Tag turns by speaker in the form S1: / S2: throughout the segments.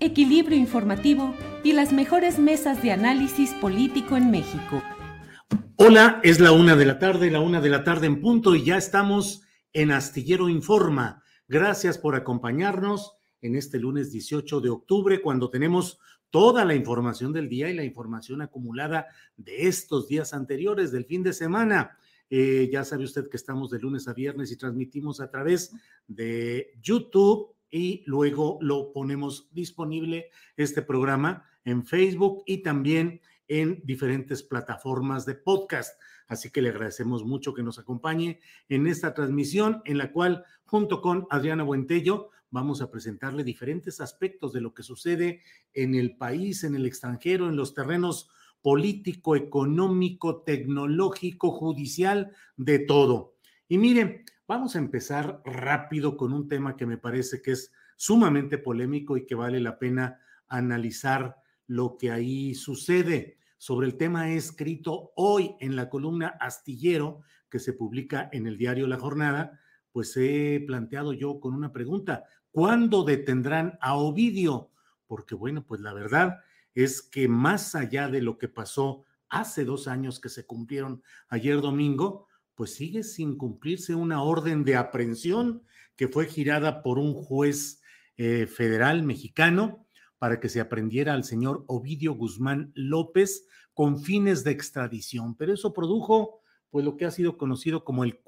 S1: equilibrio informativo y las mejores mesas de análisis político en México.
S2: Hola, es la una de la tarde, la una de la tarde en punto y ya estamos en Astillero Informa. Gracias por acompañarnos en este lunes 18 de octubre cuando tenemos toda la información del día y la información acumulada de estos días anteriores del fin de semana. Eh, ya sabe usted que estamos de lunes a viernes y transmitimos a través de YouTube y luego lo ponemos disponible este programa en Facebook y también en diferentes plataformas de podcast. Así que le agradecemos mucho que nos acompañe en esta transmisión en la cual junto con Adriana Buentello vamos a presentarle diferentes aspectos de lo que sucede en el país, en el extranjero, en los terrenos político, económico, tecnológico, judicial, de todo. Y miren, vamos a empezar rápido con un tema que me parece que es sumamente polémico y que vale la pena analizar lo que ahí sucede. Sobre el tema escrito hoy en la columna Astillero que se publica en el diario La Jornada, pues he planteado yo con una pregunta, ¿cuándo detendrán a Ovidio? Porque bueno, pues la verdad es que más allá de lo que pasó hace dos años que se cumplieron ayer domingo, pues sigue sin cumplirse una orden de aprehensión que fue girada por un juez eh, federal mexicano para que se aprendiera al señor Ovidio Guzmán López con fines de extradición. Pero eso produjo pues lo que ha sido conocido como el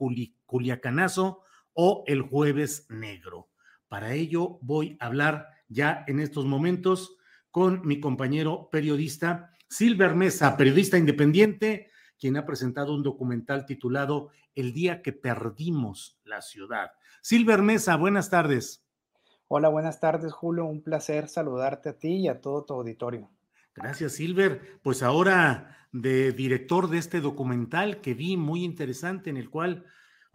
S2: Culiacanazo o el Jueves Negro. Para ello voy a hablar ya en estos momentos con mi compañero periodista Silver Mesa, periodista independiente, quien ha presentado un documental titulado El día que perdimos la ciudad. Silver Mesa, buenas tardes.
S3: Hola, buenas tardes, Julio. Un placer saludarte a ti y a todo tu auditorio.
S2: Gracias, Silver. Pues ahora de director de este documental que vi muy interesante en el cual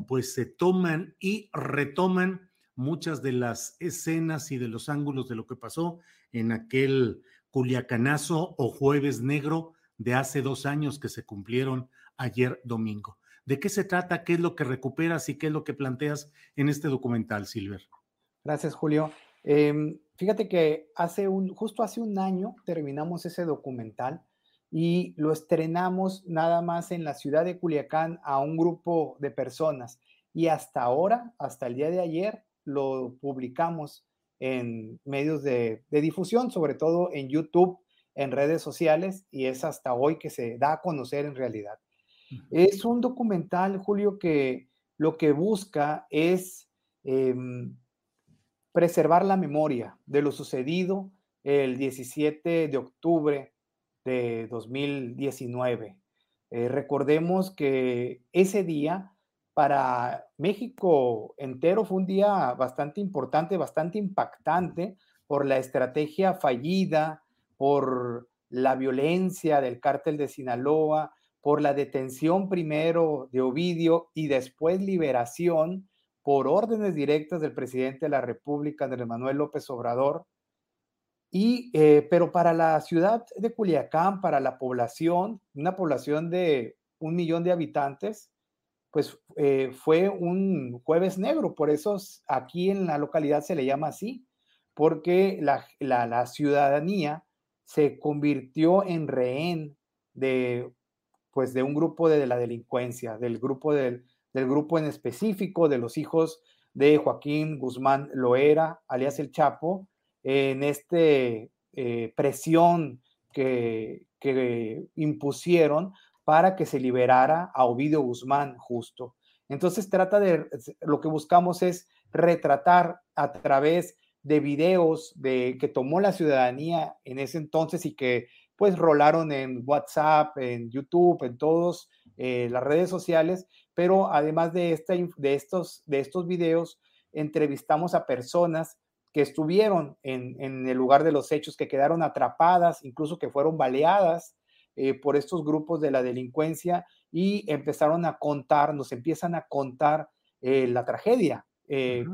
S2: pues se toman y retoman muchas de las escenas y de los ángulos de lo que pasó en aquel Culiacanazo o Jueves Negro de hace dos años que se cumplieron ayer domingo. ¿De qué se trata? ¿Qué es lo que recuperas y qué es lo que planteas en este documental, Silver?
S3: Gracias, Julio. Em, fíjate que hace un, justo hace un año terminamos ese documental y lo estrenamos nada más en la ciudad de Culiacán a un grupo de personas. Y hasta ahora, hasta el día de ayer, lo publicamos en medios de, de difusión, sobre todo en YouTube, en redes sociales, y es hasta hoy que se da a conocer en realidad. Es un documental, Julio, que lo que busca es em, preservar la memoria de lo sucedido el 17 de octubre de 2019. Eh, recordemos que ese día para México entero fue un día bastante importante, bastante impactante por la estrategia fallida, por la violencia del cártel de Sinaloa, por la detención primero de Ovidio y después liberación por órdenes directas del presidente de la República, Andrés Manuel López Obrador. Y, eh, pero para la ciudad de Culiacán, para la población, una población de un millón de habitantes, pues eh, fue un jueves negro, por eso aquí en la localidad se le llama así, porque la, ciudadanía se convirtió en rehén de, pues, de un grupo de, la delincuencia, del grupo, del, grupo en específico de los hijos de Joaquín Guzmán Loera, alias El Chapo, en este eh, presión que, que impusieron para que se liberara a Ovidio Guzmán justo. Entonces trata de, lo que buscamos es retratar a través de videos de, que tomó la ciudadanía en ese entonces y que pues rolaron en WhatsApp, en YouTube, en todas eh, las redes sociales, pero además de, esta, de, estos, de estos videos, entrevistamos a personas que estuvieron en, en, el lugar de los hechos, que quedaron atrapadas, incluso que fueron baleadas eh, por estos grupos de la delincuencia y empezaron a contar, nos empiezan a contar eh, la tragedia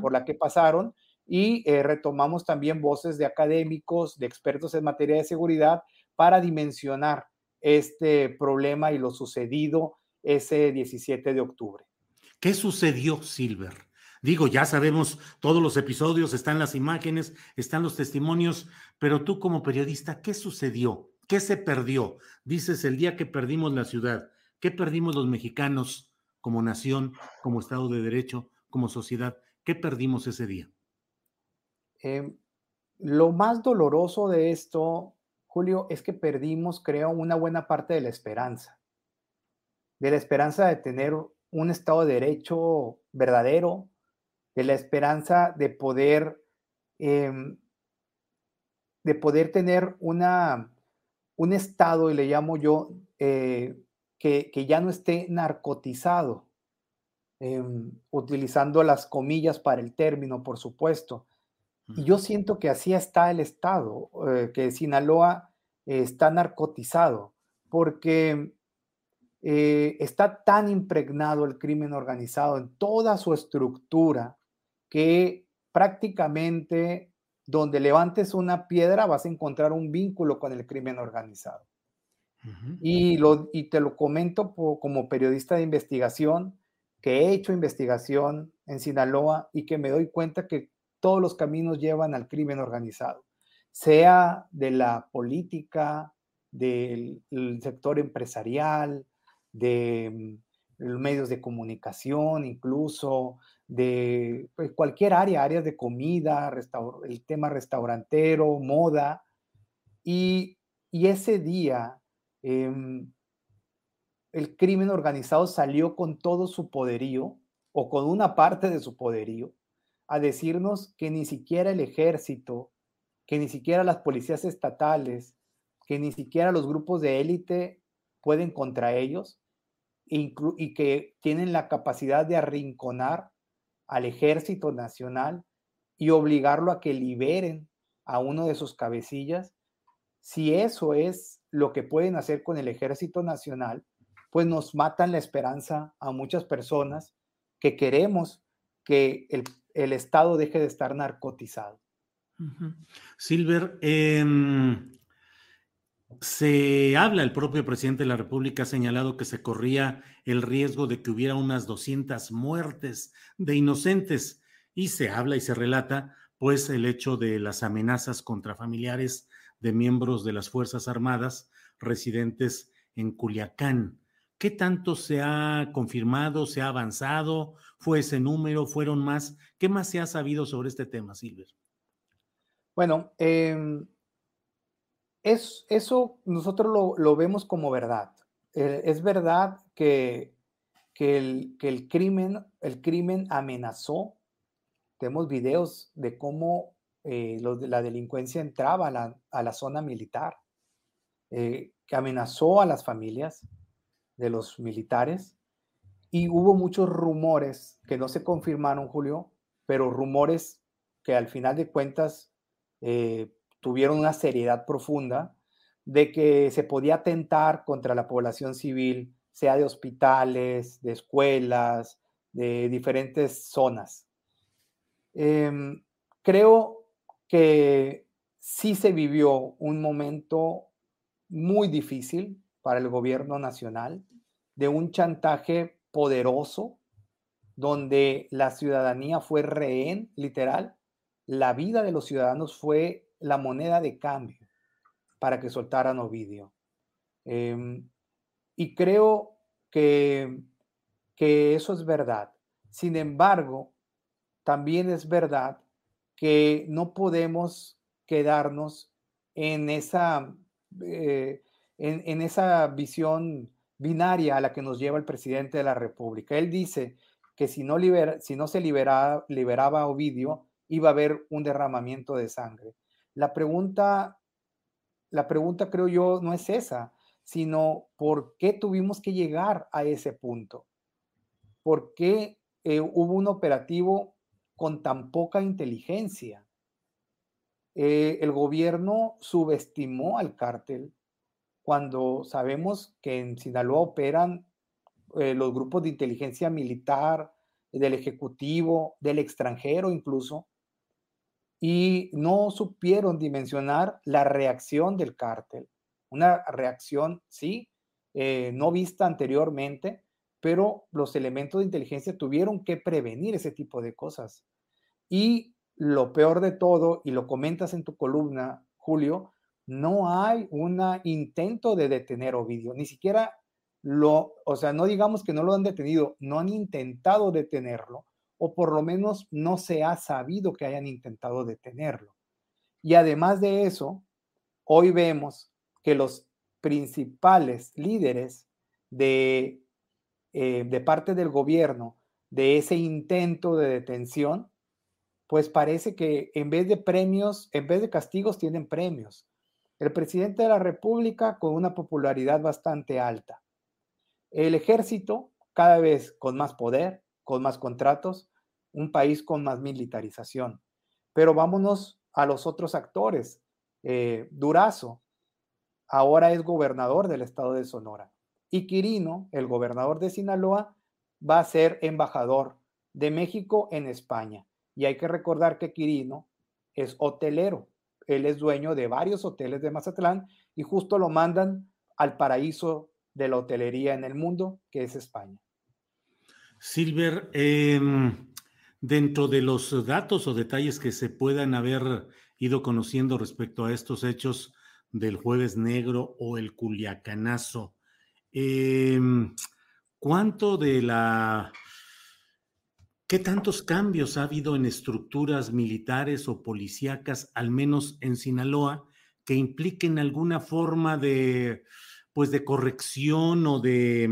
S3: por la que pasaron y eh, retomamos también voces de académicos, de expertos en materia de seguridad para dimensionar este problema y lo sucedido ese 17 de octubre.
S2: ¿Qué sucedió, Silver? Digo, ya sabemos todos los episodios, están las imágenes, están los testimonios, pero tú como periodista, ¿qué sucedió? ¿Qué se perdió? Dices el día que perdimos la ciudad, ¿qué perdimos los mexicanos como nación, como Estado de Derecho, como sociedad? ¿Qué perdimos ese día?
S3: Em, lo más doloroso de esto, Julio, es que perdimos, creo, una buena parte de la esperanza. De la esperanza de tener un Estado de Derecho verdadero, de la esperanza de poder, em, de poder tener una, un Estado, y le llamo yo, eh, que, ya no esté narcotizado, em, utilizando las comillas para el término, por supuesto, y yo siento que así está el Estado, eh, que Sinaloa está narcotizado, porque eh, está tan impregnado el crimen organizado en toda su estructura que prácticamente donde levantes una piedra vas a encontrar un vínculo con el crimen organizado. y, lo, y te lo comento como periodista de investigación, que he hecho investigación en Sinaloa y que me doy cuenta que todos los caminos llevan al crimen organizado, sea de la política, del sector empresarial, de mm, los medios de comunicación, incluso de pues, cualquier área, áreas de comida, el tema restaurantero, moda. Y, ese día em, el crimen organizado salió con todo su poderío o con una parte de su poderío a decirnos que ni siquiera el ejército, que ni siquiera las policías estatales, que ni siquiera los grupos de élite pueden contra ellos y que tienen la capacidad de arrinconar al ejército nacional y obligarlo a que liberen a uno de sus cabecillas. Si eso es lo que pueden hacer con el ejército nacional, pues nos matan la esperanza a muchas personas que queremos que el el Estado deje de estar narcotizado.
S2: Silver, em, se habla, el propio presidente de la República ha señalado que se corría el riesgo de que hubiera unas 200 muertes de inocentes y se habla y se relata pues el hecho de las amenazas contra familiares de miembros de las Fuerzas Armadas residentes en Culiacán. ¿Qué tanto se ha confirmado, se ha avanzado? ¿Fue ese número? ¿Fueron más? ¿Qué más se ha sabido sobre este tema, Silver?
S3: Bueno, em, es, eso nosotros lo, vemos como verdad. Eh, es verdad que, que, el, crimen, el crimen amenazó. Tenemos videos de cómo eh, la delincuencia entraba a la, zona militar, eh, que amenazó a las familias de los militares y hubo muchos rumores que no se confirmaron, Julio, pero rumores que al final de cuentas eh, tuvieron una seriedad profunda de que se podía atentar contra la población civil, sea de hospitales, de escuelas, de diferentes zonas. Em, creo que sí se vivió un momento muy difícil para el gobierno nacional, de un chantaje poderoso, donde la ciudadanía fue rehén, literal, la vida de los ciudadanos fue la moneda de cambio para que soltaran Ovidio. Em, y creo que, que eso es verdad. Sin embargo, también es verdad que no podemos quedarnos en esa, eh, en, esa visión binaria a la que nos lleva el presidente de la República. Él dice que si no, se liberaba, liberaba Ovidio, iba a haber un derramamiento de sangre. La pregunta, la pregunta creo yo no es esa, sino por qué tuvimos que llegar a ese punto. ¿Por qué eh, hubo un operativo con tan poca inteligencia? Eh, el gobierno subestimó al cártel cuando sabemos que en Sinaloa operan eh, los grupos de inteligencia militar, del Ejecutivo, del extranjero incluso, y no supieron dimensionar la reacción del cártel. Una reacción, sí, eh, no vista anteriormente, pero los elementos de inteligencia tuvieron que prevenir ese tipo de cosas. Y lo peor de todo, y lo comentas en tu columna, Julio, no hay un intento de detener Ovidio, ni siquiera lo, o sea, no digamos que no lo han detenido, no han intentado detenerlo, o por lo menos no se ha sabido que hayan intentado detenerlo. Y además de eso, hoy vemos que los principales líderes de, eh, de parte del gobierno de ese intento de detención, pues parece que en vez de premios, en vez de castigos, tienen premios. El presidente de la República con una popularidad bastante alta. El ejército cada vez con más poder, con más contratos, un país con más militarización. Pero vámonos a los otros actores. Eh, Durazo ahora es gobernador del estado de Sonora. Y Quirino, el gobernador de Sinaloa, va a ser embajador de México en España. Y hay que recordar que Quirino es hotelero. Él es dueño de varios hoteles de Mazatlán y justo lo mandan al paraíso de la hotelería en el mundo, que es España.
S2: Silver, em, dentro de los datos o detalles que se puedan haber ido conociendo respecto a estos hechos del jueves negro o el culiacanazo, em, ¿cuánto de la... ¿Qué tantos cambios ha habido en estructuras militares o policíacas, al menos en Sinaloa, que impliquen alguna forma de, pues, de corrección o de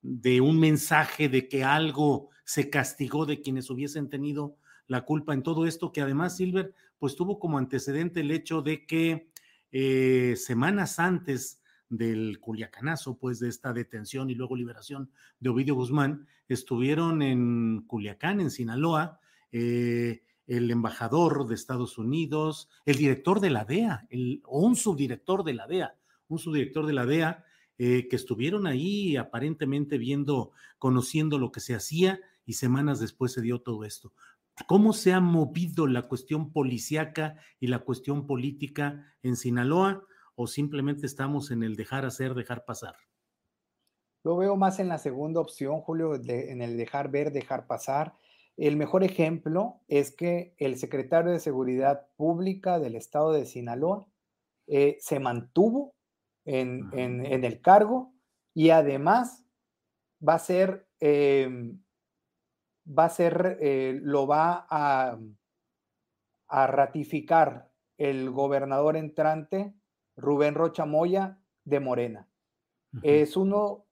S2: de un mensaje de que algo se castigó de quienes hubiesen tenido la culpa en todo esto, que además Silver pues tuvo como antecedente el hecho de que eh, semanas antes del Culiacanazo, pues de esta detención y luego liberación de Ovidio Guzmán, estuvieron en Culiacán, en Sinaloa, eh, el embajador de Estados Unidos, el director de la DEA, o un subdirector de la DEA, un subdirector de la DEA, eh, que estuvieron ahí aparentemente viendo, conociendo lo que se hacía y semanas después se dio todo esto. ¿Cómo se ha movido la cuestión policíaca y la cuestión política en Sinaloa o simplemente estamos en el dejar hacer, dejar pasar?
S3: Lo veo más en la segunda opción, Julio, en el dejar ver, dejar pasar. El mejor ejemplo es que el secretario de Seguridad Pública del estado de Sinaloa eh, se mantuvo en, el cargo y además va a ser, em, va a ser, eh, lo va a, a ratificar el gobernador entrante Rubén Rocha Moya de Morena. Es uno,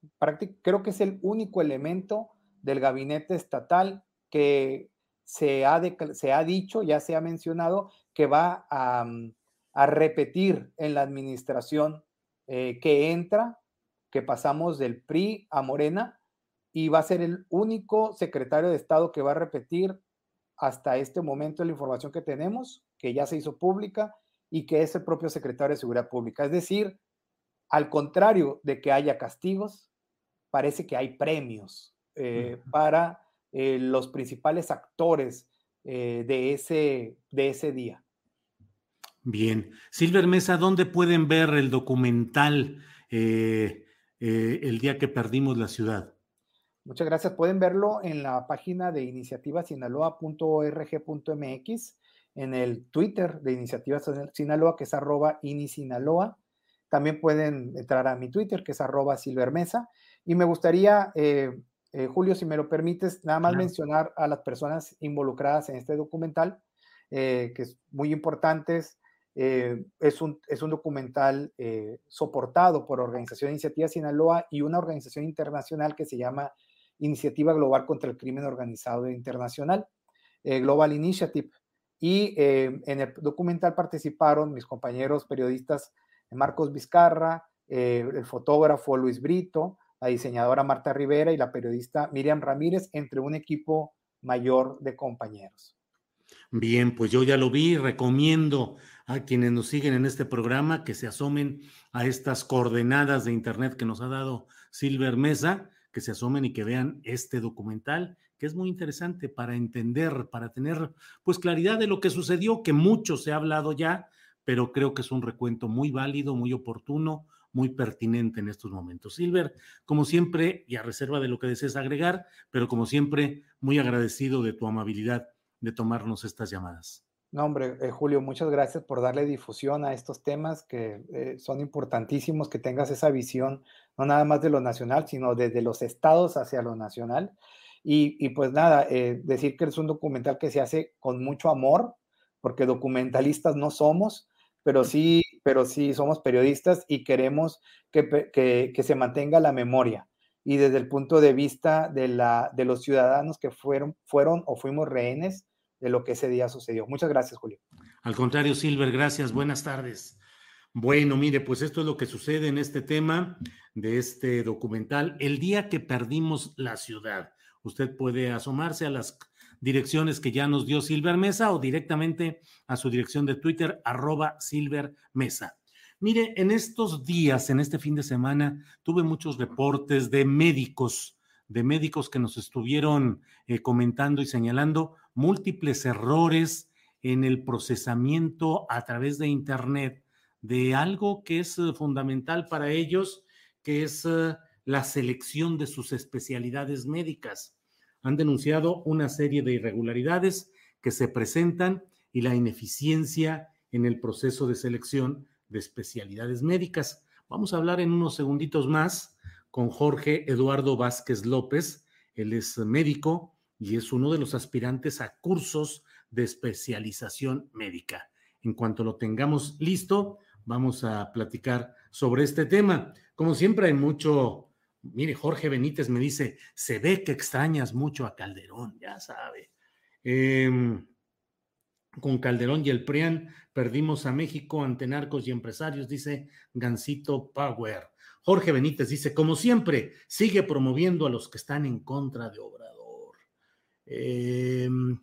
S3: creo que es el único elemento del gabinete estatal que se ha, se ha dicho, ya se ha mencionado, que va a, a repetir en la administración eh, que entra, que pasamos del PRI a Morena y va a ser el único secretario de Estado que va a repetir hasta este momento la información que tenemos, que ya se hizo pública y que es el propio secretario de Seguridad Pública. Es decir, al contrario de que haya castigos, parece que hay premios eh, para eh, los principales actores de, ese, de ese día.
S2: Bien. Silver Mesa, ¿dónde pueden ver el documental eh, eh, El día que perdimos la ciudad?
S3: Muchas gracias. Pueden verlo en la página de iniciativasinaloa.org.mx. en el Twitter de Iniciativa Sinaloa, que es arroba inisinaloa. También pueden entrar a mi Twitter, que es arroba silvermesa. Y me gustaría, eh, eh, Julio, si me lo permites, nada más mencionar a las personas involucradas en este documental, eh, que es muy importantes. es, un, es un documental soportado por Organización Iniciativa Sinaloa y una organización internacional que se llama Iniciativa Global contra el Crimen Organizado Internacional, Global Initiative. Y en el documental participaron mis compañeros periodistas Marcos Vizcarra, el fotógrafo Luis Brito, la diseñadora Marta Rivera y la periodista Miriam Ramírez, entre un equipo mayor de compañeros.
S2: Bien, pues yo ya lo vi, recomiendo a quienes nos siguen en este programa que se asomen a estas coordenadas de internet que nos ha dado Silver Mesa, que se asomen y que vean este documental, que es muy interesante para entender, para tener pues claridad de lo que sucedió, que mucho se ha hablado ya, pero creo que es un recuento muy válido, muy oportuno, muy pertinente en estos momentos. Silver, como siempre, y a reserva de lo que desees agregar, pero como siempre, muy agradecido de tu amabilidad de tomarnos estas llamadas.
S3: No, hombre, eh, Julio, muchas gracias por darle difusión a estos temas que eh, son importantísimos, que tengas esa visión, no nada más de lo nacional, sino desde los estados hacia lo nacional. Y, pues nada, eh, decir que es un documental que se hace con mucho amor, porque documentalistas no somos, pero sí pero sí somos periodistas y queremos que, se mantenga la memoria. Y desde el punto de vista de, la, de los ciudadanos que fueron, fueron o fuimos rehenes de lo que ese día sucedió. Muchas gracias, Julio.
S2: Al contrario, Silver, gracias. Buenas tardes. Bueno, mire, pues esto es lo que sucede en este tema de este documental. El día que perdimos la ciudad, usted puede asomarse a las direcciones que ya nos dio Silver Mesa o directamente a su dirección de Twitter, arroba Silver Mesa. Mire, en estos días, en este fin de semana, tuve muchos reportes de médicos, de médicos que nos estuvieron eh, comentando y señalando múltiples errores en el procesamiento a través de Internet de algo que es eh, fundamental para ellos, que es eh, la selección de sus especialidades médicas han denunciado una serie de irregularidades que se presentan y la ineficiencia en el proceso de selección de especialidades médicas. Vamos a hablar en unos segunditos más con Jorge Eduardo Vázquez López. Él es médico y es uno de los aspirantes a cursos de especialización médica. En cuanto lo tengamos listo, vamos a platicar sobre este tema. Como siempre, hay mucho Mire, Jorge Benítez me dice, se ve que extrañas mucho a Calderón, ya sabe. Em, con Calderón y el PRIAN perdimos a México ante narcos y empresarios, dice Gancito Power. Jorge Benítez dice, como siempre, sigue promoviendo a los que están en contra de Obrador. Em,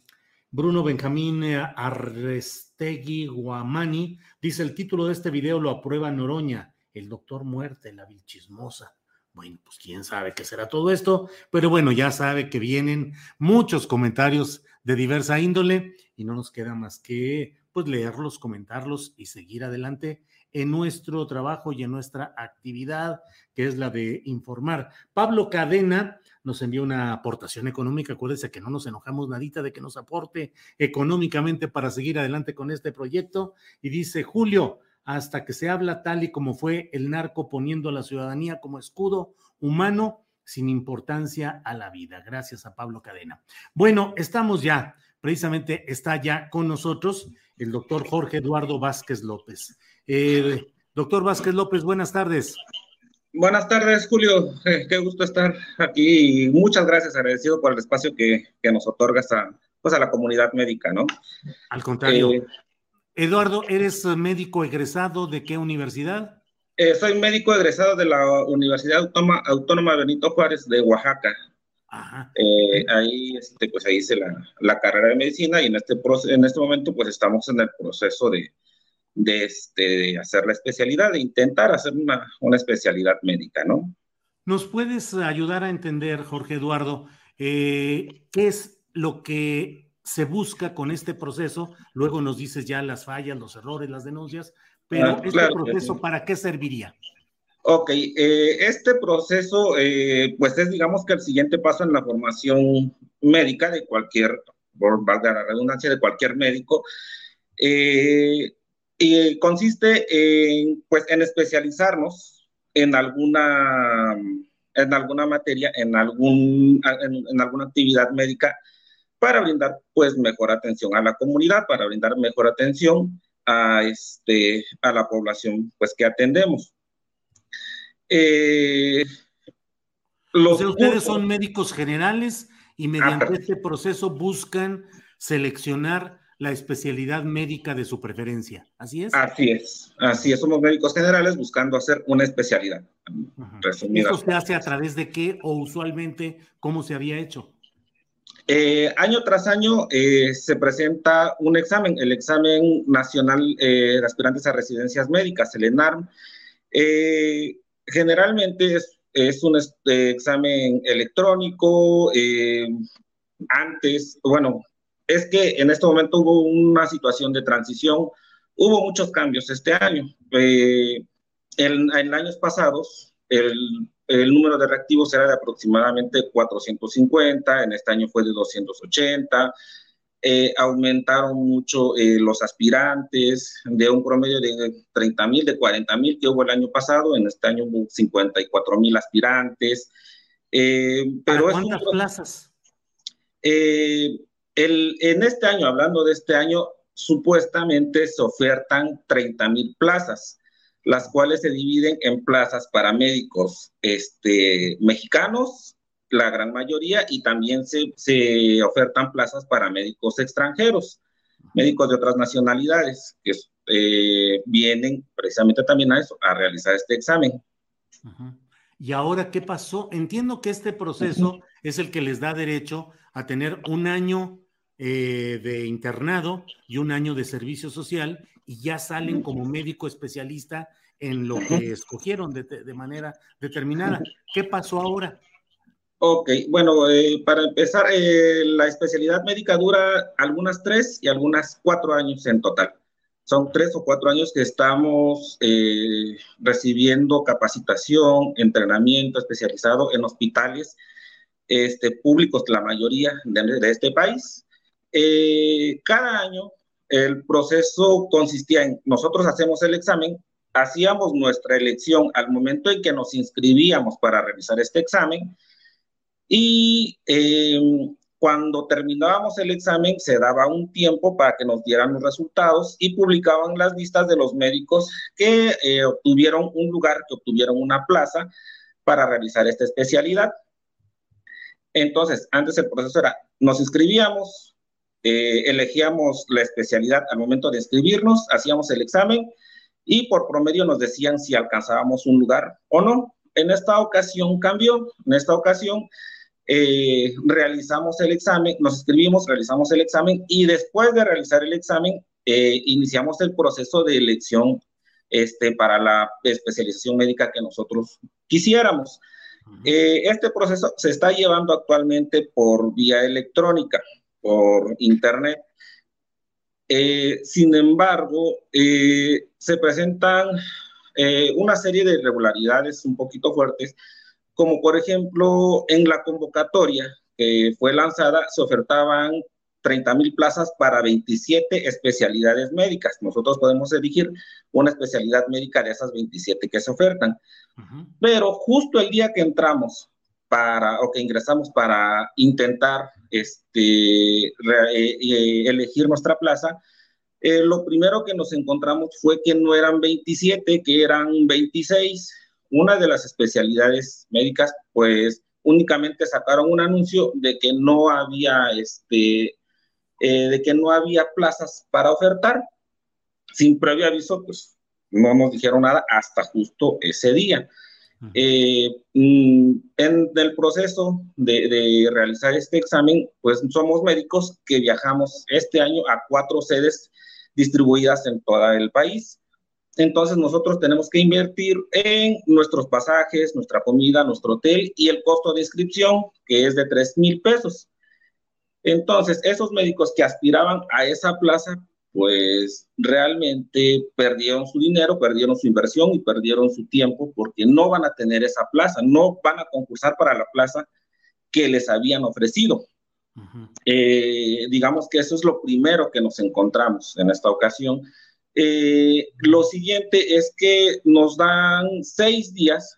S2: Bruno Benjamín Arrestegui Guamani dice, el título de este video lo aprueba Noroña, el doctor muerte, la vilchismosa. Bueno, pues quién sabe qué será todo esto, pero bueno, ya sabe que vienen muchos comentarios de diversa índole y no nos queda más que pues leerlos, comentarlos y seguir adelante en nuestro trabajo y en nuestra actividad, que es la de informar. Pablo Cadena nos envió una aportación económica. Acuérdense que no nos enojamos nadita de que nos aporte económicamente para seguir adelante con este proyecto. Y dice, Julio, hasta que se habla tal y como fue el narco poniendo a la ciudadanía como escudo humano sin importancia a la vida. Gracias a Pablo Cadena. Bueno, estamos ya, precisamente está ya con nosotros el doctor Jorge Eduardo Vázquez López. Eh, doctor Vázquez López, buenas tardes.
S4: Buenas tardes, Julio. Eh, qué gusto estar aquí y muchas gracias, agradecido por el espacio que, nos otorgas a, pues, a la comunidad médica, ¿no?
S2: Al contrario. Eh, Eduardo, ¿eres médico egresado de qué universidad?
S4: Eh, soy médico egresado de la Universidad Autónoma, Benito Juárez de Oaxaca. Ajá. Eh, ahí, este, pues ahí hice la, carrera de medicina y en este, en este momento pues estamos en el proceso de, de, este, hacer la especialidad, de intentar hacer una, una, especialidad médica, ¿no?
S2: ¿Nos puedes ayudar a entender, Jorge Eduardo, eh, qué es lo que se busca con este proceso? Luego nos dices ya las fallas, los errores, las denuncias, pero ah, este proceso, ¿para qué serviría?
S4: Ok, eh, este proceso, eh, pues es digamos que el siguiente paso en la formación médica de cualquier, por valga la redundancia, de cualquier médico, Eh, y consiste en, pues, en especializarnos en alguna, en alguna materia, en, algún, en, alguna actividad médica para brindar pues mejor atención a la comunidad, para brindar mejor atención a, este, a la población pues que atendemos.
S2: Eh, los ustedes son médicos generales y mediante este proceso buscan seleccionar la especialidad médica de su preferencia. ¿Así es?
S4: Así es, así es. Somos médicos generales buscando hacer una especialidad.
S2: ¿Esto se hace a través de qué o usualmente cómo se había hecho?
S4: Eh, año tras año eh, se presenta un examen, el examen nacional eh, de aspirantes a residencias médicas, el ENARM. generalmente es, es un examen electrónico. antes, bueno, es que en este momento hubo una situación de transición, hubo muchos cambios este año. Eh, en, años pasados, el, número de reactivos era de aproximadamente 450, en este año fue de 280. Eh, aumentaron mucho eh, los aspirantes de un promedio de 30 mil, de 40 mil que hubo el año pasado, en este año hubo 54 mil aspirantes.
S2: pero ¿Cuántas plazas?
S4: en este año, hablando de este año, supuestamente se ofertan 30 mil plazas, las cuales se dividen en plazas para médicos este, mexicanos, la gran mayoría, y también se, se ofertan plazas para médicos extranjeros, médicos de otras nacionalidades, que eh, vienen precisamente también a eso, a realizar este examen.
S2: ¿Y ahora qué pasó? Entiendo que este proceso es el que les da derecho a tener un año eh, de internado y un año de servicio social y ya salen como médico especialista en lo que escogieron de, manera determinada. ¿Qué pasó ahora?
S4: Ok, bueno, eh, para empezar, eh, la especialidad médica dura algunas tres y algunas cuatro años en total. Son tres o cuatro años que estamos recibiendo capacitación, entrenamiento especializado en hospitales este, públicos, la mayoría de este país. Eh, cada año el proceso consistía en, nosotros hacemos el examen, hacíamos nuestra elección al momento en que nos inscribíamos para realizar este examen y em, cuando terminábamos el examen se daba un tiempo para que nos dieran los resultados y publicaban las listas de los médicos que eh, obtuvieron un lugar, que obtuvieron una plaza para realizar esta especialidad. Entonces, antes el proceso era, nos inscribíamos, eh, elegíamos la especialidad al momento de inscribirnos, hacíamos el examen y por promedio nos decían si alcanzábamos un lugar o no. En esta ocasión cambió, en esta ocasión eh, realizamos el examen, nos inscribimos, realizamos el examen y después de realizar el examen eh, iniciamos el proceso de elección este, para la especialización médica que nosotros quisiéramos. este proceso se está llevando actualmente por vía electrónica por Internet. Eh, sin embargo, eh, se presentan eh, una serie de irregularidades un poquito fuertes, como por ejemplo en la convocatoria que fue lanzada se ofertaban 30 mil plazas para 27 especialidades médicas. Nosotros podemos elegir una especialidad médica de esas 27 que se ofertan. Pero justo el día que entramos para, o que ingresamos para intentar este, eh, eh, elegir nuestra plaza, eh, lo primero que nos encontramos fue que no eran 27, que eran 26. Una de las especialidades médicas, pues únicamente sacaron un anuncio de que no había, este, de que no había plazas para ofertar. Sin previo aviso, pues no nos dijeron nada hasta justo ese día. Eh, mm, en el proceso de, realizar este examen, pues somos médicos que viajamos este año a cuatro sedes distribuidas en todo el país. Entonces nosotros tenemos que invertir en nuestros pasajes, nuestra comida, nuestro hotel y el costo de inscripción, que es de 3 mil pesos. Entonces, esos médicos que aspiraban a esa plaza, pues realmente perdieron su dinero, perdieron su inversión y perdieron su tiempo porque no van a tener esa plaza, no van a concursar para la plaza que les habían ofrecido. Eh, digamos que eso es lo primero que nos encontramos en esta ocasión. Eh, lo siguiente es que nos dan seis días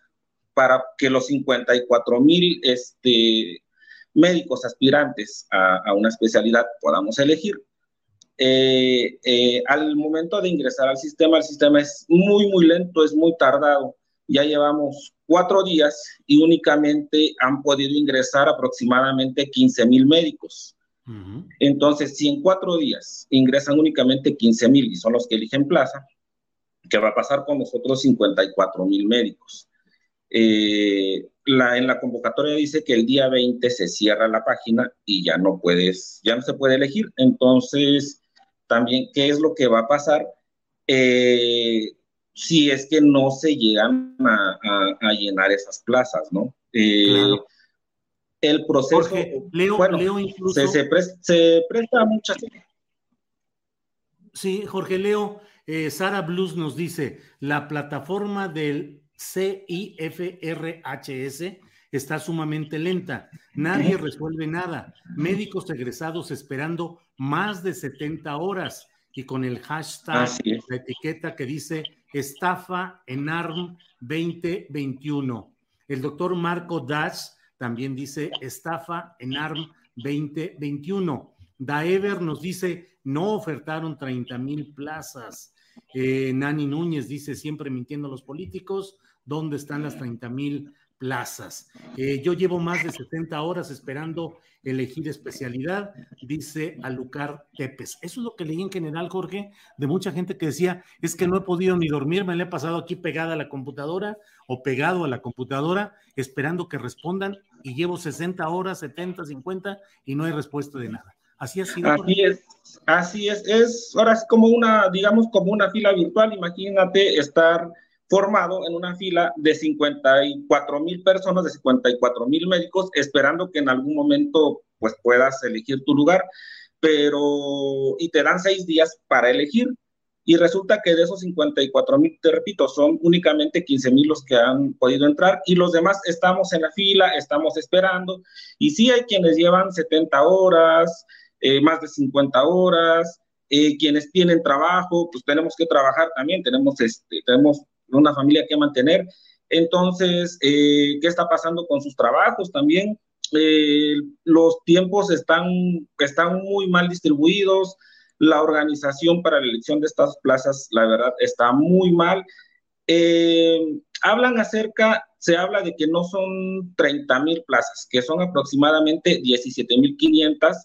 S4: para que los 54 mil este, médicos aspirantes a, una especialidad podamos elegir. Eh, al momento de ingresar al sistema, el sistema es muy, muy lento, es muy tardado. Ya llevamos cuatro días y únicamente han podido ingresar aproximadamente 15 mil médicos. Entonces, si en cuatro días ingresan únicamente 15 mil y son los que eligen plaza, ¿qué va a pasar con los otros 54 mil médicos? Eh, la, en la convocatoria dice que el día 20 se cierra la página y ya no puedes, ya no se puede elegir. Entonces, también, ¿qué es lo que va a pasar? Eh, si es que no se llegan a, llenar esas plazas, ¿no? Eh, el proceso,
S2: Leo,
S4: bueno,
S2: incluso,
S4: se, se, presta, muchas.
S2: Sí, Jorge Leo, eh, Sara Blues nos dice, la plataforma del CIFRHS está sumamente lenta, nadie resuelve nada, médicos egresados esperando más de 70 horas y con el hashtag, la etiqueta que dice estafa en ARM 2021. El doctor Marco Dash también dice estafa en ARM 2021. Daever nos dice no ofertaron 30 mil plazas. Eh, Nani Núñez dice siempre mintiendo a los políticos. ¿Dónde están las 30 mil plazas. Eh, yo llevo más de 70 horas esperando elegir especialidad, dice Alucar Tepes. Eso es lo que leí en general, Jorge, de mucha gente que decía, es que no he podido ni dormir, me le he pasado aquí pegada a la computadora o pegado a la computadora esperando que respondan y llevo 60 horas, 70, 50 y no hay respuesta de nada. Así ha sido.
S4: Así es, así es, es ahora es como una, digamos, como una fila virtual, imagínate estar formado en una fila de 54 mil personas, de 54 mil médicos, esperando que en algún momento pues puedas elegir tu lugar, pero y te dan seis días para elegir. Y resulta que de esos 54 mil, te repito, son únicamente 15 mil los que han podido entrar y los demás estamos en la fila, estamos esperando. Y sí hay quienes llevan 70 horas, eh, más de 50 horas, eh, quienes tienen trabajo, pues tenemos que trabajar también, tenemos, este, tenemos una familia que mantener. Entonces, eh, ¿qué está pasando con sus trabajos también? Eh, los tiempos están, están muy mal distribuidos, la organización para la elección de estas plazas, la verdad, está muy mal. Eh, hablan acerca, se habla de que no son 30 mil plazas, que son aproximadamente 17 mil 500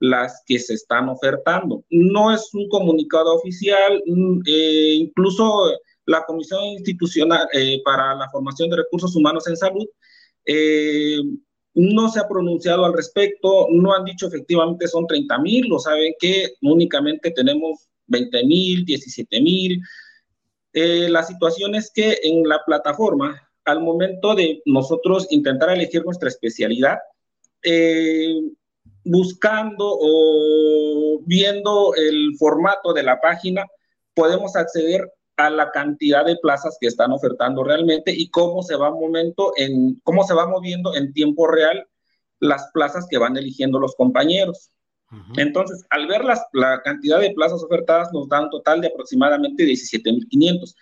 S4: las que se están ofertando. No es un comunicado oficial, mm, incluso la Comisión Institucional eh, para la Formación de Recursos Humanos en Salud eh, no se ha pronunciado al respecto, no han dicho efectivamente son 30 mil, lo saben que únicamente tenemos 20 mil, 17 mil. Eh, la situación es que en la plataforma, al momento de nosotros intentar elegir nuestra especialidad, buscando o viendo el formato de la página, podemos acceder a la cantidad de plazas que están ofertando realmente y cómo se va momento en cómo se va moviendo en tiempo real las plazas que van eligiendo los compañeros. Entonces, al ver las, la cantidad de plazas ofertadas, nos da un total de aproximadamente 17.500.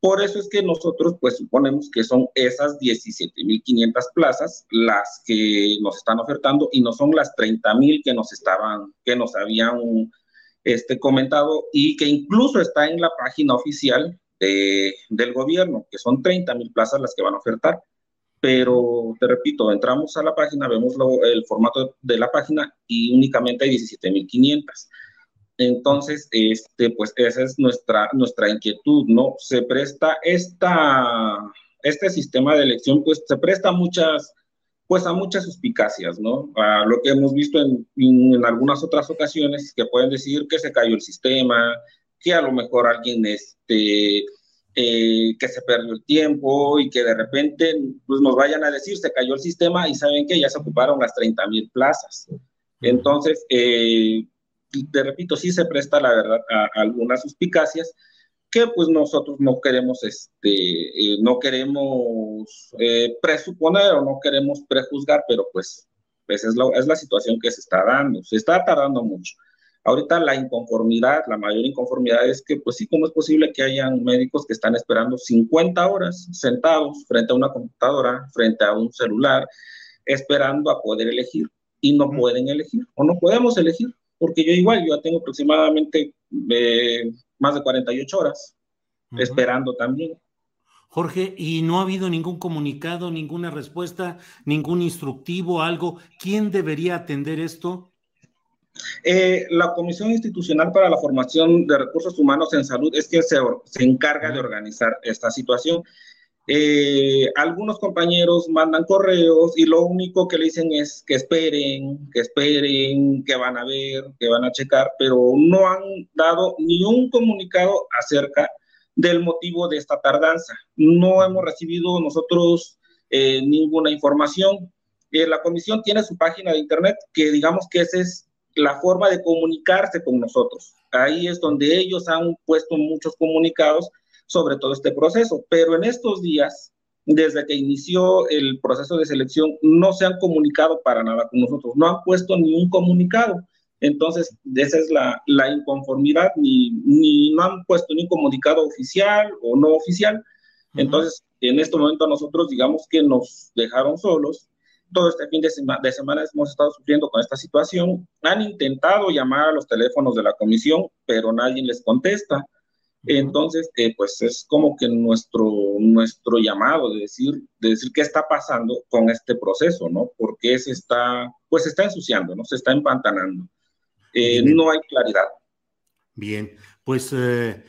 S4: Por eso es que nosotros, pues, suponemos que son esas 17.500 plazas las que nos están ofertando y no son las 30.000 que nos estaban, que nos habían este, comentado y que incluso está en la página oficial del gobierno, que son 30 mil plazas las que van a ofertar. Pero te repito, entramos a la página, vemos el formato de la página y únicamente hay 17 mil 500. Entonces, este, pues esa es nuestra, nuestra inquietud, ¿no? Se presta esta, este sistema de elección, pues se presta muchas, pues a muchas suspicacias, ¿no? A lo que hemos visto en, en, algunas otras ocasiones que pueden decir que se cayó el sistema, que a lo mejor alguien, este, eh, que se perdió el tiempo y que de repente pues, nos vayan a decir se cayó el sistema y saben que ya se ocuparon las 30 mil plazas. Entonces, eh, te repito, sí se presta la verdad a algunas suspicacias que pues nosotros no queremos, este, eh, no queremos eh, presuponer o no queremos prejuzgar, pero pues pues es la, es la situación que se está dando, se está tardando mucho. Ahorita la inconformidad, la mayor inconformidad es que, pues sí, ¿cómo es posible que hayan médicos que están esperando 50 horas sentados frente a una computadora, frente a un celular, esperando a poder elegir y no pueden elegir o no podemos elegir? Porque yo igual, yo tengo aproximadamente eh, más de 48 horas esperando también.
S2: Jorge, ¿y no ha habido ningún comunicado, ninguna respuesta, ningún instructivo, algo? ¿Quién debería atender esto?
S4: Eh, la Comisión Institucional para la Formación de Recursos Humanos en Salud es quien se, se encarga de organizar esta situación. Eh, algunos compañeros mandan correos y lo único que le dicen es que esperen, que esperen, que van a ver, que van a checar, pero no han dado ni un comunicado acerca del motivo de esta tardanza. No hemos recibido nosotros eh, ninguna información. la comisión tiene su página de internet que digamos que esa es la forma de comunicarse con nosotros. Ahí es donde ellos han puesto muchos comunicados sobre todo este proceso, pero en estos días, desde que inició el proceso de selección, no se han comunicado para nada con nosotros, no han puesto ni un comunicado. Entonces, esa es la, la inconformidad, ni, ni no han puesto ni un comunicado oficial o no oficial. Entonces, en este momento nosotros digamos que nos dejaron solos todo este fin de, de, semana hemos estado sufriendo con esta situación. Han intentado llamar a los teléfonos de la comisión, pero nadie les contesta. Entonces, eh, pues es como que nuestro, nuestro llamado de decir, de decir qué está pasando con este proceso, ¿no? Porque se está, pues se está ensuciando, ¿no? Se está empantanando. Eh, no hay claridad.
S2: Bien, pues eh,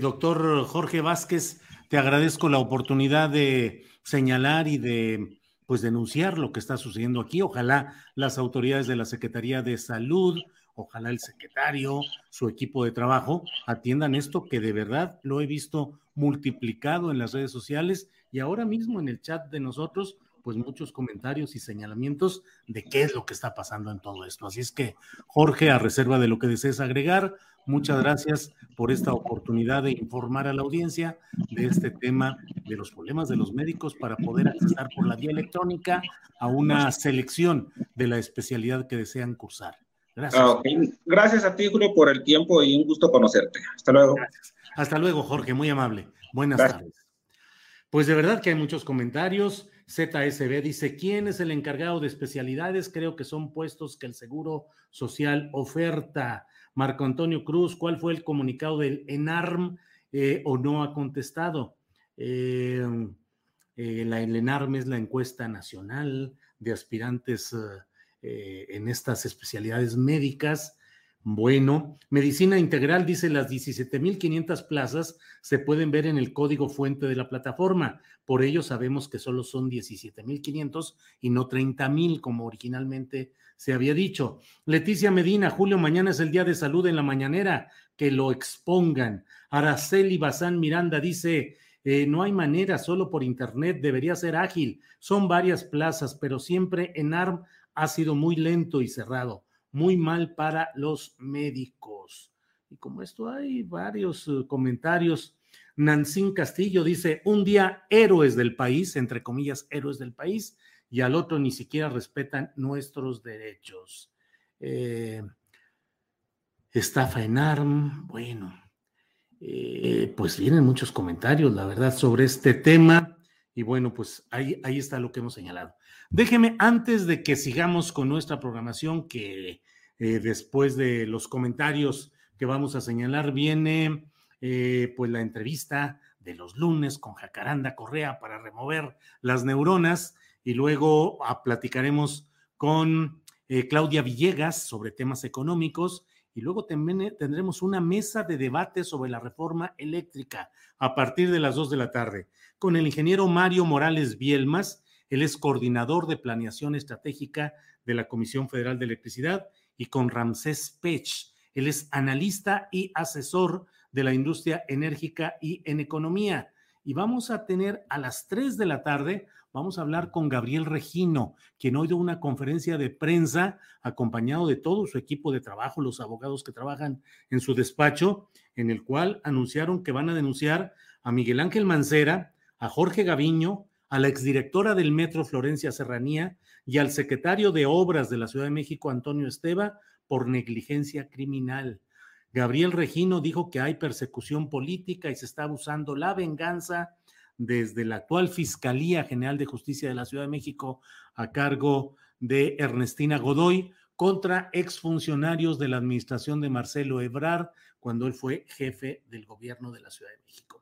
S2: doctor Jorge Vázquez, te agradezco la oportunidad de señalar y de pues denunciar lo que está sucediendo aquí. Ojalá las autoridades de la Secretaría de Salud, ojalá el secretario, su equipo de trabajo atiendan esto que de verdad lo he visto multiplicado en las redes sociales y ahora mismo en el chat de nosotros, pues muchos comentarios y señalamientos de qué es lo que está pasando en todo esto. Así es que, Jorge, a reserva de lo que desees agregar, Muchas gracias por esta oportunidad de informar a la audiencia de este tema de los problemas de los médicos para poder acceder por la vía electrónica a una selección de la especialidad que desean cursar.
S4: Gracias. Ah, gracias a ti, Julio, por el tiempo y un gusto conocerte. Hasta luego.
S2: Hasta luego, Jorge, muy amable. Buenas tardes. Pues de verdad que hay muchos comentarios. ZSB dice, ¿quién es el encargado de especialidades? Creo que son puestos que el Seguro Social oferta. Marco Antonio Cruz, ¿cuál fue el comunicado del ENARM eh, o no ha contestado? Eh, eh, la, el ENARM es la encuesta nacional de aspirantes en estas especialidades médicas. Bueno, medicina integral dice las 17.500 plazas se pueden ver en el código fuente de la plataforma. Por ello sabemos que solo son 17.500 y no 30.000 como originalmente se había dicho. Leticia Medina, Julio, mañana es el día de salud en la mañanera, que lo expongan. Araceli Bazán Miranda dice, eh, no hay manera, solo por internet, debería ser ágil. Son varias plazas, pero siempre en ARM ha sido muy lento y cerrado, muy mal para los médicos. Y como esto hay varios eh, comentarios. Nancín Castillo dice, un día héroes del país, entre comillas, héroes del país, y al otro ni siquiera respetan nuestros derechos. Eh, estafa en ARM, bueno, eh, pues vienen muchos comentarios, la verdad, sobre este tema. Y bueno, pues ahí, ahí está lo que hemos señalado. Déjeme, antes de que sigamos con nuestra programación, que eh, después de los comentarios que vamos a señalar, viene pues la entrevista de los lunes con Jacaranda Correa para remover las neuronas y luego ah, platicaremos con eh, Claudia Villegas sobre temas económicos y luego también eh, tendremos una mesa de debate sobre la reforma eléctrica a partir de las dos de la tarde con el ingeniero Mario Morales Bielmas, él es coordinador de planeación estratégica de la Comisión Federal de Electricidad, y con Ramsés Pech, él es analista y asesor de la industria enérgica y en economía. Y vamos a tener a las tres de la tarde Vamos a hablar con Gabriel Regino, quien hoy dio una conferencia de prensa acompañado de todo su equipo de trabajo, los abogados que trabajan en su despacho, en el cual anunciaron que van a denunciar a Miguel Ángel Mancera, a Jorge Gaviño, a la exdirectora del Metro Florencia Serranía y al secretario de Obras de la Ciudad de México, Antonio Esteba, por negligencia criminal. Gabriel Regino dijo que hay persecución política y se está abusando la venganza desde la actual Fiscalía General de Justicia de la Ciudad de México a cargo de Ernestina Godoy contra exfuncionarios de la administración de Marcelo Ebrard cuando él fue jefe del gobierno de la Ciudad de México.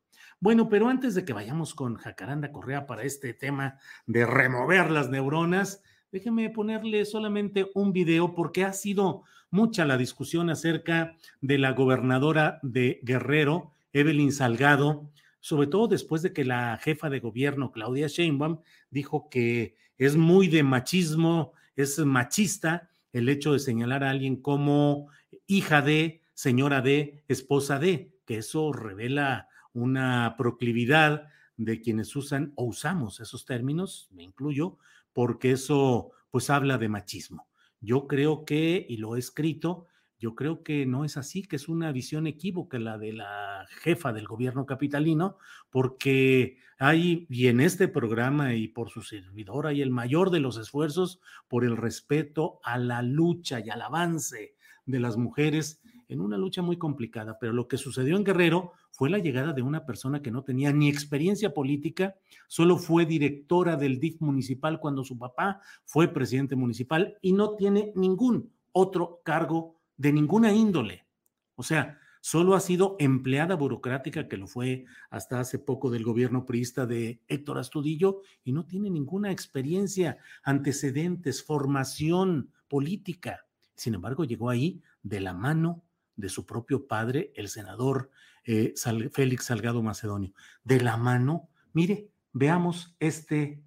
S2: Bueno, pero antes de que vayamos con Jacaranda Correa para este tema de remover las neuronas, déjeme ponerle solamente un video porque ha sido mucha la discusión acerca de la gobernadora de Guerrero, Evelyn Salgado, sobre todo después de que la jefa de gobierno, Claudia Sheinbaum, dijo que es muy de machismo, es machista el hecho de señalar a alguien como hija de, señora de, esposa de, que eso revela una proclividad de quienes usan o usamos esos términos, me incluyo, porque eso pues habla de machismo. Yo creo que, y lo he escrito, yo creo que no es así, que es una visión equívoca la de la jefa del gobierno capitalino, porque hay, y en este programa y por su servidor, hay el mayor de los esfuerzos por el respeto a la lucha y al avance de las mujeres en una lucha muy complicada. Pero lo que sucedió en Guerrero fue la llegada de una persona que no tenía ni experiencia política, solo fue directora del DIF municipal cuando su papá fue presidente municipal y no tiene ningún otro cargo de ninguna índole. O sea, solo ha sido empleada burocrática, que lo fue hasta hace poco del gobierno priista de Héctor Astudillo, y no tiene ninguna experiencia, antecedentes, formación política. Sin embargo, llegó ahí de la mano de su propio padre, el senador eh, Félix Salgado Macedonio. De la mano, mire, veamos este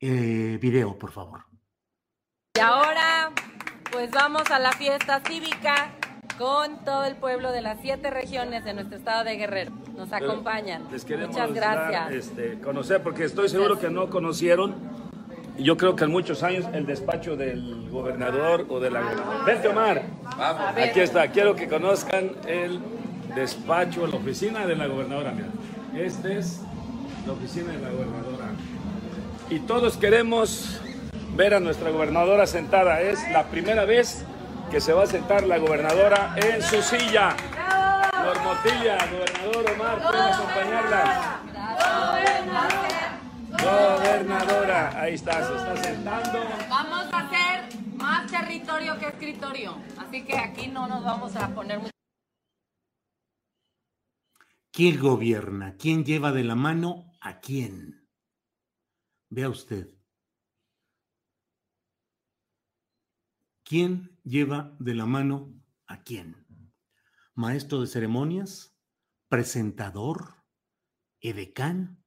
S2: eh, video, por favor.
S5: Y ahora pues vamos a la fiesta cívica con todo el pueblo de las siete regiones de nuestro estado de Guerrero. Nos acompañan. Muchas gracias.
S6: este, conocer, porque estoy seguro que no conocieron. Yo creo que en muchos años el despacho del gobernador o de la... Vente Omar. Vamos. Aquí está. Quiero que conozcan el despacho, la oficina de la gobernadora. Mira. Esta es la oficina de la gobernadora. Y todos queremos ver a nuestra gobernadora sentada. Es la primera vez que se va a sentar la gobernadora en su silla. Normotilia, gobernador Omar, pueden acompañarla. Gobernadora, ahí está, se está sentando.
S5: Vamos a hacer más territorio que escritorio, así que aquí no nos vamos a poner mucho.
S2: ¿Quién gobierna? ¿Quién lleva de la mano a quién? Vea usted. ¿Quién lleva de la mano a quién? ¿Maestro de ceremonias? ¿Presentador? ¿Edecán?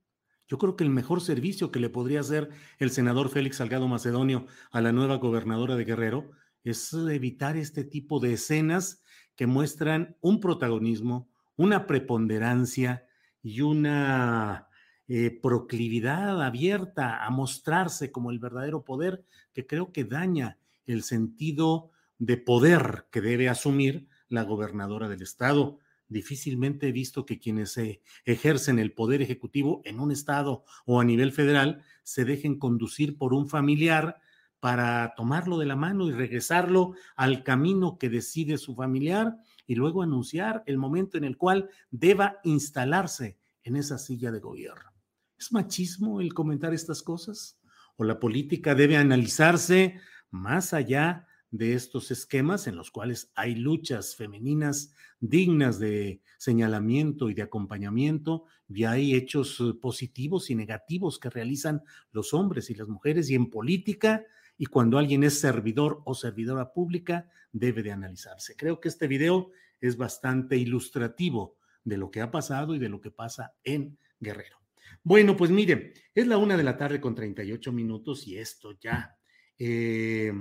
S2: Yo creo que el mejor servicio que le podría hacer el senador Félix Salgado Macedonio a la nueva gobernadora de Guerrero es evitar este tipo de escenas que muestran un protagonismo, una preponderancia y una eh, proclividad abierta a mostrarse como el verdadero poder que creo que daña el sentido de poder que debe asumir la gobernadora del estado. Difícilmente he visto que quienes ejercen el poder ejecutivo en un estado o a nivel federal se dejen conducir por un familiar para tomarlo de la mano y regresarlo al camino que decide su familiar y luego anunciar el momento en el cual deba instalarse en esa silla de gobierno. ¿Es machismo el comentar estas cosas? ¿O la política debe analizarse más allá de estos esquemas en los cuales hay luchas femeninas dignas de señalamiento y de acompañamiento, y hay hechos eh, positivos y negativos que realizan los hombres y las mujeres, y en política, y cuando alguien es servidor o servidora pública, debe de analizarse. Creo que este video es bastante ilustrativo de lo que ha pasado y de lo que pasa en Guerrero. Bueno, pues mire, es la una de la tarde con 38 minutos y esto ya eh,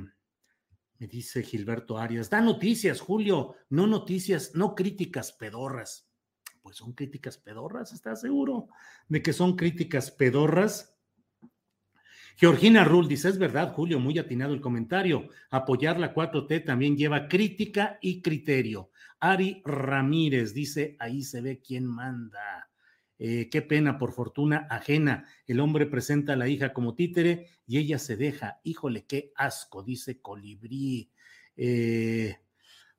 S2: me dice Gilberto Arias, da noticias, Julio, no noticias, no críticas pedorras. Pues son críticas pedorras, ¿estás seguro de que son críticas pedorras? Georgina Rull dice, es verdad, Julio, muy atinado el comentario. Apoyar la 4T también lleva crítica y criterio. Ari Ramírez dice, ahí se ve quién manda. Eh, qué pena, por fortuna ajena. El hombre presenta a la hija como títere y ella se deja. Híjole, qué asco, dice Colibrí. Eh,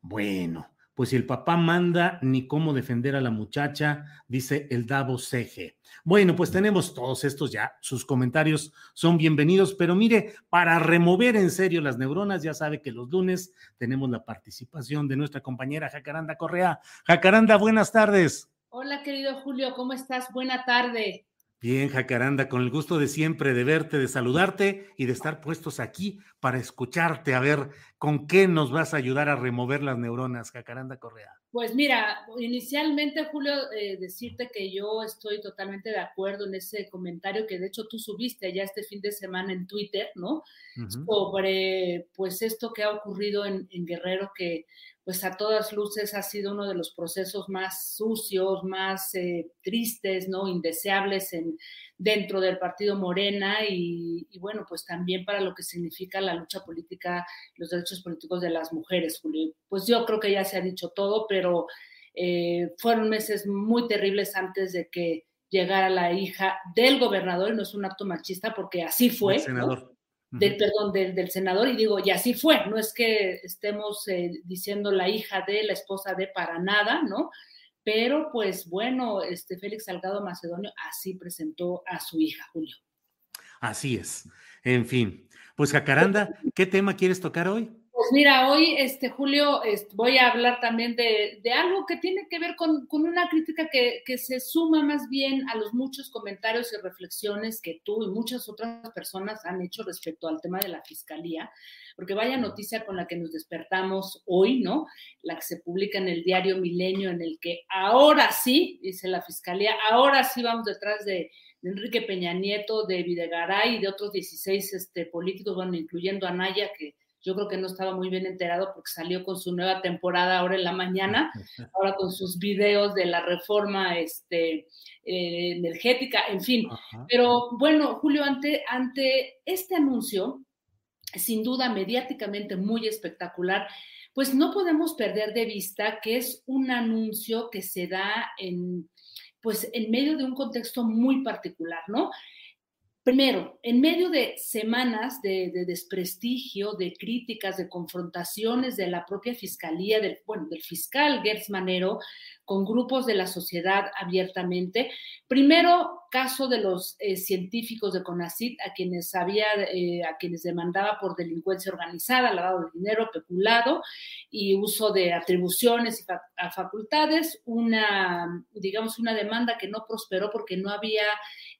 S2: bueno, pues si el papá manda, ni cómo defender a la muchacha, dice el Davo Ceje. Bueno, pues tenemos todos estos ya, sus comentarios son bienvenidos, pero mire, para remover en serio las neuronas, ya sabe que los lunes tenemos la participación de nuestra compañera Jacaranda Correa. Jacaranda, buenas tardes.
S7: Hola, querido Julio, ¿cómo estás? Buena tarde.
S2: Bien, Jacaranda, con el gusto de siempre de verte, de saludarte y de estar puestos aquí para escucharte, a ver con qué nos vas a ayudar a remover las neuronas, Jacaranda Correa.
S7: Pues mira, inicialmente, Julio, eh, decirte que yo estoy totalmente de acuerdo en ese comentario que de hecho tú subiste ya este fin de semana en Twitter, ¿no? Sobre, pues, esto que ha ocurrido en, en Guerrero, que pues a todas luces ha sido uno de los procesos más sucios, más eh, tristes, ¿no? Indeseables en, dentro del partido Morena y, bueno, pues también para lo que significa la lucha política, los derechos políticos de las mujeres, Julio. Pues yo creo que ya se ha dicho todo, pero eh, fueron meses muy terribles antes de que llegara la hija del gobernador, y no es un acto machista porque así fue. senador del, perdón, del, senador, y digo, y así fue, no es que estemos eh, diciendo la hija de, la esposa de, para nada, ¿no? Pero pues bueno, este Félix Salgado Macedonio así presentó a su hija, Julio.
S2: Así es. En fin, pues Jacaranda, ¿qué tema quieres tocar hoy?
S7: Pues mira, hoy, este, Julio, voy a hablar también de, algo que tiene que ver con, una crítica que, se suma más bien a los muchos comentarios y reflexiones que tú y muchas otras personas han hecho respecto al tema de la fiscalía, porque vaya noticia con la que nos despertamos hoy, ¿no? La que se publica en el diario Milenio, en el que ahora sí, dice la fiscalía, ahora sí vamos detrás de, Enrique Peña Nieto, de Videgaray y de otros 16 este, políticos, bueno, incluyendo a Naya, que yo creo que no estaba muy bien enterado porque salió con su nueva temporada ahora en la mañana, ahora con sus videos de la reforma este, eh, energética, en fin. Pero bueno, Julio, ante, ante este anuncio, sin duda mediáticamente muy espectacular, pues no podemos perder de vista que es un anuncio que se da en, pues, en medio de un contexto muy particular, ¿no? Primero, en medio de semanas de, desprestigio, de críticas, de confrontaciones de la propia fiscalía, del, bueno, del fiscal Gertz Manero, con grupos de la sociedad abiertamente. Primero, caso de los eh, científicos de CONACIT, a quienes había, eh, a quienes demandaba por delincuencia organizada, lavado de dinero, peculado y uso de atribuciones y a facultades, una, digamos, una demanda que no prosperó porque no había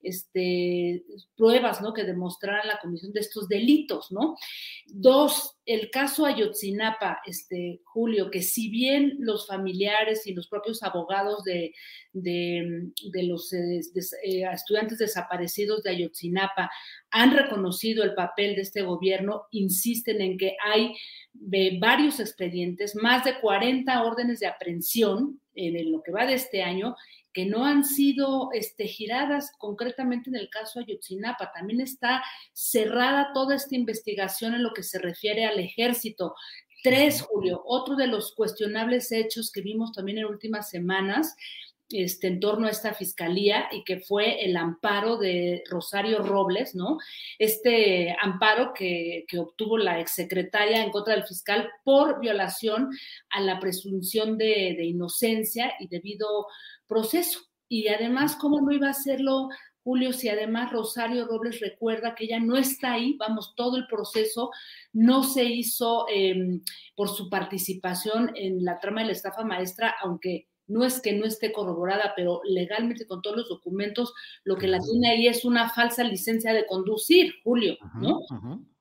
S7: este, pruebas, ¿no? Que demostraran la comisión de estos delitos, ¿no? Dos, el caso Ayotzinapa, este, Julio, que si bien los familiares y los propios abogados de, los eh, eh, estudiantes desaparecidos de Ayotzinapa han reconocido el papel de este gobierno, insisten en que hay eh, varios expedientes, más de 40 órdenes de aprehensión en lo que va de este año, que no han sido este, giradas concretamente en el caso Ayotzinapa. También está cerrada toda esta investigación en lo que se refiere al ejército. Tres, Julio, otro de los cuestionables hechos que vimos también en últimas semanas este, en torno a esta fiscalía y que fue el amparo de Rosario Robles, ¿no? Este amparo que, obtuvo la exsecretaria en contra del fiscal por violación a la presunción de, de inocencia y debido proceso. Y además, ¿cómo no iba a hacerlo Julio, si además Rosario Robles recuerda que ella no está ahí, vamos, todo el proceso no se hizo em, por su participación en la trama de la estafa maestra, aunque no es que no esté corroborada, pero legalmente con todos los documentos, lo que la tiene ahí es una falsa licencia de conducir, Julio, ¿no?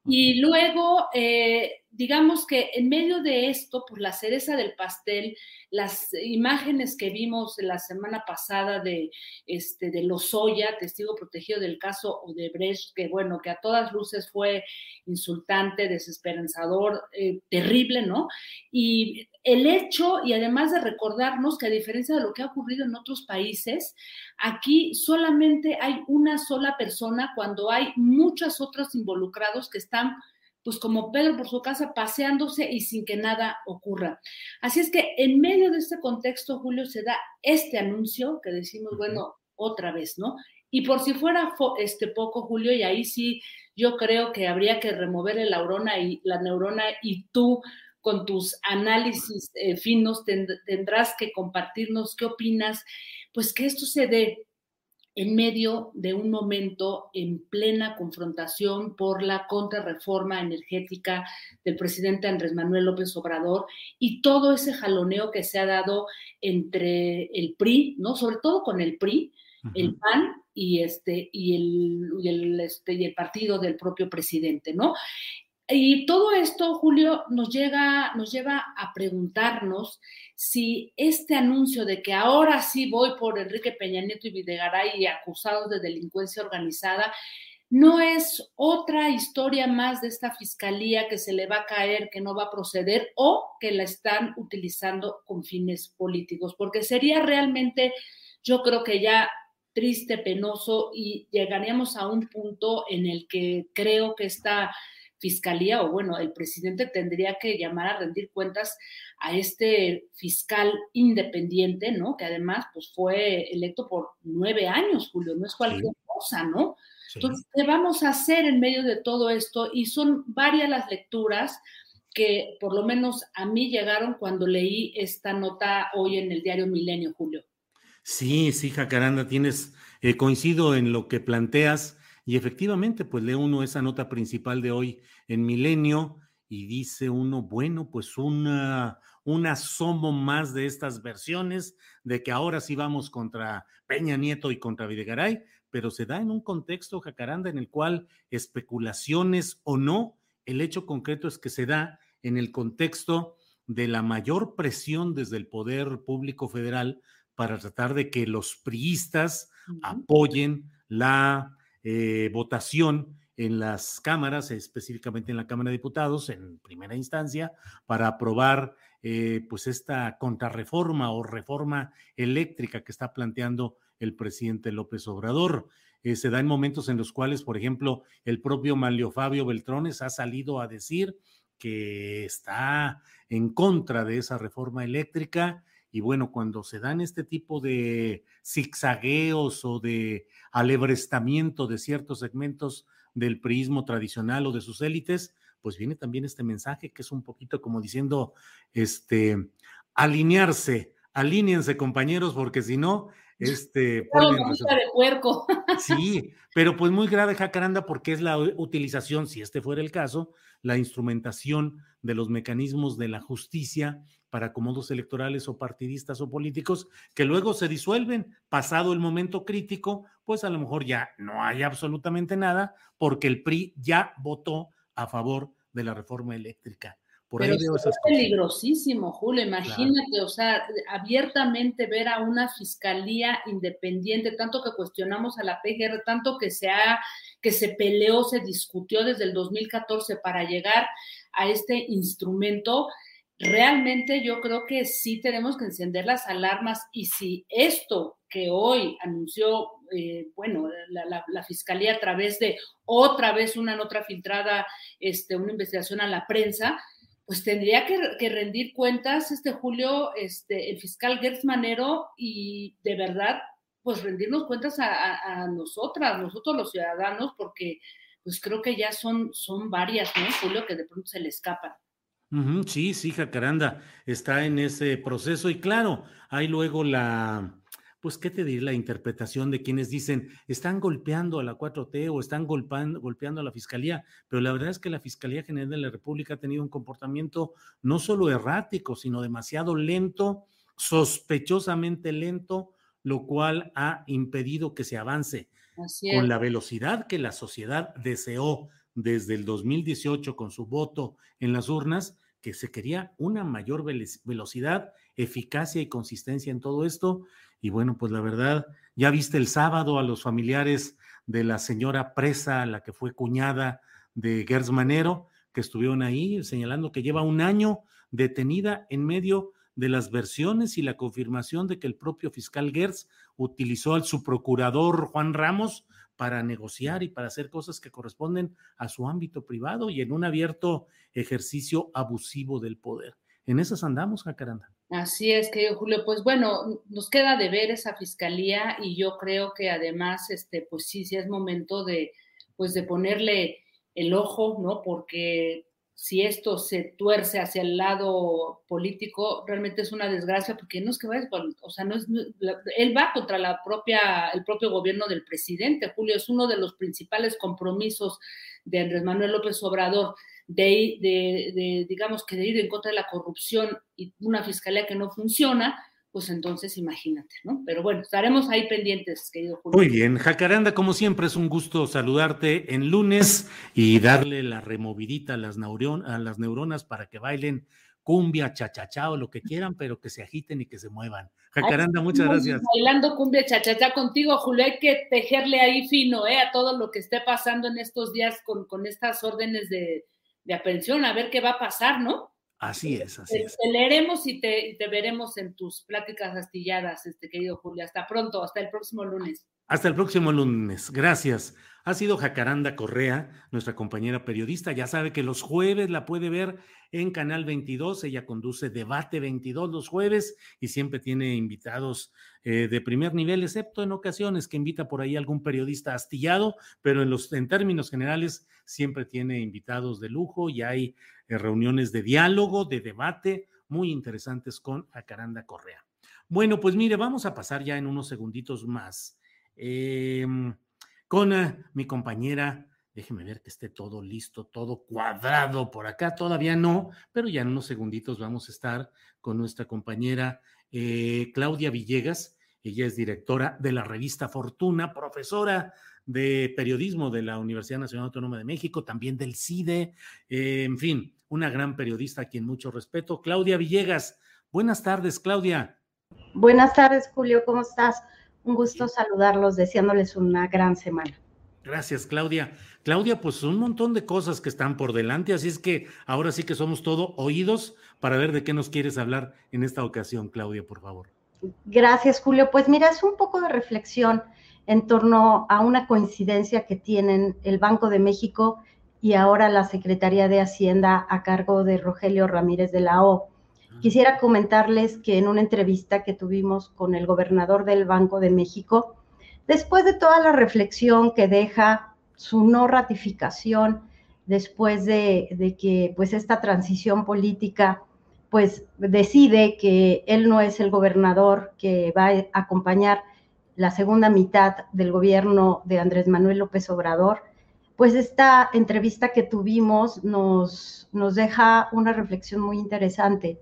S7: Y luego, eh, digamos que en medio de esto, por la cereza del pastel, las imágenes que vimos la semana pasada de, este, de Lozoya, testigo protegido del caso Odebrecht, que bueno, que a todas luces fue insultante, desesperanzador, eh, terrible, ¿no? Y el hecho, y además de recordarnos que a diferencia de lo que ha ocurrido en otros países, aquí solamente hay una sola persona cuando hay muchos otros involucrados que están pues como Pedro por su casa paseándose y sin que nada ocurra. Así es que en medio de este contexto, Julio, se da este anuncio que decimos, bueno, otra vez, ¿no? Y por si fuera este poco, Julio, y ahí sí yo creo que habría que remover la neurona y la neurona y tú con tus análisis eh, finos tendrás que compartirnos qué opinas, pues que esto se dé en medio de un momento en plena confrontación por la contrarreforma energética del presidente Andrés Manuel López Obrador y todo ese jaloneo que se ha dado entre el PRI, ¿no? Sobre todo con el PRI, el PAN y este y el, y el, este, y el partido del propio presidente, ¿no? Y todo esto, Julio, nos, llega, nos lleva a preguntarnos si este anuncio de que ahora sí voy por Enrique Peña Nieto y Videgaray acusados de delincuencia organizada, no es otra historia más de esta fiscalía que se le va a caer, que no va a proceder o que la están utilizando con fines políticos, porque sería realmente, yo creo que ya triste, penoso y llegaríamos a un punto en el que creo que esta fiscalía o bueno, el presidente tendría que llamar a rendir cuentas a este fiscal independiente, ¿no? Que además pues fue electo por nueve años, Julio, no es cualquier cosa, ¿no? Entonces, ¿qué vamos a hacer en medio de todo esto? Y son varias las lecturas que por lo menos a mí llegaron cuando leí esta nota hoy en el diario Milenio, Julio.
S2: Sí, sí, Jacaranda, tienes, eh, coincido en lo que planteas y efectivamente, pues lee uno esa nota principal de hoy en Milenio y dice uno, bueno, pues una, un asomo más de estas versiones de que ahora sí vamos contra Peña Nieto y contra Videgaray, pero se da en un contexto, Jacaranda, en el cual especulaciones o no, el hecho concreto es que se da en el contexto de la mayor presión desde el poder público federal para tratar de que los priistas apoyen la eh, votación en las cámaras, específicamente en la Cámara de Diputados, en primera instancia, para aprobar eh, pues esta contrarreforma o reforma eléctrica que está planteando el presidente López Obrador. Eh, se da en momentos en los cuales, por ejemplo, el propio Manlio Fabio Beltrones ha salido a decir que está en contra de esa reforma eléctrica y bueno, cuando se dan este tipo de zigzagueos o de alebrestamiento de ciertos segmentos del priismo tradicional o de sus élites, pues viene también este mensaje que es un poquito como diciendo, este, alinearse, alíñense compañeros, porque si no, este...
S7: de puerco.
S2: Sí, pero pues muy grave, Jacaranda, porque es la utilización, si este fuera el caso, la instrumentación de los mecanismos de la justicia para acomodos electorales o partidistas o políticos que luego se disuelven. Pasado el momento crítico, pues a lo mejor ya no hay absolutamente nada porque el PRI ya votó a favor de la reforma eléctrica.
S7: Por Pero es peligrosísimo, Julio. Imagínate, o sea, abiertamente ver a una fiscalía independiente, tanto que cuestionamos a la PGR, tanto que se ha, que se peleó, se discutió desde el 2014 para llegar a este instrumento realmente yo creo que sí tenemos que encender las alarmas y si esto que hoy anunció, eh, bueno, la, Fiscalía a través de otra vez una nota filtrada, este, una investigación a la prensa, pues tendría que, rendir cuentas este Julio, este, el fiscal Gertz Manero y de verdad, pues rendirnos cuentas a, a, nosotras, nosotros los ciudadanos, porque pues creo que ya son, son varias, ¿no, Julio, que de pronto se le escapan.
S2: Sí, sí, Jacaranda está en ese proceso y claro, hay luego la, pues, ¿qué te diré? La interpretación de quienes dicen, están golpeando a la 4T o están golpeando, golpeando a la Fiscalía, pero la verdad es que la Fiscalía General de la República ha tenido un comportamiento no solo errático, sino demasiado lento, sospechosamente lento, lo cual ha impedido que se avance con la velocidad que la sociedad deseó desde el 2018 con su voto en las urnas que se quería una mayor velocidad, eficacia y consistencia en todo esto. Y bueno, pues la verdad, ya viste el sábado a los familiares de la señora presa, la que fue cuñada de Gers Manero, que estuvieron ahí señalando que lleva un año detenida en medio de las versiones y la confirmación de que el propio fiscal Gers utilizó al su procurador Juan Ramos para negociar y para hacer cosas que corresponden a su ámbito privado y en un abierto ejercicio abusivo del poder. En esas andamos, Jacaranda.
S7: Así es, querido Julio. Pues bueno, nos queda de ver esa fiscalía y yo creo que además, este, pues sí, sí es momento de, pues de ponerle el ojo, ¿no? Porque si esto se tuerce hacia el lado político, realmente es una desgracia porque no es que vaya, o sea, no es, él va contra la propia, el propio gobierno del presidente, Julio, es uno de los principales compromisos de Andrés Manuel López Obrador de, de, digamos que de ir en contra de la corrupción y una fiscalía que no funciona, pues entonces imagínate, ¿no? Pero bueno, estaremos ahí pendientes, querido Julio.
S2: Muy bien, Jacaranda, como siempre es un gusto saludarte en lunes y darle la removidita a las, a las neuronas para que bailen cumbia, chachachá o lo que quieran, pero que se agiten y que se muevan. Jacaranda, muchas gracias.
S7: Bailando cumbia, chachachá contigo, Julio, hay que tejerle ahí fino, ¿eh? A todo lo que esté pasando en estos días con, con estas órdenes de, de aprehensión, a ver qué va a pasar, ¿no?
S2: Así es, así es.
S7: Te leeremos y te, te, veremos en tus pláticas astilladas, este querido Julio. Hasta pronto, hasta el próximo lunes.
S2: Hasta el próximo lunes. Gracias. Ha sido Jacaranda Correa, nuestra compañera periodista. Ya sabe que los jueves la puede ver en Canal 22. Ella conduce Debate 22 los jueves y siempre tiene invitados eh, de primer nivel, excepto en ocasiones que invita por ahí algún periodista astillado, pero en, los, en términos generales siempre tiene invitados de lujo y hay reuniones de diálogo, de debate muy interesantes con Jacaranda Correa. Bueno, pues mire, vamos a pasar ya en unos segunditos más. Eh, con eh, mi compañera. Déjeme ver que esté todo listo, todo cuadrado por acá. Todavía no, pero ya en unos segunditos vamos a estar con nuestra compañera eh, Claudia Villegas. Ella es directora de la revista Fortuna, profesora de periodismo de la Universidad Nacional Autónoma de México, también del CIDE, eh, en fin, una gran periodista a quien mucho respeto. Claudia Villegas, buenas tardes, Claudia.
S8: Buenas tardes, Julio, ¿cómo estás? Un gusto saludarlos, deseándoles una gran semana.
S2: Gracias, Claudia. Claudia, pues un montón de cosas que están por delante, así es que ahora sí que somos todo oídos para ver de qué nos quieres hablar en esta ocasión, Claudia, por favor.
S8: Gracias, Julio. Pues mira, es un poco de reflexión en torno a una coincidencia que tienen el Banco de México y ahora la Secretaría de Hacienda a cargo de Rogelio Ramírez de la O. Quisiera comentarles que en una entrevista que tuvimos con el gobernador del Banco de México, después de toda la reflexión que deja su no ratificación, después de, que pues esta transición política pues decide que él no es el gobernador que va a acompañar la segunda mitad del gobierno de Andrés Manuel López Obrador, pues esta entrevista que tuvimos nos, nos deja una reflexión muy interesante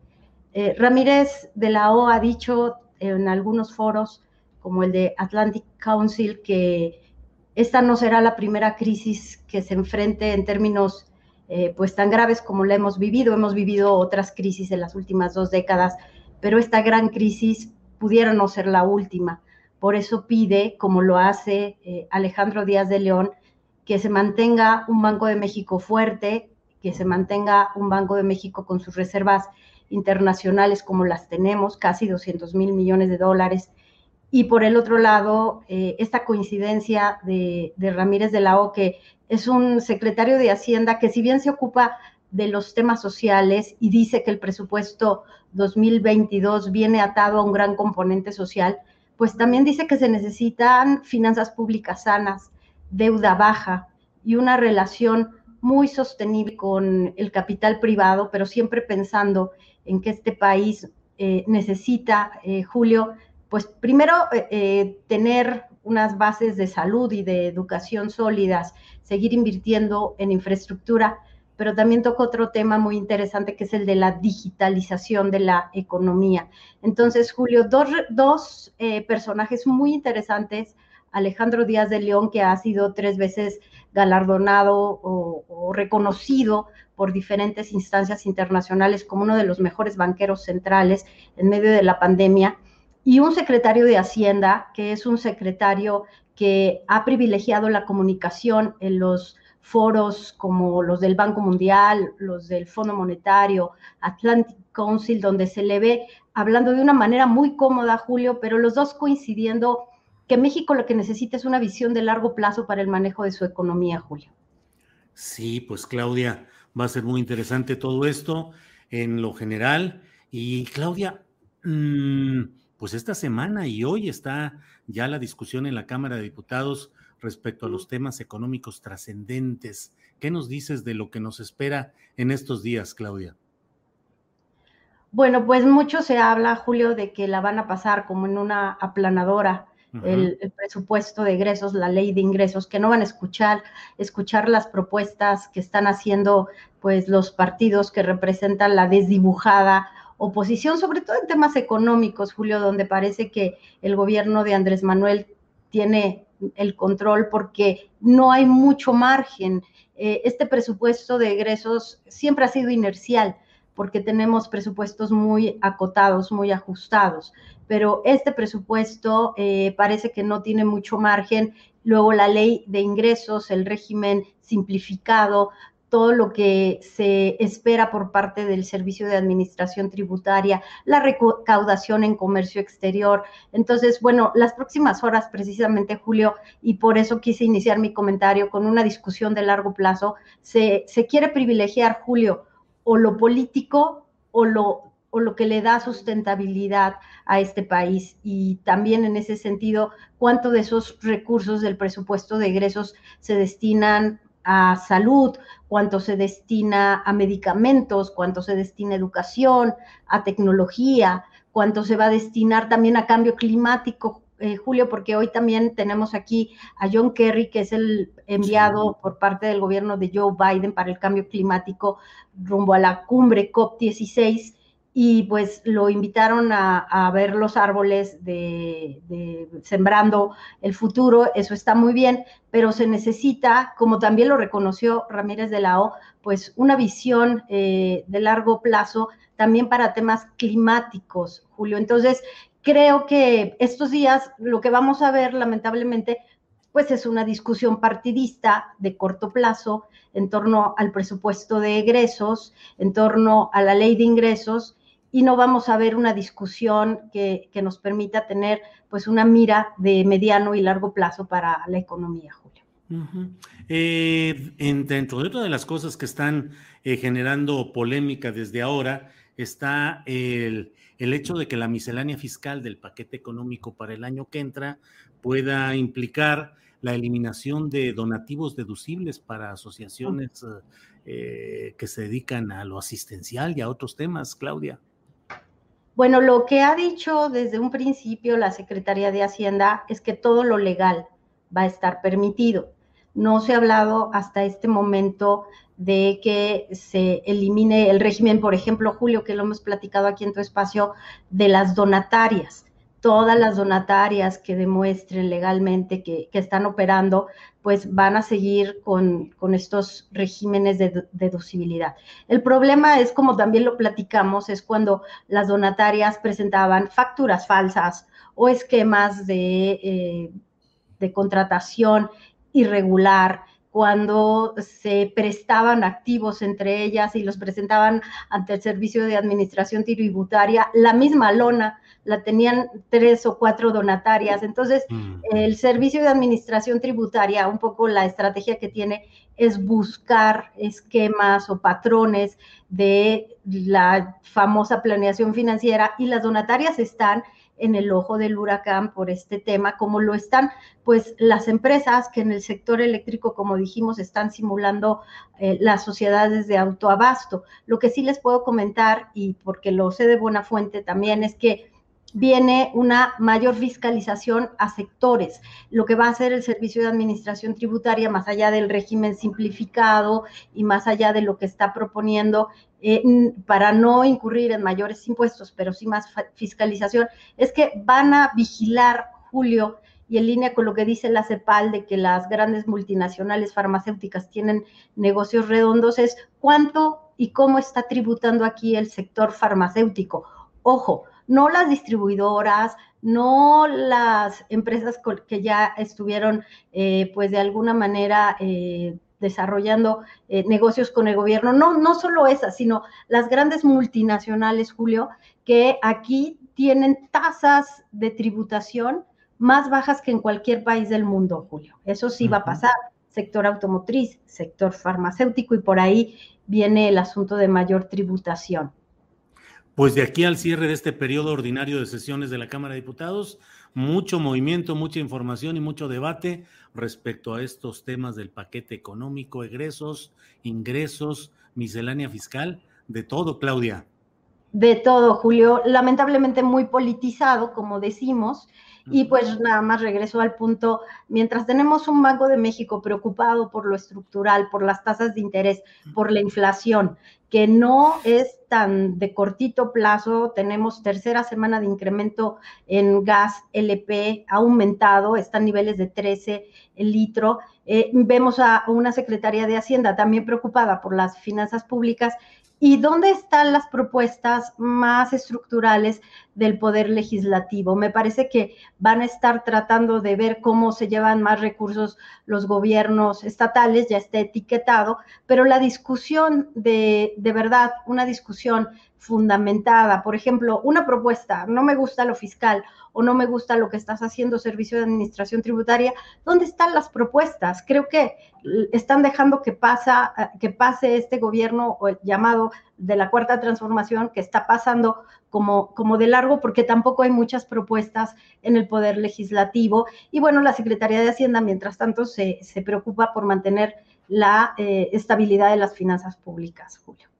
S8: eh, Ramírez de la O ha dicho en algunos foros, como el de Atlantic Council, que esta no será la primera crisis que se enfrente en términos eh, pues tan graves como la hemos vivido. Hemos vivido otras crisis en las últimas dos décadas, pero esta gran crisis pudiera no ser la última. Por eso pide, como lo hace eh, Alejandro Díaz de León, que se mantenga un Banco de México fuerte, que se mantenga un Banco de México con sus reservas internacionales como las tenemos, casi 200 mil millones de dólares. Y por el otro lado, eh, esta coincidencia de, Ramírez de la O, que es un secretario de Hacienda que si bien se ocupa de los temas sociales y dice que el presupuesto 2022 viene atado a un gran componente social, pues también dice que se necesitan finanzas públicas sanas, deuda baja y una relación muy sostenible con el capital privado, pero siempre pensando en que este país eh, necesita, eh, Julio, pues primero eh, tener unas bases de salud y de educación sólidas, seguir invirtiendo en infraestructura, pero también toca otro tema muy interesante que es el de la digitalización de la economía. Entonces, Julio, dos, dos personajes muy interesantes, Alejandro Díaz de León, que ha sido tres veces galardonado o, o reconocido por diferentes instancias internacionales como uno de los mejores banqueros centrales en medio de la pandemia, y un secretario de Hacienda, que es un secretario que ha privilegiado la comunicación en los foros como los del Banco Mundial, los del Fondo Monetario, Atlantic Council, donde se le ve hablando de una manera muy cómoda, Julio, pero los dos coincidiendo que México lo que necesita es una visión de largo plazo para el manejo de su economía, Julio.
S2: Sí, pues Claudia, Va a ser muy interesante todo esto en lo general. Y Claudia, mm, pues esta semana y hoy está ya la discusión en la Cámara de Diputados respecto a los temas económicos trascendentes. ¿Qué nos dices de lo que nos espera en estos días, Claudia?
S8: Bueno, pues mucho se habla, Julio, de que la van a pasar como en una aplanadora. el, presupuesto de ingresos, la ley de ingresos, que no van a escuchar, escuchar las propuestas que están haciendo pues los partidos que representan la desdibujada oposición, sobre todo en temas económicos, Julio, donde parece que el gobierno de Andrés Manuel tiene el control porque no hay mucho margen. Eh, este presupuesto de egresos siempre ha sido inercial porque tenemos presupuestos muy acotados, muy ajustados, pero este presupuesto eh, parece que no tiene mucho margen. Luego la ley de ingresos, el régimen simplificado, todo lo que se espera por parte del Servicio de Administración Tributaria, la recaudación en comercio exterior. Entonces, bueno, las próximas horas, precisamente, Julio, y por eso quise iniciar mi comentario con una discusión de largo plazo, se, se quiere privilegiar, Julio, o lo político o lo, o lo que le da sustentabilidad a este país. Y también en ese sentido, cuánto de esos recursos del presupuesto de egresos se destinan a salud, cuánto se destina a medicamentos, cuánto se destina a educación, a tecnología, cuánto se va a destinar también a cambio climático, eh, Julio, porque hoy también tenemos aquí a John Kerry, que es el enviado por parte del gobierno de Joe Biden para el cambio climático rumbo a la cumbre COP16 y pues lo invitaron a, ver los árboles de, sembrando el futuro, eso está muy bien, pero se necesita, como también lo reconoció Ramírez de la O, pues una visión eh, de largo plazo también para temas climáticos, Julio. Entonces, creo que estos días lo que vamos a ver, lamentablemente, pues es una discusión partidista de corto plazo en torno al presupuesto de egresos, en torno a la ley de ingresos y no vamos a ver una discusión que, nos permita tener pues una mira de mediano y largo plazo para la economía, Julio.
S2: Eh, dentro de las cosas que están eh, generando polémica desde ahora, está el, el hecho de que la miscelánea fiscal del paquete económico para el año que entra pueda implicar la eliminación de donativos deducibles para asociaciones eh, que se dedican a lo asistencial y a otros temas, Claudia.
S8: Bueno, lo que ha dicho desde un principio la Secretaría de Hacienda es que todo lo legal va a estar permitido. No se ha hablado hasta este momento de que se elimine el régimen, por ejemplo, Julio, que lo hemos platicado aquí en tu espacio, de las donatarias todas las donatarias que demuestren legalmente que, están operando, pues van a seguir con, estos regímenes de deducibilidad. El problema es, como también lo platicamos, es cuando las donatarias presentaban facturas falsas o esquemas de, eh, de contratación irregular cuando se prestaban activos entre ellas y los presentaban ante el Servicio de Administración Tributaria, la misma lona la tenían tres o cuatro donatarias. Entonces, el Servicio de Administración Tributaria, un poco la estrategia que tiene es buscar esquemas o patrones de la famosa planeación financiera y las donatarias están en el ojo del huracán por este tema, como lo están pues las empresas que en el sector eléctrico, como dijimos, están simulando eh, las sociedades de autoabasto. Lo que sí les puedo comentar, y porque lo sé de buena fuente también, es que viene una mayor fiscalización a sectores, lo que va a hacer el Servicio de Administración Tributaria, más allá del régimen simplificado y más allá de lo que está proponiendo eh, para no incurrir en mayores impuestos, pero sí más fiscalización, es que van a vigilar, Julio, y en línea con lo que dice la CEPAL de que las grandes multinacionales farmacéuticas tienen negocios redondos, es cuánto y cómo está tributando aquí el sector farmacéutico. Ojo, no las distribuidoras, no las empresas que ya estuvieron, eh, pues de alguna manera, eh, desarrollando eh, negocios con el gobierno. No, no solo esas, sino las grandes multinacionales, Julio, que aquí tienen tasas de tributación más bajas que en cualquier país del mundo, Julio. Eso sí va a pasar. Sector automotriz, sector farmacéutico y por ahí viene el asunto de mayor tributación.
S2: Pues de aquí al cierre de este periodo ordinario de sesiones de la Cámara de Diputados, mucho movimiento, mucha información y mucho debate respecto a estos temas del paquete económico, egresos, ingresos, miscelánea fiscal, de todo, Claudia.
S8: De todo, Julio. Lamentablemente muy politizado, como decimos, y pues nada más regreso al punto, mientras tenemos un Banco de México preocupado por lo estructural, por las tasas de interés, por la inflación, que no es tan de cortito plazo, tenemos tercera semana de incremento en gas LP, ha aumentado, están niveles de 13 el litro. Eh, vemos a una Secretaría de Hacienda también preocupada por las finanzas públicas ¿Y dónde están las propuestas más estructurales del Poder Legislativo? Me parece que van a estar tratando de ver cómo se llevan más recursos los gobiernos estatales, ya está etiquetado, pero la discusión de, de verdad, una discusión fundamentada, por ejemplo, una propuesta, no me gusta lo fiscal o no me gusta lo que estás haciendo, servicio de administración tributaria, ¿dónde están las propuestas? Creo que están dejando que, pasa, que pase este gobierno llamado de la cuarta transformación que está pasando como, como de largo porque tampoco hay muchas propuestas en el poder legislativo. Y bueno, la Secretaría de Hacienda, mientras tanto, se, se preocupa por mantener la eh, estabilidad de las finanzas públicas, Julio.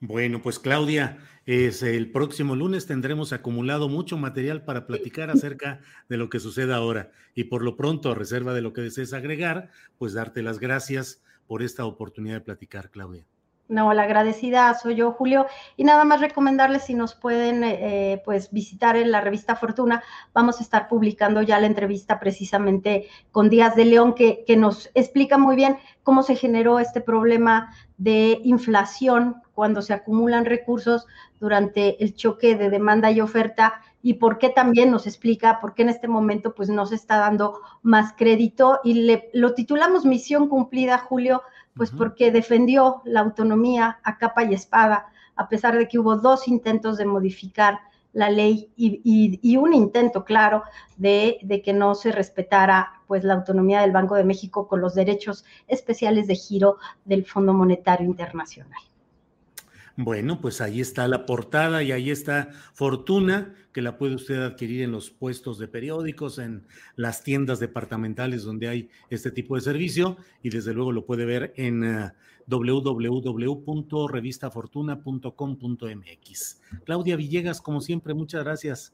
S2: Bueno, pues Claudia, es el próximo lunes tendremos acumulado mucho material para platicar acerca de lo que sucede ahora. Y por lo pronto, a reserva de lo que desees agregar, pues darte las gracias por esta oportunidad de platicar, Claudia.
S8: No, la agradecida soy yo, Julio. Y nada más recomendarles si nos pueden eh, pues visitar en la revista Fortuna. Vamos a estar publicando ya la entrevista precisamente con Díaz de León, que, que nos explica muy bien cómo se generó este problema de inflación cuando se acumulan recursos durante el choque de demanda y oferta y por qué también nos explica por qué en este momento pues no se está dando más crédito y le, lo titulamos Misión cumplida, Julio, pues porque defendió la autonomía a capa y espada, a pesar de que hubo dos intentos de modificar la ley y, un intento claro de, de, que no se respetara pues la autonomía del Banco de México con los derechos especiales de giro del Fondo Monetario Internacional.
S2: Bueno, pues ahí está la portada y ahí está Fortuna, que la puede usted adquirir en los puestos de periódicos, en las tiendas departamentales donde hay este tipo de servicio y desde luego lo puede ver en uh, www.revistafortuna.com.mx. Claudia Villegas, como siempre, muchas gracias.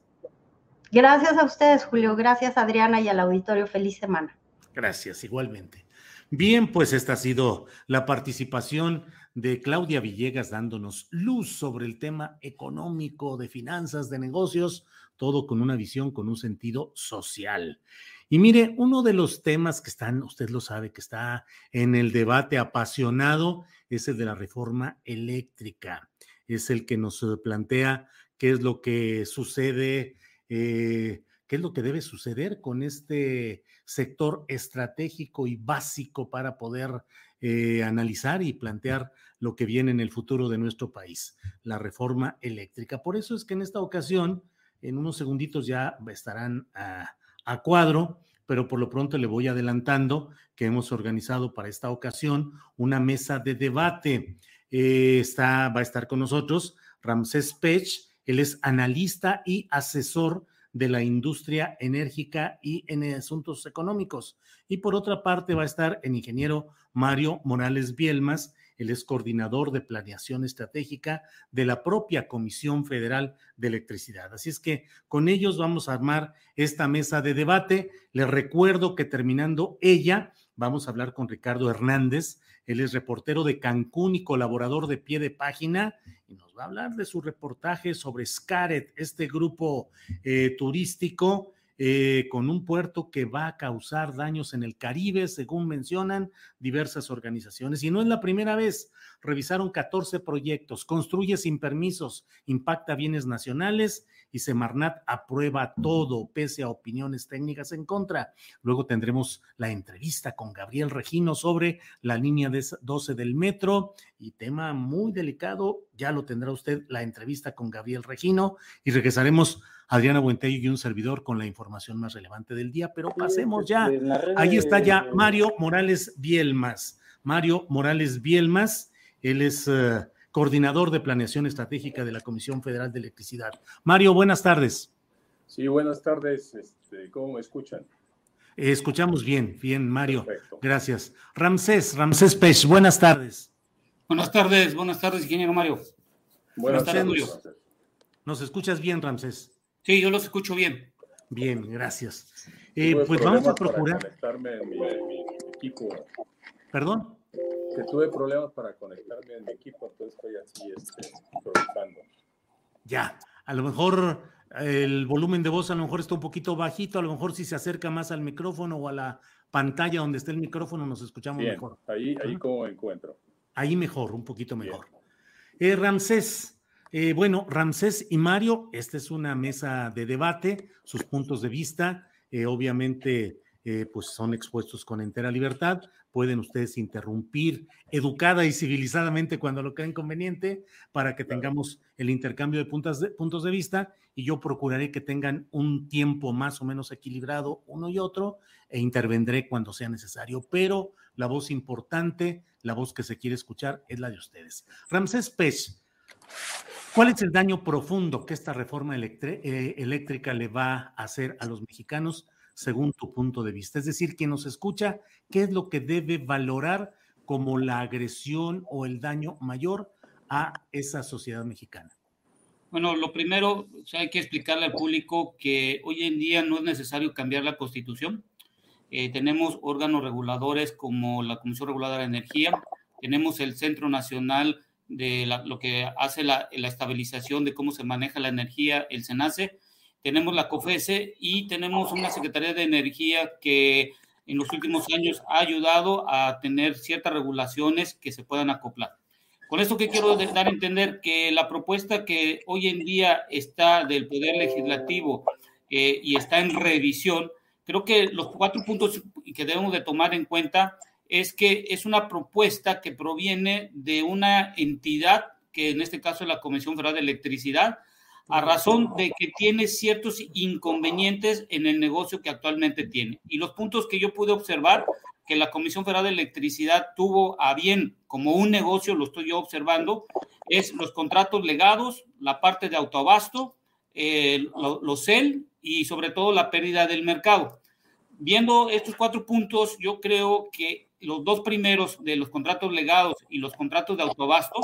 S8: Gracias a ustedes, Julio. Gracias, Adriana, y al auditorio. Feliz semana.
S2: Gracias, igualmente. Bien, pues esta ha sido la participación de Claudia Villegas dándonos luz sobre el tema económico, de finanzas, de negocios, todo con una visión, con un sentido social. Y mire, uno de los temas que están, usted lo sabe, que está en el debate apasionado, es el de la reforma eléctrica. Es el que nos plantea qué es lo que sucede, eh, qué es lo que debe suceder con este sector estratégico y básico para poder eh, analizar y plantear lo que viene en el futuro de nuestro país, la reforma eléctrica. Por eso es que en esta ocasión, en unos segunditos ya estarán a, cuadro, pero por lo pronto le voy adelantando que hemos organizado para esta ocasión una mesa de debate. Eh, está, va a estar con nosotros Ramsés Pech, él es analista y asesor de la industria enérgica y en asuntos económicos. Y por otra parte va a estar el ingeniero Mario Morales Bielmas, él es coordinador de planeación estratégica de la propia Comisión Federal de Electricidad. Así es que con ellos vamos a armar esta mesa de debate. Les recuerdo que terminando ella, vamos a hablar con Ricardo Hernández. Él es reportero de Cancún y colaborador de pie de página y nos va a hablar de su reportaje sobre Scaret, este grupo eh, turístico eh, con un puerto que va a causar daños en el Caribe, según mencionan diversas organizaciones. Y no es la primera vez. Revisaron 14 proyectos, construye sin permisos, impacta bienes nacionales y Semarnat aprueba todo, pese a opiniones técnicas en contra. Luego tendremos la entrevista con Gabriel Regino sobre la línea 12 del metro y tema muy delicado, ya lo tendrá usted la entrevista con Gabriel Regino y regresaremos Adriana Buentello y un servidor con la información más relevante del día, pero pasemos ya. Ahí está ya Mario Morales Bielmas. Mario Morales Bielmas, él es eh, coordinador de planeación estratégica de la Comisión Federal de Electricidad. Mario, buenas tardes.
S9: Sí, buenas tardes. Este, ¿Cómo me escuchan?
S2: Eh, escuchamos bien, bien, Mario. Gracias. Ramsés, Ramsés Pech, buenas tardes.
S10: Buenas tardes, buenas tardes, ingeniero Mario.
S2: Buenas, tardes, Julio. ¿Nos escuchas bien, Ramsés?
S10: Sí, yo los escucho bien.
S2: Bien, gracias. Eh, pues vamos a procurar.
S9: conectarme en mi, equipo.
S2: ¿Perdón?
S9: Que tuve problemas para conectarme en mi equipo, entonces estoy así este,
S2: Ya, a lo mejor el volumen de voz a lo mejor está un poquito bajito, a lo mejor si se acerca más al micrófono o a la pantalla donde está el micrófono nos escuchamos mejor.
S9: Ahí, ahí como encuentro.
S2: Ahí mejor, un poquito mejor. Eh, Ramsés, eh, bueno, Ramsés y Mario, esta es una mesa de debate, sus puntos de vista, eh, obviamente, pues son expuestos con entera libertad pueden ustedes interrumpir educada y civilizadamente cuando lo crean conveniente para que tengamos el intercambio de, de puntos de vista y yo procuraré que tengan un tiempo más o menos equilibrado uno y otro e intervendré cuando sea necesario, pero la voz importante, la voz que se quiere escuchar es la de ustedes. Ramsés Pech, ¿cuál es el daño profundo que esta reforma eh, eléctrica le va a hacer a los mexicanos según tu punto de vista? Es decir, quien nos escucha, ¿qué es lo que debe valorar como la agresión o el daño mayor a esa sociedad mexicana?
S10: Bueno, lo primero, hay que explicarle al público que hoy en día no es necesario cambiar la constitución. Eh, tenemos órganos reguladores como la Comisión Reguladora de Energía, tenemos el Centro Nacional de lo que hace la, la, estabilización de cómo se maneja la energía, el SENACE, tenemos la COFESE y tenemos una Secretaría de Energía que en los últimos años ha ayudado a tener ciertas regulaciones que se puedan acoplar. Con esto que quiero dar a entender que la propuesta que hoy en día está del Poder Legislativo eh, y está en revisión, creo que los cuatro puntos que debemos de tomar en cuenta es que es una propuesta que proviene de una entidad, que en este caso es la Comisión Federal de Electricidad, a razón de que tiene ciertos inconvenientes en el negocio que actualmente tiene. Y los puntos que yo pude observar que la Comisión Federal de Electricidad tuvo a bien como un negocio, lo estoy yo observando, es los contratos legados, la parte de autoabasto, eh, los CEL y sobre todo la pérdida del mercado. Viendo estos cuatro puntos, yo creo que los dos primeros de los contratos legados y los contratos de autoabasto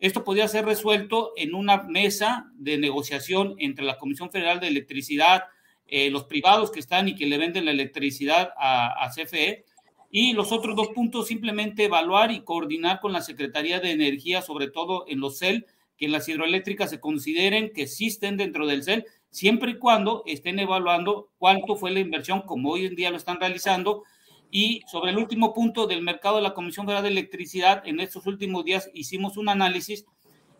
S10: esto podría ser resuelto en una mesa de negociación entre la Comisión Federal de Electricidad, eh, los privados que están y que le venden la electricidad a, CFE, y los otros dos puntos simplemente evaluar y coordinar con la Secretaría de Energía, sobre todo en los CEL, que las hidroeléctricas se consideren que existen dentro del CEL, siempre y cuando estén evaluando cuánto fue la inversión, como hoy en día lo están realizando, y sobre el último punto del mercado de la Comisión Federal de Electricidad, en estos últimos días hicimos un análisis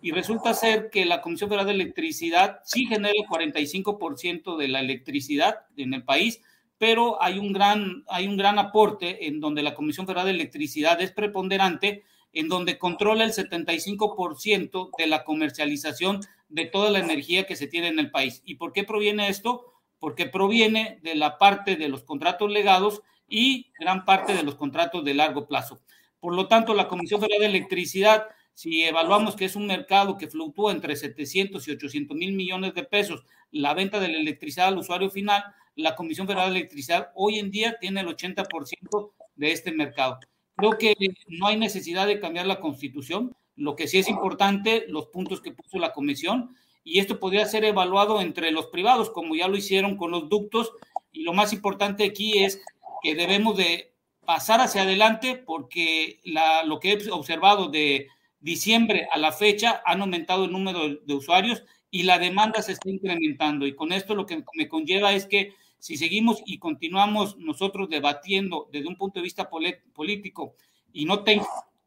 S10: y resulta ser que la Comisión Federal de Electricidad sí genera el 45% de la electricidad en el país, pero hay un gran, hay un gran aporte en donde la Comisión Federal de Electricidad es preponderante, en donde controla el 75% de la comercialización de toda la energía que se tiene en el país. ¿Y por qué proviene esto? Porque proviene de la parte de los contratos legados y gran parte de los contratos de largo plazo. Por lo tanto, la Comisión Federal de Electricidad, si evaluamos que es un mercado que fluctúa entre 700 y 800 mil millones de pesos, la venta de la electricidad al usuario final, la Comisión Federal de Electricidad hoy en día tiene el 80% de este mercado. Creo que no hay necesidad de cambiar la constitución. Lo que sí es importante, los puntos que puso la comisión, y esto podría ser evaluado entre los privados, como ya lo hicieron con los ductos. Y lo más importante aquí es que debemos de pasar hacia adelante porque la, lo que he observado de diciembre a la fecha han aumentado el número de, usuarios y la demanda se está incrementando. Y con esto lo que me conlleva es que si seguimos y continuamos nosotros debatiendo desde un punto de vista político y no,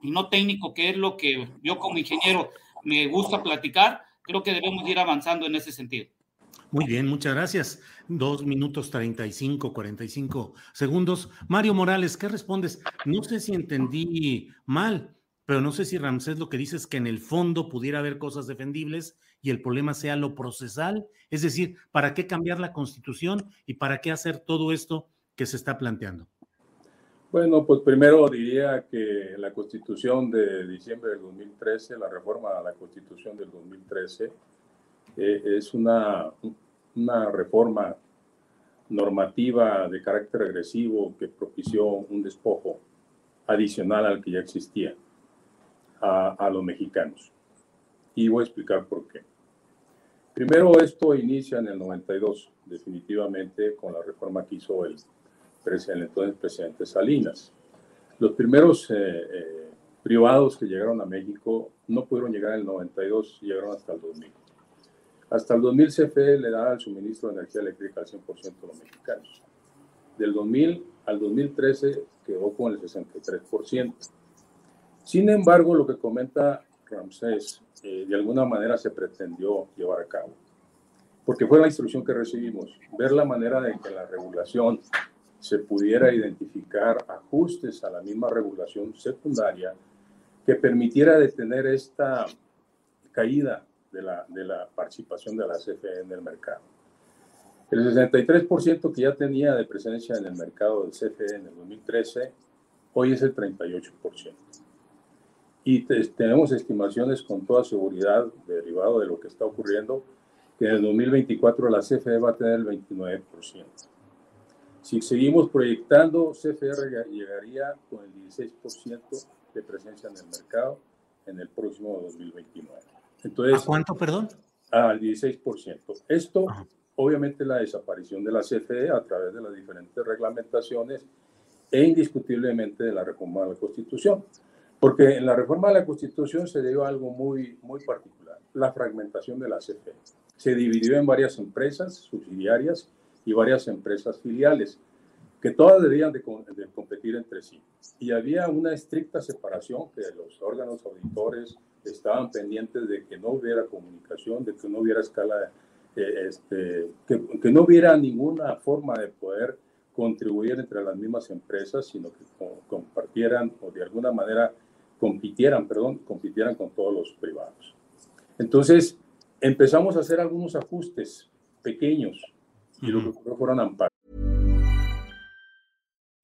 S10: y no técnico, que es lo que yo como ingeniero me gusta platicar, creo que debemos ir avanzando en ese sentido.
S2: Muy bien, muchas gracias. Dos minutos 35, 45 segundos. Mario Morales, ¿qué respondes? No sé si entendí mal, pero no sé si Ramsés lo que dice es que en el fondo pudiera haber cosas defendibles y el problema sea lo procesal. Es decir, ¿para qué cambiar la constitución y para qué hacer todo esto que se está planteando?
S9: Bueno, pues primero diría que la constitución de diciembre del 2013, la reforma a la constitución del 2013, eh, es una, reforma normativa de carácter regresivo que propició un despojo adicional al que ya existía a, a los mexicanos. Y voy a explicar por qué. Primero, esto inicia en el 92, definitivamente, con la reforma que hizo el presidente, entonces presidente Salinas. Los primeros eh, eh, privados que llegaron a México no pudieron llegar en el 92, llegaron hasta el 2000. Hasta el 2000 CFE le da el suministro de energía eléctrica al 100% de los mexicanos. Del 2000 al 2013 quedó con el 63%. Sin embargo, lo que comenta Ramsés, eh, de alguna manera se pretendió llevar a cabo, porque fue la instrucción que recibimos, ver la manera de que la regulación se pudiera identificar ajustes a la misma regulación secundaria que permitiera detener esta caída de la, de la participación de la CFE en el mercado. El 63% que ya tenía de presencia en el mercado del CFE en el 2013, hoy es el 38%. Y tenemos estimaciones con toda seguridad, derivado de lo que está ocurriendo, que en el 2024 la CFE va a tener el 29%. Si seguimos proyectando, CFR llegaría con el 16% de presencia en el mercado en el próximo 2029.
S2: Entonces, ¿A cuánto, perdón?
S9: Al 16%. Esto, obviamente, la desaparición de la CFE a través de las diferentes reglamentaciones e indiscutiblemente de la reforma de la Constitución. Porque en la reforma de la Constitución se dio algo muy, muy particular, la fragmentación de la CFE. Se dividió en varias empresas subsidiarias y varias empresas filiales, que todas debían de, competir entre sí. Y había una estricta separación que los órganos auditores estaban pendientes de que no hubiera comunicación, de que no hubiera escala, eh, este, que, que, no hubiera ninguna forma de poder contribuir entre las mismas empresas, sino que compartieran o de alguna manera compitieran, perdón, compitieran con todos los privados. Entonces, empezamos a hacer algunos ajustes pequeños y lo que fueron amparos.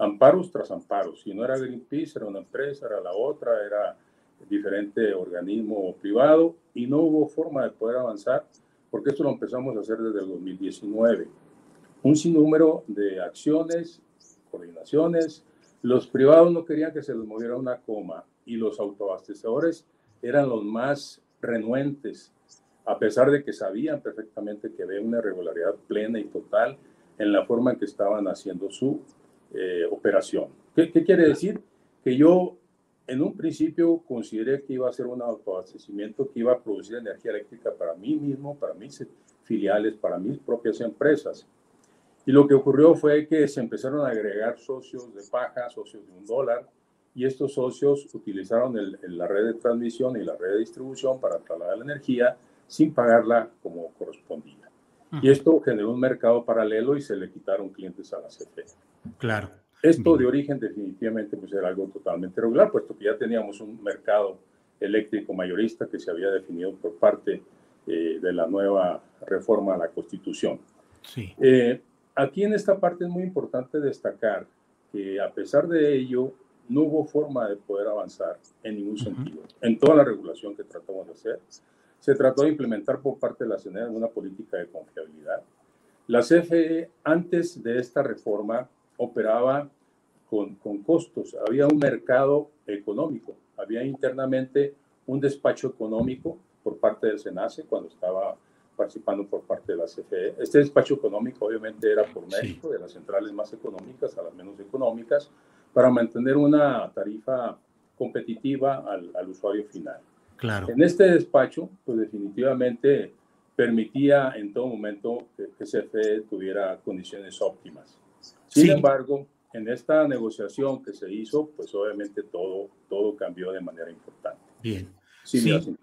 S9: Amparos tras amparos. Si no era Greenpeace, era una empresa, era la otra, era diferente organismo privado y no hubo forma de poder avanzar porque esto lo empezamos a hacer desde el 2019. Un sinnúmero de acciones, coordinaciones. Los privados no querían que se les moviera una coma y los autoabastecedores eran los más renuentes, a pesar de que sabían perfectamente que había una irregularidad plena y total en la forma en que estaban haciendo su eh, operación. ¿Qué, ¿Qué quiere decir? Que yo en un principio consideré que iba a ser un autoabastecimiento que iba a producir energía eléctrica para mí mismo, para mis filiales, para mis propias empresas. Y lo que ocurrió fue que se empezaron a agregar socios de paja, socios de un dólar, y estos socios utilizaron la red de transmisión y la red de distribución para trasladar la energía sin pagarla como correspondía. Y esto generó un mercado paralelo y se le quitaron clientes a la CFE.
S2: Claro.
S9: Esto de origen definitivamente pues era algo totalmente regular, puesto que ya teníamos un mercado eléctrico mayorista que se había definido por parte eh, de la nueva reforma a la Constitución.
S2: Sí.
S9: Eh, aquí en esta parte es muy importante destacar que a pesar de ello no hubo forma de poder avanzar en ningún sentido. En toda la regulación que tratamos de hacer, se trató de implementar por parte de la CNE una política de confiabilidad La CFE antes de esta reforma operaba con, con costos, había un mercado económico, había internamente un despacho económico por parte del SENACE cuando estaba participando por parte de la CFE. Este despacho económico obviamente era por mérito de las centrales más económicas a las menos económicas para mantener una tarifa competitiva al, al usuario final.
S2: Claro.
S9: En este despacho, pues definitivamente permitía en todo momento que, que CFE tuviera condiciones óptimas. Sin sí. embargo, en esta negociación que se hizo, pues obviamente todo, todo cambió de manera importante.
S2: Bien.
S9: Sí,
S2: sí.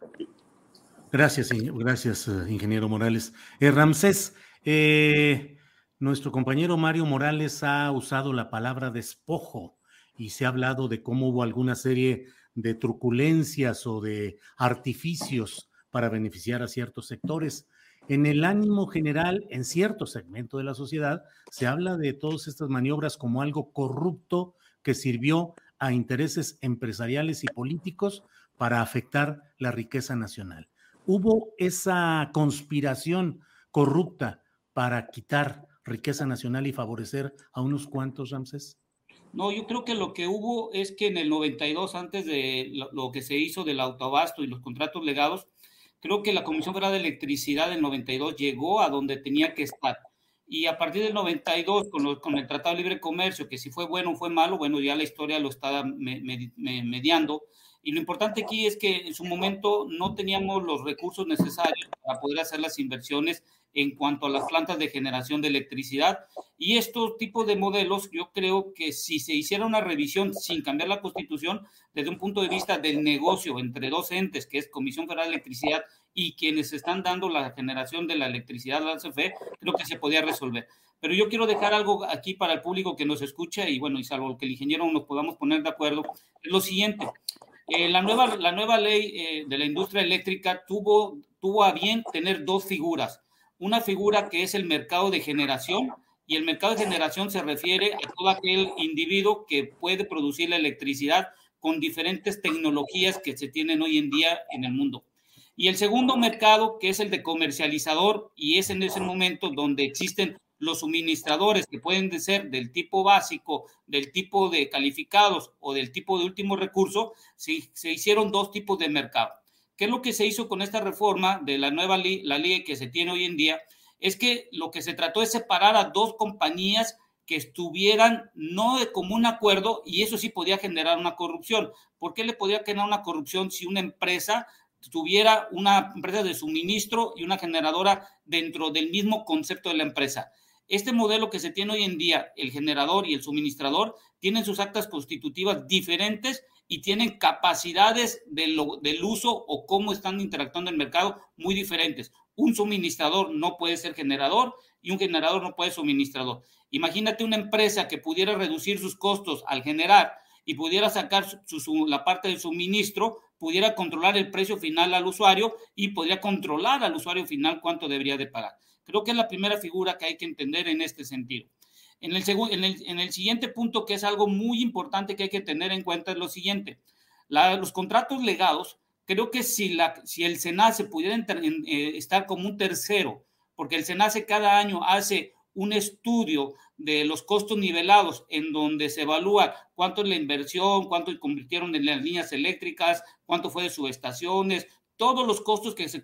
S2: Gracias, gracias, eh, ingeniero Morales. Eh, Ramsés, eh, nuestro compañero Mario Morales ha usado la palabra despojo y se ha hablado de cómo hubo alguna serie de truculencias o de artificios para beneficiar a ciertos sectores. En el ánimo general, en cierto segmento de la sociedad, se habla de todas estas maniobras como algo corrupto que sirvió a intereses empresariales y políticos para afectar la riqueza nacional hubo esa conspiración corrupta para quitar riqueza nacional y favorecer a unos cuantos, Ramses?
S10: No, yo creo que lo que hubo es que en el 92, antes de lo, que se hizo del autobasto y los contratos legados, creo que la Comisión Federal de Electricidad del 92 llegó a donde tenía que estar. Y a partir del 92, con, lo, con el Tratado de Libre Comercio, que si fue bueno o fue malo, bueno, ya la historia lo está me, me, me, mediando, y lo importante aquí es que en su momento no teníamos los recursos necesarios para poder hacer las inversiones en cuanto a las plantas de generación de electricidad. Y estos tipos de modelos, yo creo que si se hiciera una revisión sin cambiar la constitución, desde un punto de vista del negocio entre dos entes, que es Comisión Federal de Electricidad y quienes están dando la generación de la electricidad CFE, creo que se podía resolver. Pero yo quiero dejar algo aquí para el público que nos escucha y bueno, y salvo que el ingeniero nos podamos poner de acuerdo, lo siguiente. Eh, la, nueva, la nueva ley eh, de la industria eléctrica tuvo, tuvo a bien tener dos figuras. Una figura que es el mercado de generación, y el mercado de generación se refiere a todo aquel individuo que puede producir la electricidad con diferentes tecnologías que se tienen hoy en día en el mundo. Y el segundo mercado, que es el de comercializador, y es en ese momento donde existen los suministradores que pueden ser del tipo básico, del tipo de calificados o del tipo de último recurso, se, se hicieron dos tipos de mercado. ¿Qué es lo que se hizo con esta reforma de la nueva ley, la ley que se tiene hoy en día? Es que lo que se trató es separar a dos compañías que estuvieran no de común acuerdo y eso sí podía generar una corrupción. ¿Por qué le podía generar una corrupción si una empresa tuviera una empresa de suministro y una generadora dentro del mismo concepto de la empresa? Este modelo que se tiene hoy en día, el generador y el suministrador, tienen sus actas constitutivas diferentes y tienen capacidades de lo, del uso o cómo están interactuando en el mercado muy diferentes. Un suministrador no puede ser generador y un generador no puede ser suministrador. Imagínate una empresa que pudiera reducir sus costos al generar y pudiera sacar la parte del suministro, pudiera controlar el precio final al usuario y podría controlar al usuario final cuánto debería de pagar. Creo que es la primera figura que hay que entender en este sentido. En el, en en el siguiente punto, que es algo muy importante que hay que tener en cuenta, es lo siguiente. Los contratos legados, creo que si, la, si el SENACE pudiera eh, estar como un tercero, porque el SENACE cada año hace un estudio de los costos nivelados en donde se evalúa cuánto es la inversión, cuánto convirtieron en las líneas eléctricas, cuánto fue de subestaciones, todos los costos que se,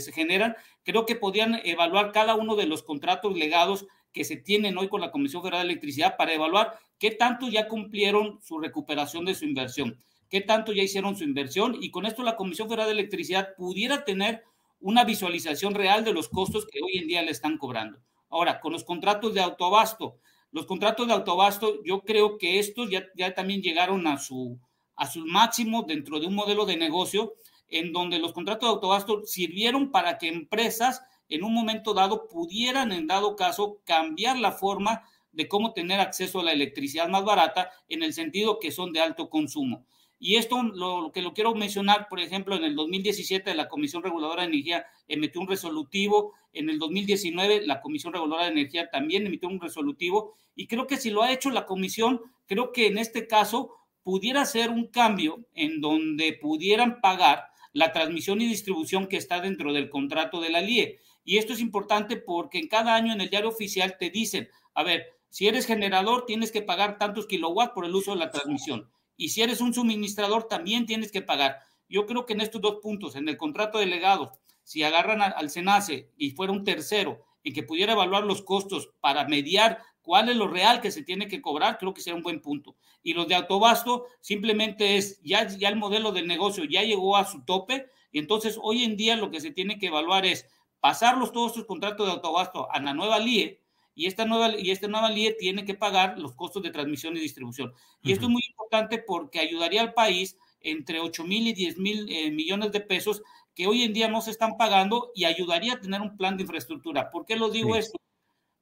S10: se, generan, creo que podían evaluar cada uno de los contratos legados que se tienen hoy con la Comisión Federal de Electricidad para evaluar qué tanto ya cumplieron su recuperación de su inversión, qué tanto ya hicieron su inversión y con esto la Comisión Federal de Electricidad pudiera tener una visualización real de los costos que hoy en día le están cobrando. Ahora, con los contratos de autobasto, los contratos de autobasto, yo creo que estos ya, ya también llegaron a su, a su máximo dentro de un modelo de negocio en donde los contratos de autobasto sirvieron para que empresas en un momento dado pudieran, en dado caso, cambiar la forma de cómo tener acceso a la electricidad más barata en el sentido que son de alto consumo. Y esto lo, lo, que lo quiero mencionar, por ejemplo, en el 2017 la Comisión Reguladora de Energía emitió un resolutivo, en el 2019 la Comisión Reguladora de Energía también emitió un resolutivo, y creo que si lo ha hecho la Comisión, creo que en este caso pudiera ser un cambio en donde pudieran pagar la transmisión y distribución que está dentro del contrato de la LIE. Y esto es importante porque en cada año en el diario oficial te dicen, a ver, si eres generador tienes que pagar tantos kilowatts por el uso de la transmisión. Y si eres un suministrador también tienes que pagar. Yo creo que en estos dos puntos, en el contrato de legados, si agarran al SENACE y fuera un tercero y que pudiera evaluar los costos para mediar cuál es lo real que se tiene que cobrar, creo que sería un buen punto. Y los de autobasto simplemente es, ya, ya el modelo del negocio ya llegó a su tope, y entonces hoy en día lo que se tiene que evaluar es pasarlos todos estos contratos de autobasto a la nueva LIE, y esta nueva, y esta nueva LIE tiene que pagar los costos de transmisión y distribución. Y esto es muy importante porque ayudaría al país entre 8 mil y 10 mil eh, millones de pesos que hoy en día no se están pagando y ayudaría a tener un plan de infraestructura. ¿Por qué lo digo esto?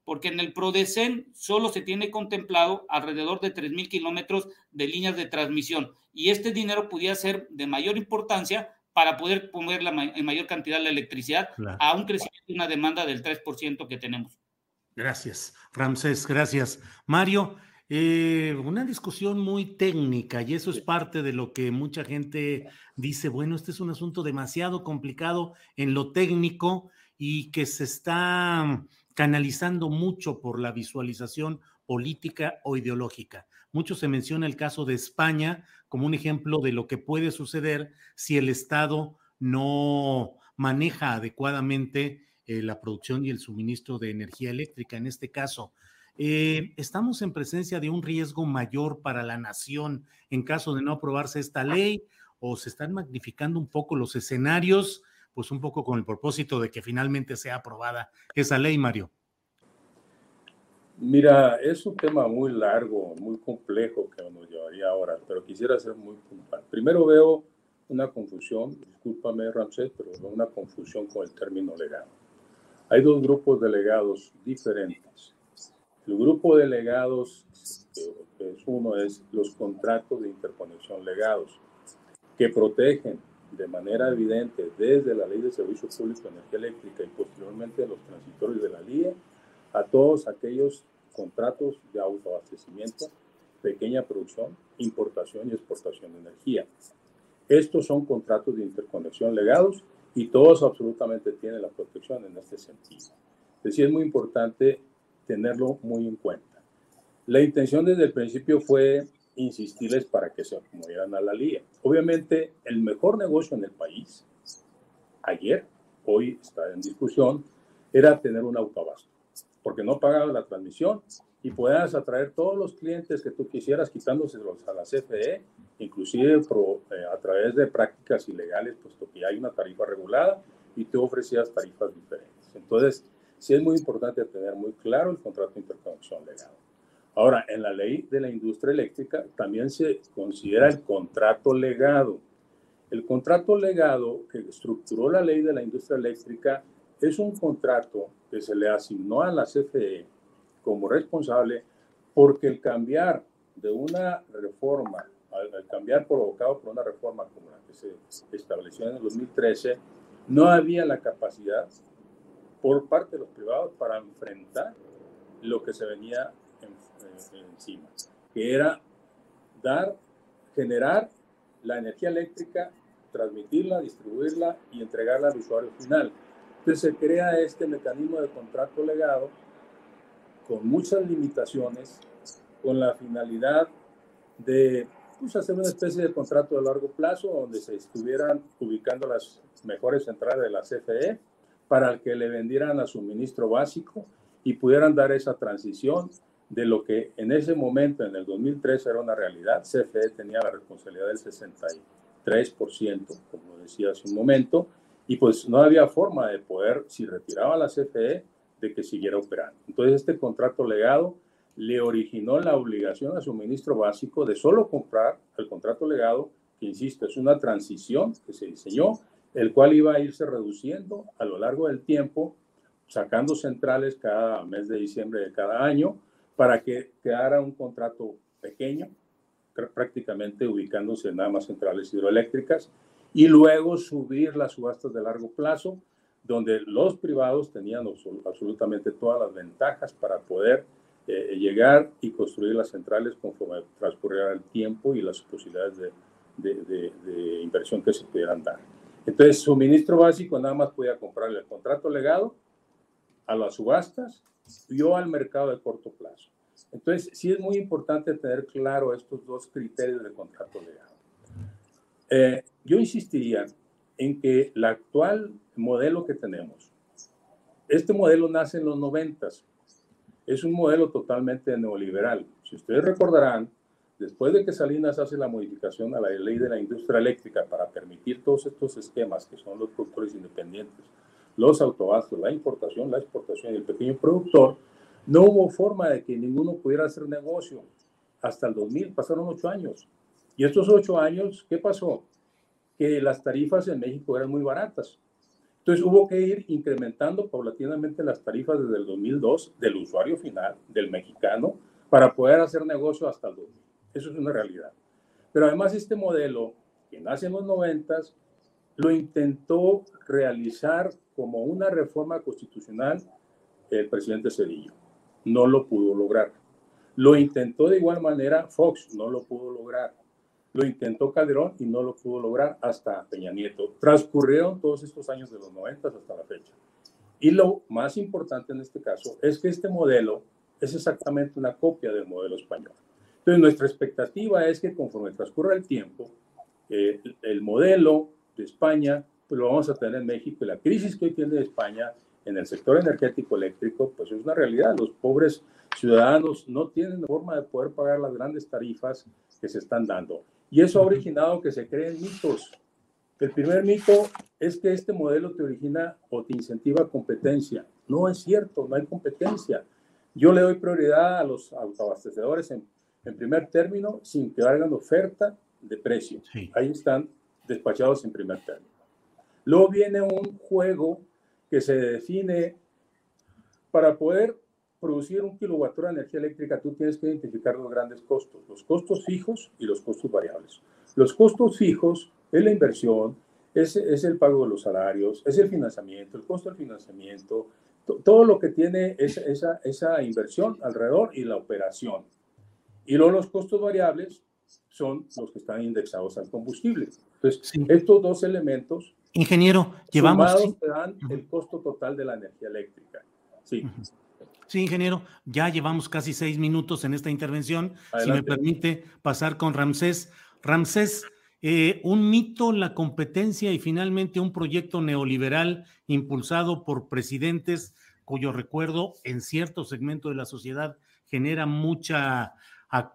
S10: porque en el PRODECEN solo se tiene contemplado alrededor de 3.000 kilómetros de líneas de transmisión y este dinero pudiera ser de mayor importancia para poder poner la en mayor cantidad de electricidad a un crecimiento y una demanda del 3% que tenemos.
S2: Gracias, Ramsés, gracias. Mario, eh, una discusión muy técnica y eso es parte de lo que mucha gente dice, bueno, este es un asunto demasiado complicado en lo técnico y que se está canalizando mucho por la visualización política o ideológica. Mucho se menciona el caso de España como un ejemplo de lo que puede suceder si el Estado no maneja adecuadamente eh, la producción y el suministro de energía eléctrica. En este caso, eh, estamos en presencia de un riesgo mayor para la nación en caso de no aprobarse esta ley o se están magnificando un poco los escenarios pues un poco con el propósito de que finalmente sea aprobada esa ley, Mario.
S9: Mira, es un tema muy largo, muy complejo que nos llevaría ahora, pero quisiera ser muy puntual. Primero veo una confusión, discúlpame Ramsés, pero veo una confusión con el término legado. Hay dos grupos de legados diferentes. El grupo de legados, que es uno, es los contratos de interconexión legados, que protegen de manera evidente desde la Ley de Servicio Público de Energía Eléctrica y posteriormente los transitorios de la LIE a todos aquellos contratos de autoabastecimiento, pequeña producción, importación y exportación de energía. Estos son contratos de interconexión legados y todos absolutamente tienen la protección en este sentido. Es decir, es muy importante tenerlo muy en cuenta. La intención desde el principio fue insistirles para que se acomodieran a la LIE. Obviamente, el mejor negocio en el país, ayer, hoy está en discusión, era tener un autoabasto, porque no pagabas la transmisión y puedas atraer todos los clientes que tú quisieras quitándoselos a la CFE, inclusive eh, a través de prácticas ilegales, puesto que hay una tarifa regulada y te ofrecías tarifas diferentes. Entonces, sí es muy importante tener muy claro el contrato de interconexión legal. Ahora, en la ley de la industria eléctrica también se considera el contrato legado. El contrato legado que estructuró la ley de la industria eléctrica es un contrato que se le asignó a la CFE como responsable porque el cambiar de una reforma, al cambiar provocado por una reforma como la que se estableció en el 2013, no había la capacidad por parte de los privados para enfrentar lo que se venía encima, que era dar, generar la energía eléctrica, transmitirla, distribuirla y entregarla al usuario final. Entonces se crea este mecanismo de contrato legado con muchas limitaciones, con la finalidad de pues, hacer una especie de contrato de largo plazo donde se estuvieran ubicando las mejores centrales de la CFE para que le vendieran a suministro básico y pudieran dar esa transición de lo que en ese momento, en el 2003, era una realidad. CFE tenía la responsabilidad del 63%, como decía hace un momento, y pues no había forma de poder, si retiraba la CFE, de que siguiera operando. Entonces, este contrato legado le originó la obligación a suministro básico de solo comprar el contrato legado, que insisto, es una transición que se diseñó, el cual iba a irse reduciendo a lo largo del tiempo, sacando centrales cada mes de diciembre de cada año, para que quedara un contrato pequeño, prácticamente ubicándose nada más centrales hidroeléctricas, y luego subir las subastas de largo plazo, donde los privados tenían absolutamente todas las ventajas para poder eh, llegar y construir las centrales conforme transcurriera el tiempo y las posibilidades de, de, de, inversión que se pudieran dar. Entonces, suministro básico nada más podía comprarle el contrato legado a las subastas y o al mercado de corto plazo. Entonces, sí es muy importante tener claro estos dos criterios de contrato legal. Eh, yo insistiría en que el actual modelo que tenemos, este modelo nace en los noventas, es un modelo totalmente neoliberal. Si ustedes recordarán, después de que Salinas hace la modificación a la ley de la industria eléctrica para permitir todos estos esquemas que son los productores independientes, los autobastos, la importación, la exportación y el pequeño productor, no hubo forma de que ninguno pudiera hacer negocio. Hasta el 2000 pasaron ocho años. Y estos ocho años, ¿qué pasó? Que las tarifas en México eran muy baratas. Entonces hubo que ir incrementando paulatinamente las tarifas desde el 2002 del usuario final, del mexicano, para poder hacer negocio hasta el 2000. Eso es una realidad. Pero además este modelo, que nace en los 90, lo intentó realizar como una reforma constitucional el presidente Cedillo. No lo pudo lograr. Lo intentó de igual manera Fox, no lo pudo lograr. Lo intentó Calderón y no lo pudo lograr hasta Peña Nieto. Transcurrieron todos estos años de los 90 hasta la fecha. Y lo más importante en este caso es que este modelo es exactamente una copia del modelo español. Entonces, nuestra expectativa es que conforme transcurra el tiempo, eh, el modelo de España, pues lo vamos a tener en México. Y la crisis que hoy tiene España en el sector energético eléctrico, pues es una realidad. Los pobres ciudadanos no tienen forma de poder pagar las grandes tarifas que se están dando. Y eso ha originado que se creen mitos. El primer mito es que este modelo te origina o te incentiva competencia. No es cierto, no hay competencia. Yo le doy prioridad a los autoabastecedores en, en primer término sin que hagan oferta de precio. Ahí están despachados en primer término. Luego viene un juego que se define para poder producir un kilowatt de energía eléctrica, tú tienes que identificar los grandes costos, los costos fijos y los costos variables. Los costos fijos es la inversión, es, es el pago de los salarios, es el financiamiento, el costo del financiamiento, todo lo que tiene esa, esa inversión alrededor y la operación. Y luego los costos variables son los que están indexados al combustible. Entonces, estos dos elementos
S2: Ingeniero, llevamos.
S9: Te dan el costo total de la energía eléctrica. Sí.
S2: Sí, ingeniero, ya llevamos casi seis minutos en esta intervención. Si me permite pasar con Ramsés. Ramsés, eh, un mito, la competencia y finalmente un proyecto neoliberal impulsado por presidentes cuyo recuerdo en cierto segmento de la sociedad genera mucha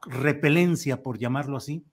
S2: repelencia, por llamarlo así.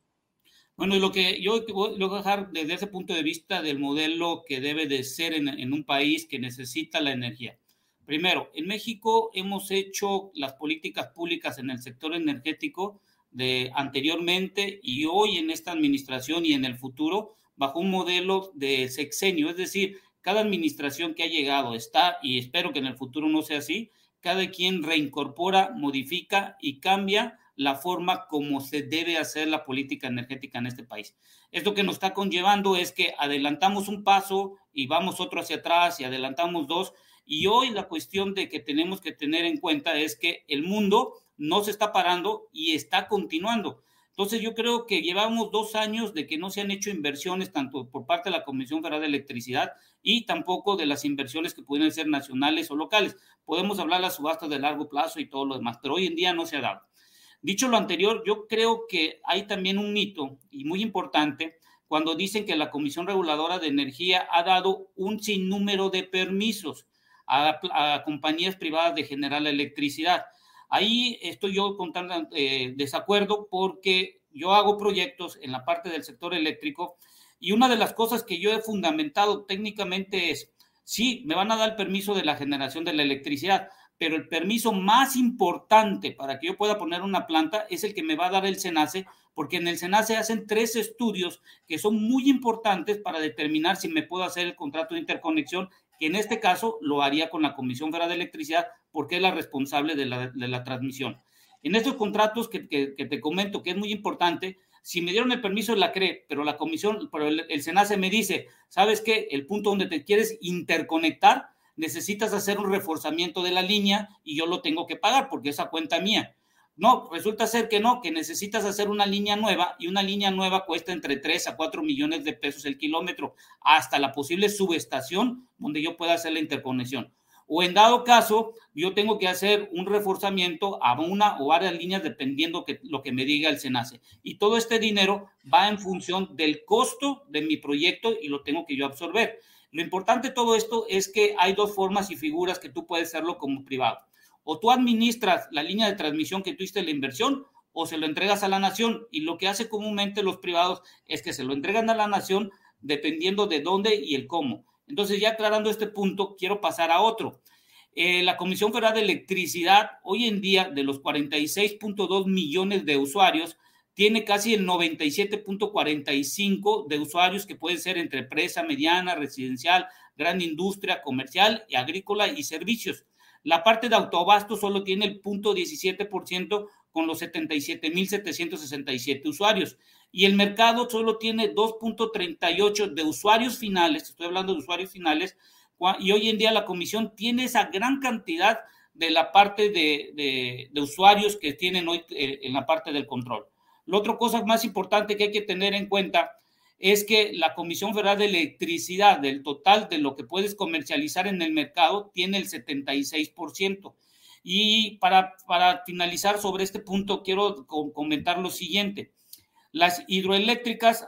S10: Bueno, lo que yo voy a dejar desde ese punto de vista del modelo que debe de ser en un país que necesita la energía. Primero, en México hemos hecho las políticas públicas en el sector energético de anteriormente y hoy en esta administración y en el futuro bajo un modelo de sexenio, es decir, cada administración que ha llegado está, y espero que en el futuro no sea así, cada quien reincorpora, modifica y cambia la forma como se debe hacer la política energética en este país. Esto que nos está conllevando es que adelantamos un paso y vamos otro hacia atrás y adelantamos dos y hoy la cuestión de que tenemos que tener en cuenta es que el mundo no se está parando y está continuando. Entonces yo creo que llevamos dos años de que no se han hecho inversiones tanto por parte de la Comisión Federal de Electricidad y tampoco de las inversiones que pueden ser nacionales o locales. Podemos hablar de las subastas de largo plazo y todo lo demás, pero hoy en día no se ha dado. Dicho lo anterior, yo creo que hay también un mito y muy importante cuando dicen que la Comisión Reguladora de Energía ha dado un sinnúmero de permisos a, compañías privadas de generar la electricidad. Ahí estoy yo con tal eh, desacuerdo porque yo hago proyectos en la parte del sector eléctrico y una de las cosas que yo he fundamentado técnicamente es, sí, me van a dar el permiso de la generación de la electricidad, pero el permiso más importante para que yo pueda poner una planta es el que me va a dar el SENACE, porque en el SENACE hacen tres estudios que son muy importantes para determinar si me puedo hacer el contrato de interconexión en este caso lo haría con la Comisión Federal de Electricidad porque es la responsable de la, transmisión. En estos contratos que, te comento, que es muy importante, si me dieron el permiso de la CRE, pero la comisión, pero el, el SENACE me dice, ¿sabes qué? El punto donde te quieres interconectar, necesitas hacer un reforzamiento de la línea y yo lo tengo que pagar porque esa cuenta mía. No, resulta ser que no, que necesitas hacer una línea nueva y una línea nueva cuesta entre 3 a 4 millones de pesos el kilómetro, hasta la posible subestación donde yo pueda hacer la interconexión. O en dado caso, yo tengo que hacer un reforzamiento a una o varias líneas dependiendo que, lo que me diga el SENACE. Y todo este dinero va en función del costo de mi proyecto y lo tengo que yo absorber. Lo importante de todo esto es que hay dos formas y figuras que tú puedes hacerlo como privado. O tú administras la línea de transmisión que tuviste la inversión o se lo entregas a la nación. Y lo que hace comúnmente los privados es que se lo entregan a la nación dependiendo de dónde y el cómo. Entonces, ya aclarando este punto, quiero pasar a otro. Eh, la Comisión Federal de Electricidad, hoy en día, de los 46.2 millones de usuarios, tiene casi el 97.45 de usuarios que pueden ser entre empresa mediana, residencial, gran industria, comercial agrícola y servicios. La parte de autobasto solo tiene el 0.17% con los 77.767 usuarios. Y el mercado solo tiene 2.38 de usuarios finales, estoy hablando de usuarios finales, y hoy en día la comisión tiene esa gran cantidad de la parte de, usuarios que tienen hoy eh, en la parte del control. La otra cosa más importante que hay que tener en cuenta es que la Comisión Federal de Electricidad, del total de lo que puedes comercializar en el mercado, tiene el 76%. Y para, para finalizar sobre este punto, quiero comentar lo siguiente. Las hidroeléctricas,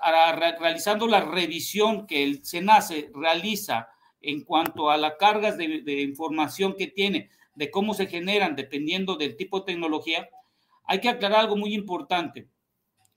S10: realizando la revisión que el SENACE realiza en cuanto a las cargas de, de información que tiene, de cómo se generan dependiendo del tipo de tecnología, hay que aclarar algo muy importante.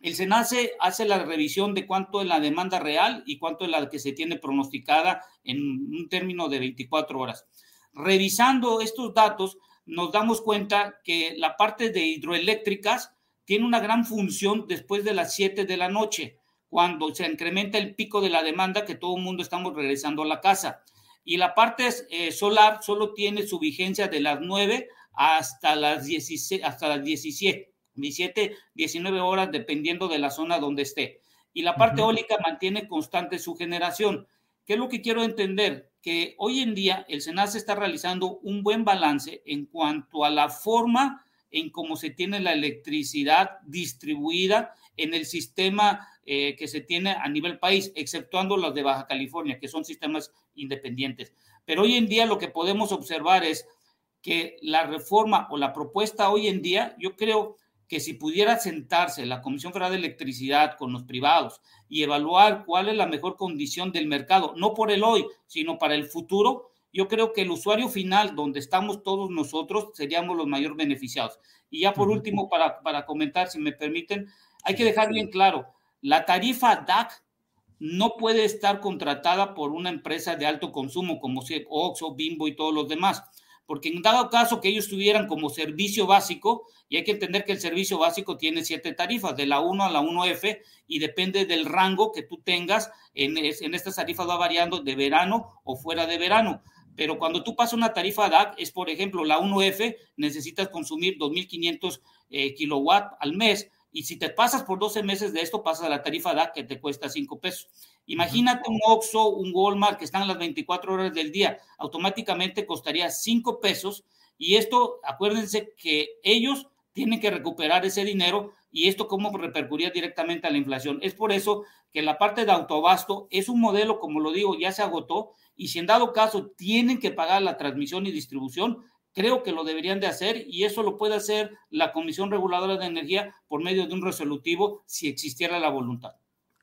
S10: El SENACE hace la revisión de cuánto es la demanda real y cuánto es la que se tiene pronosticada en un término de 24 horas. Revisando estos datos, nos damos cuenta que la parte de hidroeléctricas tiene una gran función después de las 7 de la noche, cuando se incrementa el pico de la demanda que todo el mundo estamos regresando a la casa. Y la parte eh, solar solo tiene su vigencia de las 9 hasta las 16, hasta las 17, 17, 19 horas, dependiendo de la zona donde esté. Y la parte eólica mantiene constante su generación. ¿Qué es lo que quiero entender? Que hoy en día el SENACE está realizando un buen balance en cuanto a la forma en cómo se tiene la electricidad distribuida en el sistema eh, que se tiene a nivel país, exceptuando los de Baja California, que son sistemas independientes. Pero hoy en día lo que podemos observar es que la reforma o la propuesta hoy en día, yo creo que si pudiera sentarse la Comisión Federal de Electricidad con los privados y evaluar cuál es la mejor condición del mercado, no por el hoy, sino para el futuro, yo creo que el usuario final, donde estamos todos nosotros, seríamos los mayores beneficiados. Y ya por último, para, para comentar, si me permiten, hay que dejar bien claro, la tarifa DAC no puede estar contratada por una empresa de alto consumo como Oxxo, Bimbo y todos los demás porque en dado caso que ellos tuvieran como servicio básico, y hay que entender que el servicio básico tiene siete tarifas, de la 1 a la 1F, y depende del rango que tú tengas, en, en estas tarifas va variando de verano o fuera de verano. Pero cuando tú pasas una tarifa DAC, es por ejemplo la 1F, necesitas consumir 2.500 eh, kilowatts al mes, y si te pasas por 12 meses de esto, pasas a la tarifa DAC que te cuesta 5 pesos. Imagínate un Oxxo, un Walmart que están a las 24 horas del día, automáticamente costaría 5 pesos y esto, acuérdense que ellos tienen que recuperar ese dinero y esto cómo repercutiría directamente a la inflación. Es por eso que la parte de autobasto es un modelo, como lo digo, ya se agotó y si en dado caso tienen que pagar la transmisión y distribución, creo que lo deberían de hacer y eso lo puede hacer la Comisión Reguladora de Energía por medio de un resolutivo si existiera la voluntad.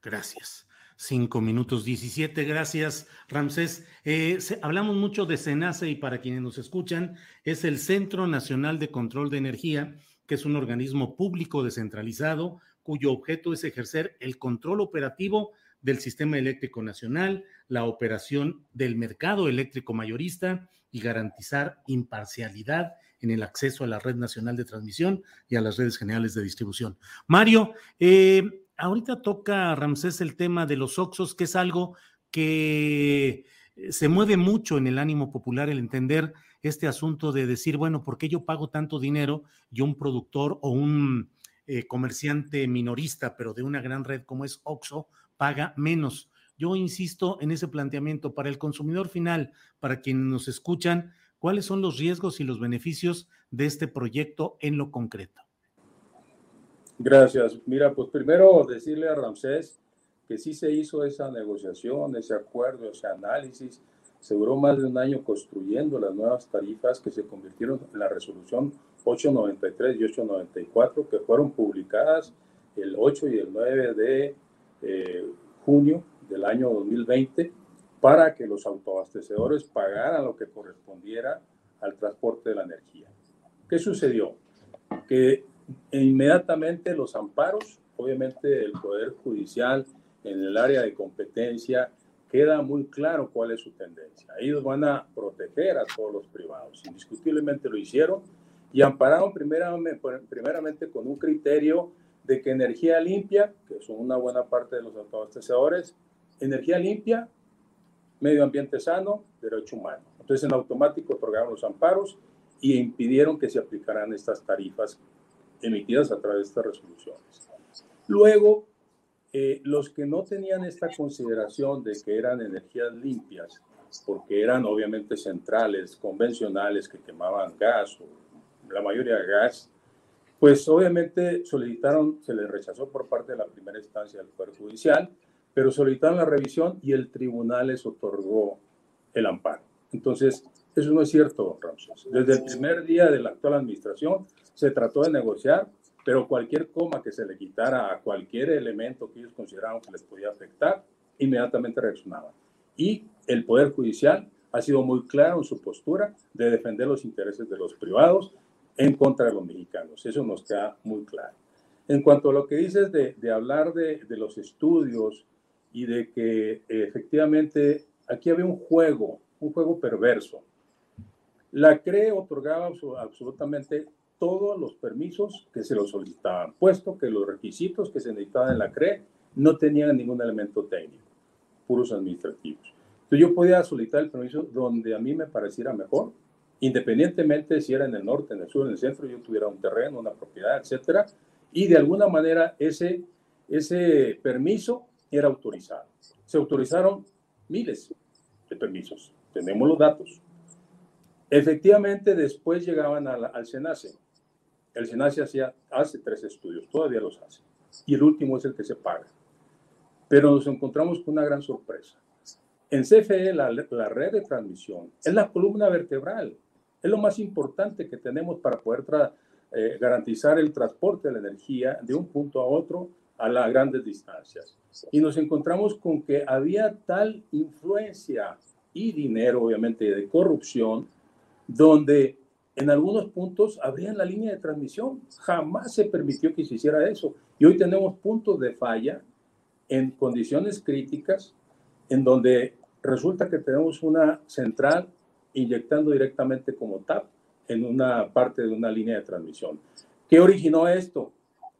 S2: Gracias. Cinco minutos diecisiete, gracias Ramsés. Eh, hablamos mucho de SENACE y para quienes nos escuchan, es el Centro Nacional de Control de Energía, que es un organismo público descentralizado cuyo objeto es ejercer el control operativo del sistema eléctrico nacional, la operación del mercado eléctrico mayorista y garantizar imparcialidad en el acceso a la red nacional de transmisión y a las redes generales de distribución. Mario, eh, ahorita toca Ramsés el tema de los Oxos, que es algo que eh, se mueve mucho en el ánimo popular el entender este asunto de decir, bueno, ¿por qué yo pago tanto dinero y un productor o un eh, comerciante minorista, pero de una gran red como es Oxo, paga menos? Yo insisto en ese planteamiento para el consumidor final, para quienes nos escuchan, ¿cuáles son los riesgos y los beneficios de este proyecto en lo concreto?
S9: Gracias. Mira, pues primero decirle a Ramsés que sí se hizo esa negociación, ese acuerdo, ese análisis se duró más de un año construyendo las nuevas tarifas que se convirtieron en la resolución 893 y 894 que fueron publicadas el 8 y el 9 de eh, junio del año 2020 para que los autoabastecedores pagaran lo que correspondiera al transporte de la energía. ¿Qué sucedió? Que inmediatamente los amparos, obviamente el Poder Judicial en el área de competencia, queda muy claro cuál es su tendencia. Ellos van a proteger a todos los privados. Indiscutiblemente lo hicieron y ampararon primeramente, primeramente con un criterio de que energía limpia, que son una buena parte de los autoabastecedores, energía limpia, medio ambiente sano, derecho humano. Entonces en automático otorgaron los amparos y impidieron que se aplicaran estas tarifas emitidas a través de estas resoluciones. Luego, eh, los que no tenían esta consideración de que eran energías limpias, porque eran obviamente centrales, convencionales, que quemaban gas, o la mayoría gas, pues obviamente solicitaron, se les rechazó por parte de la primera instancia del Poder Judicial, pero solicitaron la revisión y el tribunal les otorgó el amparo. Entonces, eso no es cierto, don. Desde el primer día de la actual administración se trató de negociar, pero cualquier coma que se le quitara a cualquier elemento que ellos consideraban que les podía afectar, inmediatamente reaccionaban. Y el Poder Judicial ha sido muy claro en su postura de defender los intereses de los privados en contra de los mexicanos. Eso nos queda muy claro. En cuanto a lo que dices de, de hablar de, de los estudios y de que efectivamente aquí había un juego, un juego perverso. La CRE otorgaba absolutamente todos los permisos que se los solicitaban, puesto que los requisitos que se necesitaban en la CRE no tenían ningún elemento técnico, puros administrativos. Entonces yo podía solicitar el permiso donde a mí me pareciera mejor, independientemente si era en el norte, en el sur, en el centro, yo tuviera un terreno, una propiedad, etcétera, y de alguna manera ese, ese permiso era autorizado. Se autorizaron miles de permisos. Tenemos los datos. Efectivamente, después llegaban al, SENACE. El SENACE hacía, hace tres estudios, todavía los hace. Y el último es el que se paga. Pero nos encontramos con una gran sorpresa. En CFE, la, la red de transmisión es la columna vertebral. Es lo más importante que tenemos para poder eh, garantizar el transporte de la energía de un punto a otro a las grandes distancias. Y nos encontramos con que había tal influencia y dinero, obviamente, de corrupción, donde en algunos puntos abrían la línea de transmisión. Jamás se permitió que se hiciera eso. Y hoy tenemos puntos de falla en condiciones críticas, en donde resulta que tenemos una central inyectando directamente como TAP en una parte de una línea de transmisión. ¿Qué originó esto?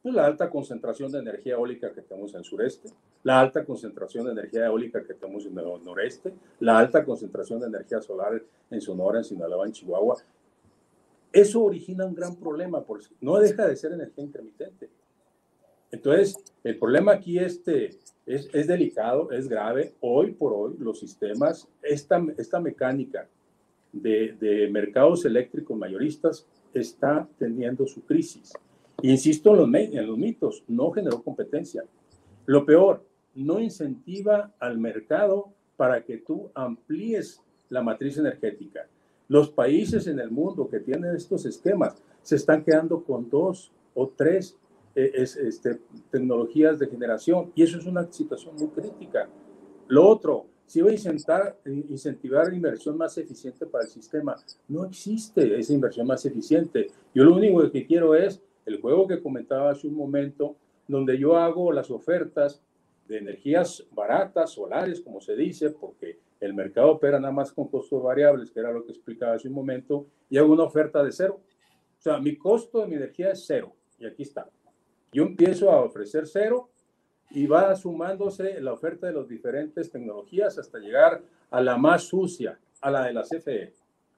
S9: Pues, la alta concentración de energía eólica que tenemos en el sureste, la alta concentración de energía eólica que tenemos en el noreste, la alta concentración de energía solar en Sonora, en Sinaloa, en Chihuahua. Eso origina un gran problema, porque no deja de ser energía intermitente. Entonces, el problema aquí este es, es delicado, es grave. Hoy por hoy, los sistemas, esta, esta mecánica de, de mercados eléctricos mayoristas está teniendo su crisis Insisto en los, mitos, no generó competencia. Lo peor, no incentiva al mercado para que tú amplíes la matriz energética. Los países en el mundo que tienen estos esquemas se están quedando con dos o tres eh, este, tecnologías de generación y eso es una situación muy crítica. Lo otro, si va a incentivar, incentivar inversión más eficiente para el sistema, no existe esa inversión más eficiente. Yo lo único que quiero es el juego que comentaba hace un momento, donde yo hago las ofertas de energías baratas, solares, como se dice, porque el mercado opera nada más con costos variables, que era lo que explicaba hace un momento, y hago una oferta de cero. O sea, mi costo de mi energía es cero, y aquí está. Yo empiezo a ofrecer cero y va sumándose la oferta de las diferentes tecnologías hasta llegar a la más sucia, a la de la CFE.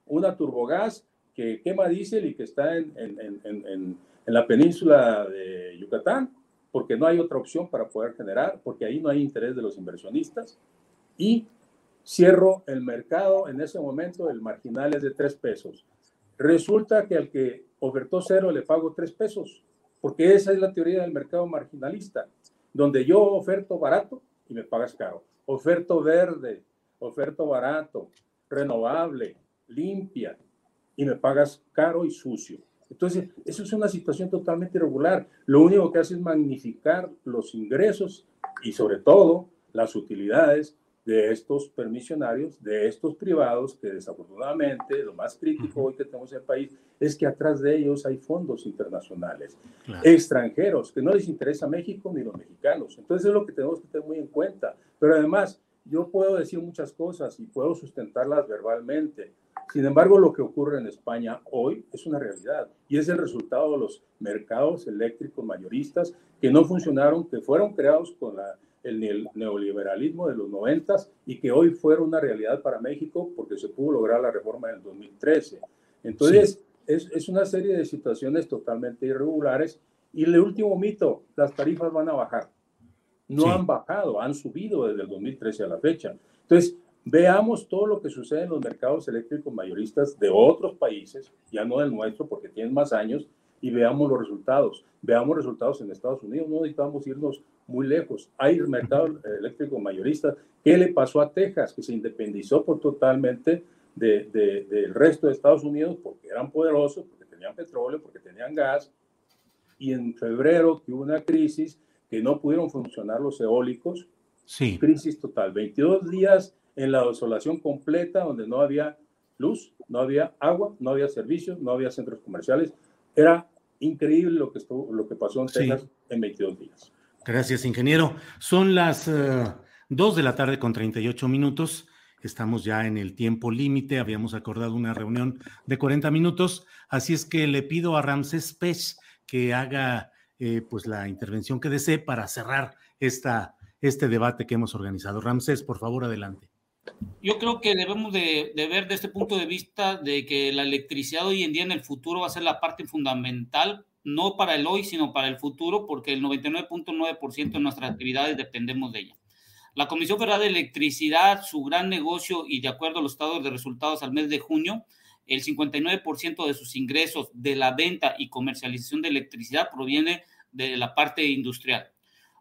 S9: Una turbogás que quema diésel y que está en, en, en, en la península de Yucatán, porque no hay otra opción para poder generar, porque ahí no hay interés de los inversionistas. Y cierro el mercado, en ese momento el marginal es de tres pesos. Resulta que al que ofertó cero le pago tres pesos, porque esa es la teoría del mercado marginalista, donde yo oferto barato y me pagas caro. Oferto verde, oferto barato renovable, limpia, y me pagas caro y sucio. Entonces, eso es una situación totalmente irregular. Lo único que hace es magnificar los ingresos y sobre todo las utilidades de estos permisionarios, de estos privados, que desafortunadamente lo más crítico hoy que tenemos en el país es que atrás de ellos hay fondos internacionales, extranjeros, que no les interesa México ni los mexicanos. Entonces es lo que tenemos que tener muy en cuenta. Pero además, yo puedo decir muchas cosas y puedo sustentarlas verbalmente. Sin embargo, lo que ocurre en España hoy es una realidad y es el resultado de los mercados eléctricos mayoristas que no funcionaron, que fueron creados con la el neoliberalismo de los noventas y que hoy fuera una realidad para México porque se pudo lograr la reforma en 2013. Entonces, es, es, una serie de situaciones totalmente irregulares. Y el último mito, las tarifas van a bajar. No han bajado, han subido desde el 2013 a la fecha. Entonces, veamos todo lo que sucede en los mercados eléctricos mayoristas de otros países, ya no del nuestro porque tienen más años, y veamos los resultados. Veamos resultados en Estados Unidos, no necesitamos irnos muy lejos. Hay mercado eléctrico mayorista. ¿Qué le pasó a Texas? Que se independizó por totalmente de, del resto de Estados Unidos porque eran poderosos, porque tenían petróleo, porque tenían gas. Y en febrero que hubo una crisis que no pudieron funcionar los eólicos.
S2: Sí.
S9: Crisis total. 22 días en la desolación completa donde no había luz, no había agua, no había servicios, no había centros comerciales. Era increíble lo que, estuvo, lo que pasó en Texas en 22 días.
S2: Gracias, ingeniero. Son las uh, 2 de la tarde con 38 minutos. Estamos ya en el tiempo límite. Habíamos acordado una reunión de 40 minutos. Así es que le pido a Ramsés Pech que haga eh, pues la intervención que desee para cerrar esta, este debate que hemos organizado. Ramsés, por favor, adelante.
S10: Yo creo que debemos de, de, ver desde este punto de vista de que la electricidad hoy en día en el futuro va a ser la parte fundamental no para el hoy, sino para el futuro, porque el 99.9% de nuestras actividades dependemos de ella. La Comisión Federal de Electricidad, su gran negocio y de acuerdo a los estados de resultados al mes de junio, el 59% de sus ingresos de la venta y comercialización de electricidad proviene de la parte industrial.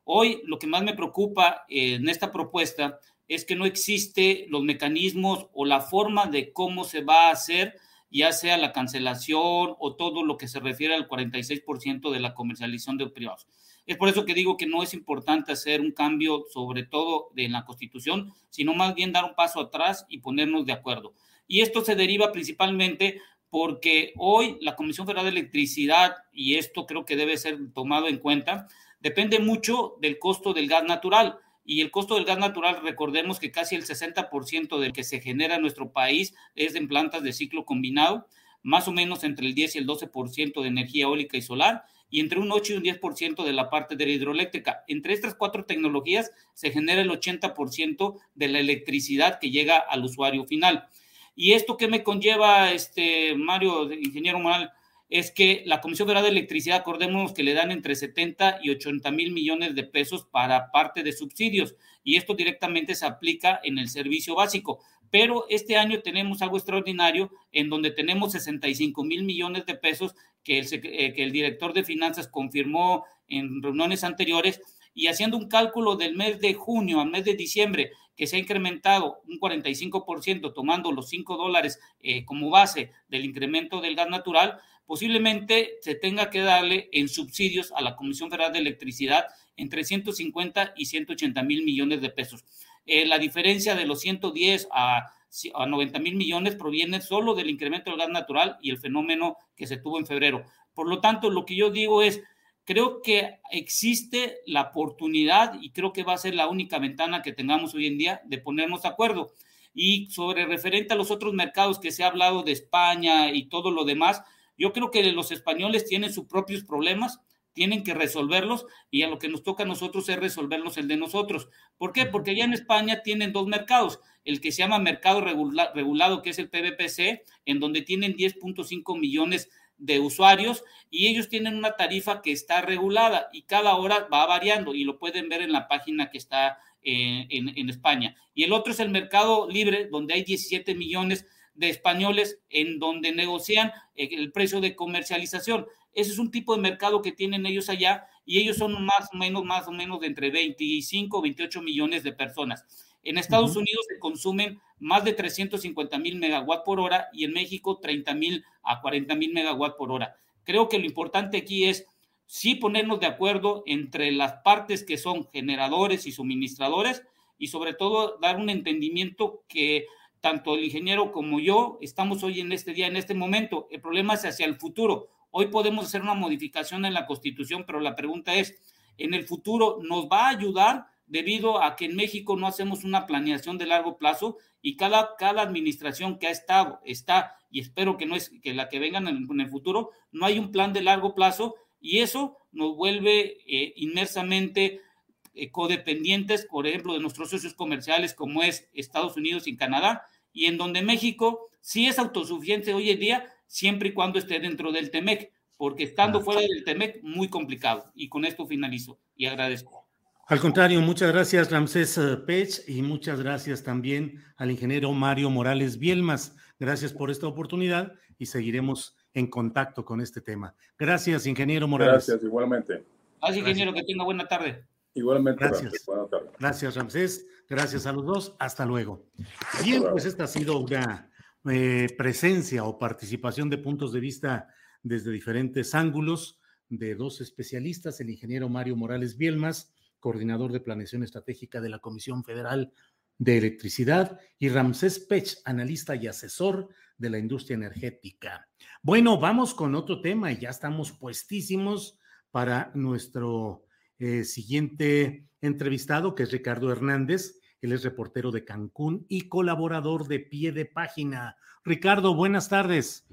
S10: Hoy lo que más me preocupa en esta propuesta es que no existe los mecanismos o la forma de cómo se va a hacer ya sea la cancelación o todo lo que se refiere al 46% de la comercialización de privados. Es por eso que digo que no es importante hacer un cambio, sobre todo en la Constitución, sino más bien dar un paso atrás y ponernos de acuerdo. Y esto se deriva principalmente porque hoy la Comisión Federal de Electricidad, y esto creo que debe ser tomado en cuenta, depende mucho del costo del gas natural y el costo del gas natural, recordemos que casi el 60% del que se genera en nuestro país es en plantas de ciclo combinado, más o menos entre el 10 y el 12% de energía eólica y solar, y entre un 8 y un 10% de la parte de la hidroeléctrica. Entre estas cuatro tecnologías se genera el 80% de la electricidad que llega al usuario final. ¿Y esto qué me conlleva, este Mario, ingeniero Moral? Es que la Comisión Federal de Electricidad, acordémonos que le dan entre 70 y 80 mil millones de pesos para parte de subsidios y esto directamente se aplica en el servicio básico. Pero este año tenemos algo extraordinario en donde tenemos 65 mil millones de pesos que el, eh, que el director de finanzas confirmó en reuniones anteriores y haciendo un cálculo del mes de junio al mes de diciembre, que se ha incrementado un 45%, tomando los 5 dólares eh, como base del incremento del gas natural, posiblemente se tenga que darle en subsidios a la Comisión Federal de Electricidad entre 150 y 180 mil millones de pesos. Eh, la diferencia de los 110 a, a 90 mil millones proviene solo del incremento del gas natural y el fenómeno que se tuvo en febrero. Por lo tanto, lo que yo digo es, creo que existe la oportunidad y creo que va a ser la única ventana que tengamos hoy en día de ponernos de acuerdo. Y sobre referente a los otros mercados que se ha hablado de España y todo lo demás, yo creo que los españoles tienen sus propios problemas, tienen que resolverlos y a lo que nos toca a nosotros es resolverlos el de nosotros. ¿Por qué? Porque allá en España tienen dos mercados, el que se llama mercado regulado, que es el PVPC, en donde tienen 10.5 millones de usuarios y ellos tienen una tarifa que está regulada y cada hora va variando y lo pueden ver en la página que está eh, en, en España. Y el otro es el mercado libre, donde hay 17 millones de españoles en donde negocian eh, el precio de comercialización. Ese es un tipo de mercado que tienen ellos allá y ellos son más o menos, más o menos de entre 25 y 28 millones de personas. En Estados Unidos se consumen más de 350 mil megawatt por hora y en México 30 mil a 40 mil megawatt por hora. Creo que lo importante aquí es sí ponernos de acuerdo entre las partes que son generadores y suministradores y sobre todo dar un entendimiento que tanto el ingeniero como yo estamos hoy en este día, en este momento. El problema es hacia el futuro. Hoy podemos hacer una modificación en la constitución, pero la pregunta es, ¿en el futuro nos va a ayudar debido a que en México no hacemos una planeación de largo plazo y cada, cada administración que ha estado, está, y espero que no es que la que vengan en, el futuro, no hay un plan de largo plazo y eso nos vuelve eh, inmersamente eh, codependientes, por ejemplo, de nuestros socios comerciales como es Estados Unidos y Canadá, y en donde México sí es autosuficiente hoy en día, siempre y cuando esté dentro del TEMEC, porque estando fuera del TEMEC, muy complicado. Y con esto finalizo y agradezco.
S2: Al contrario, muchas gracias Ramsés eh, Pech y muchas gracias también al ingeniero Mario Morales Bielmas. Gracias por esta oportunidad y seguiremos en contacto con este tema. Gracias, ingeniero Morales.
S9: Gracias, igualmente.
S10: Gracias, ingeniero, que tenga buena tarde.
S9: Igualmente,
S2: gracias. Buena tarde. Gracias, Ramsés. Gracias a los dos. Hasta luego. Bien, pues esta ha sido una eh, presencia o participación de puntos de vista desde diferentes ángulos de dos especialistas, el ingeniero Mario Morales Bielmas coordinador de planeación estratégica de la Comisión Federal de Electricidad, y Ramsés Pech, analista y asesor de la industria energética. Bueno, vamos con otro tema y ya estamos puestísimos para nuestro eh, siguiente entrevistado, que es Ricardo Hernández. Él es reportero de Cancún y colaborador de pie de página. Ricardo, buenas tardes.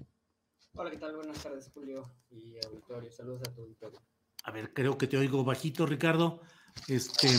S11: Hola, ¿qué tal? Buenas tardes, Julio y auditorio. Saludos a tu auditorio.
S2: A ver, creo que te oigo bajito, Ricardo. Este,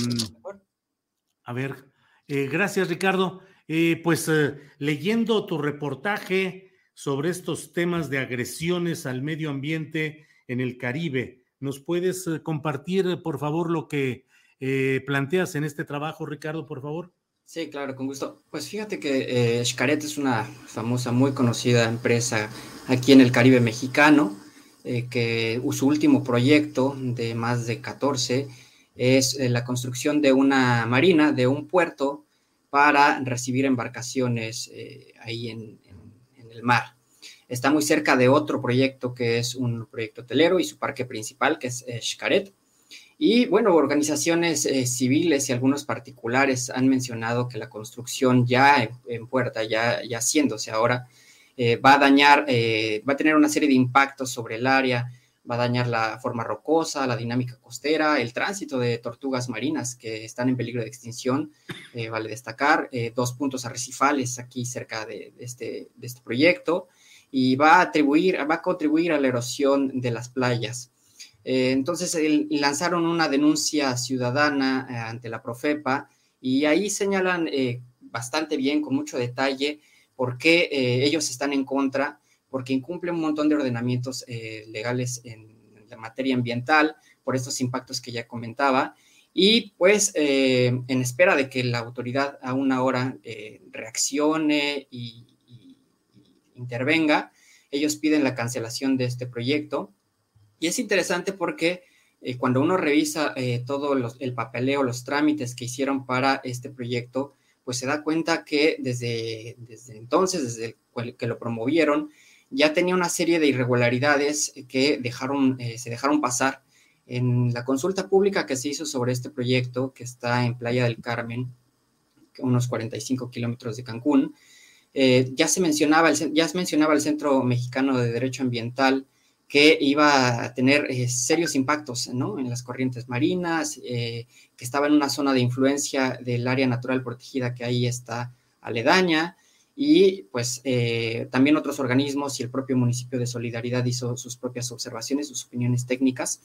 S2: a ver, eh, gracias Ricardo. Eh, pues eh, leyendo tu reportaje sobre estos temas de agresiones al medio ambiente en el Caribe, ¿nos puedes compartir, por favor, lo que planteas en este trabajo, Ricardo, por favor?
S11: Sí, claro, con gusto. Pues fíjate que Xcaret es una famosa, muy conocida empresa aquí en el Caribe mexicano, que su último proyecto de más de 14 es eh, la construcción de una marina, de un puerto para recibir embarcaciones eh, ahí en, el mar. Está muy cerca de otro proyecto que es un proyecto hotelero y su parque principal, que es eh, Xcaret. Y bueno, organizaciones civiles y algunos particulares han mencionado que la construcción ya en, puerta, ya, ya haciéndose ahora, va a dañar, va a tener una serie de impactos sobre el área, va a dañar la forma rocosa, la dinámica costera, el tránsito de tortugas marinas que están en peligro de extinción. Eh, vale destacar eh, dos puntos arrecifales aquí cerca de, este, de, este, proyecto y va a, atribuir, va a contribuir a la erosión de las playas. Eh, entonces lanzaron una denuncia ciudadana ante la Profepa y ahí señalan bastante bien, con mucho detalle, por qué ellos están en contra porque incumple un montón de ordenamientos eh, legales en la materia ambiental por estos impactos que ya comentaba. Y pues eh, en espera de que la autoridad a una hora eh, reaccione y, intervenga, ellos piden la cancelación de este proyecto. Y es interesante porque cuando uno revisa todo el papeleo, los trámites que hicieron para este proyecto, pues se da cuenta que desde, entonces, desde que lo promovieron, ya tenía una serie de irregularidades que dejaron, eh, se dejaron pasar en la consulta pública que se hizo sobre este proyecto que está en Playa del Carmen, unos 45 kilómetros de Cancún. Eh, ya, se mencionaba el, ya se mencionaba el Centro Mexicano de Derecho Ambiental que iba a tener eh, serios impactos ¿no? en las corrientes marinas, que estaba en una zona de influencia del área natural protegida que ahí está aledaña, y pues eh, también otros organismos y el propio municipio de Solidaridad hizo sus propias observaciones, sus opiniones técnicas.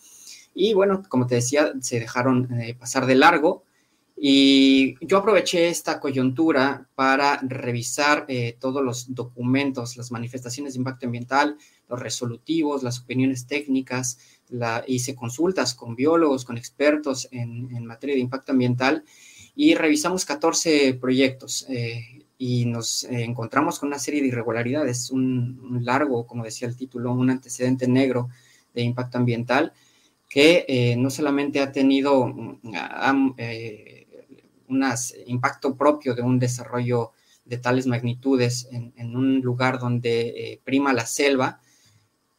S11: Y bueno, como te decía, se dejaron eh, pasar de largo. Y yo aproveché esta coyuntura para revisar eh, todos los documentos, las manifestaciones de impacto ambiental, los resolutivos, las opiniones técnicas, hice consultas con biólogos, con expertos en, materia de impacto ambiental y revisamos 14 proyectos y nos eh, encontramos con una serie de irregularidades, un, largo, como decía el título, un antecedente negro de impacto ambiental que eh, no solamente ha tenido eh, un impacto propio de un desarrollo de tales magnitudes en, un lugar donde eh, prima la selva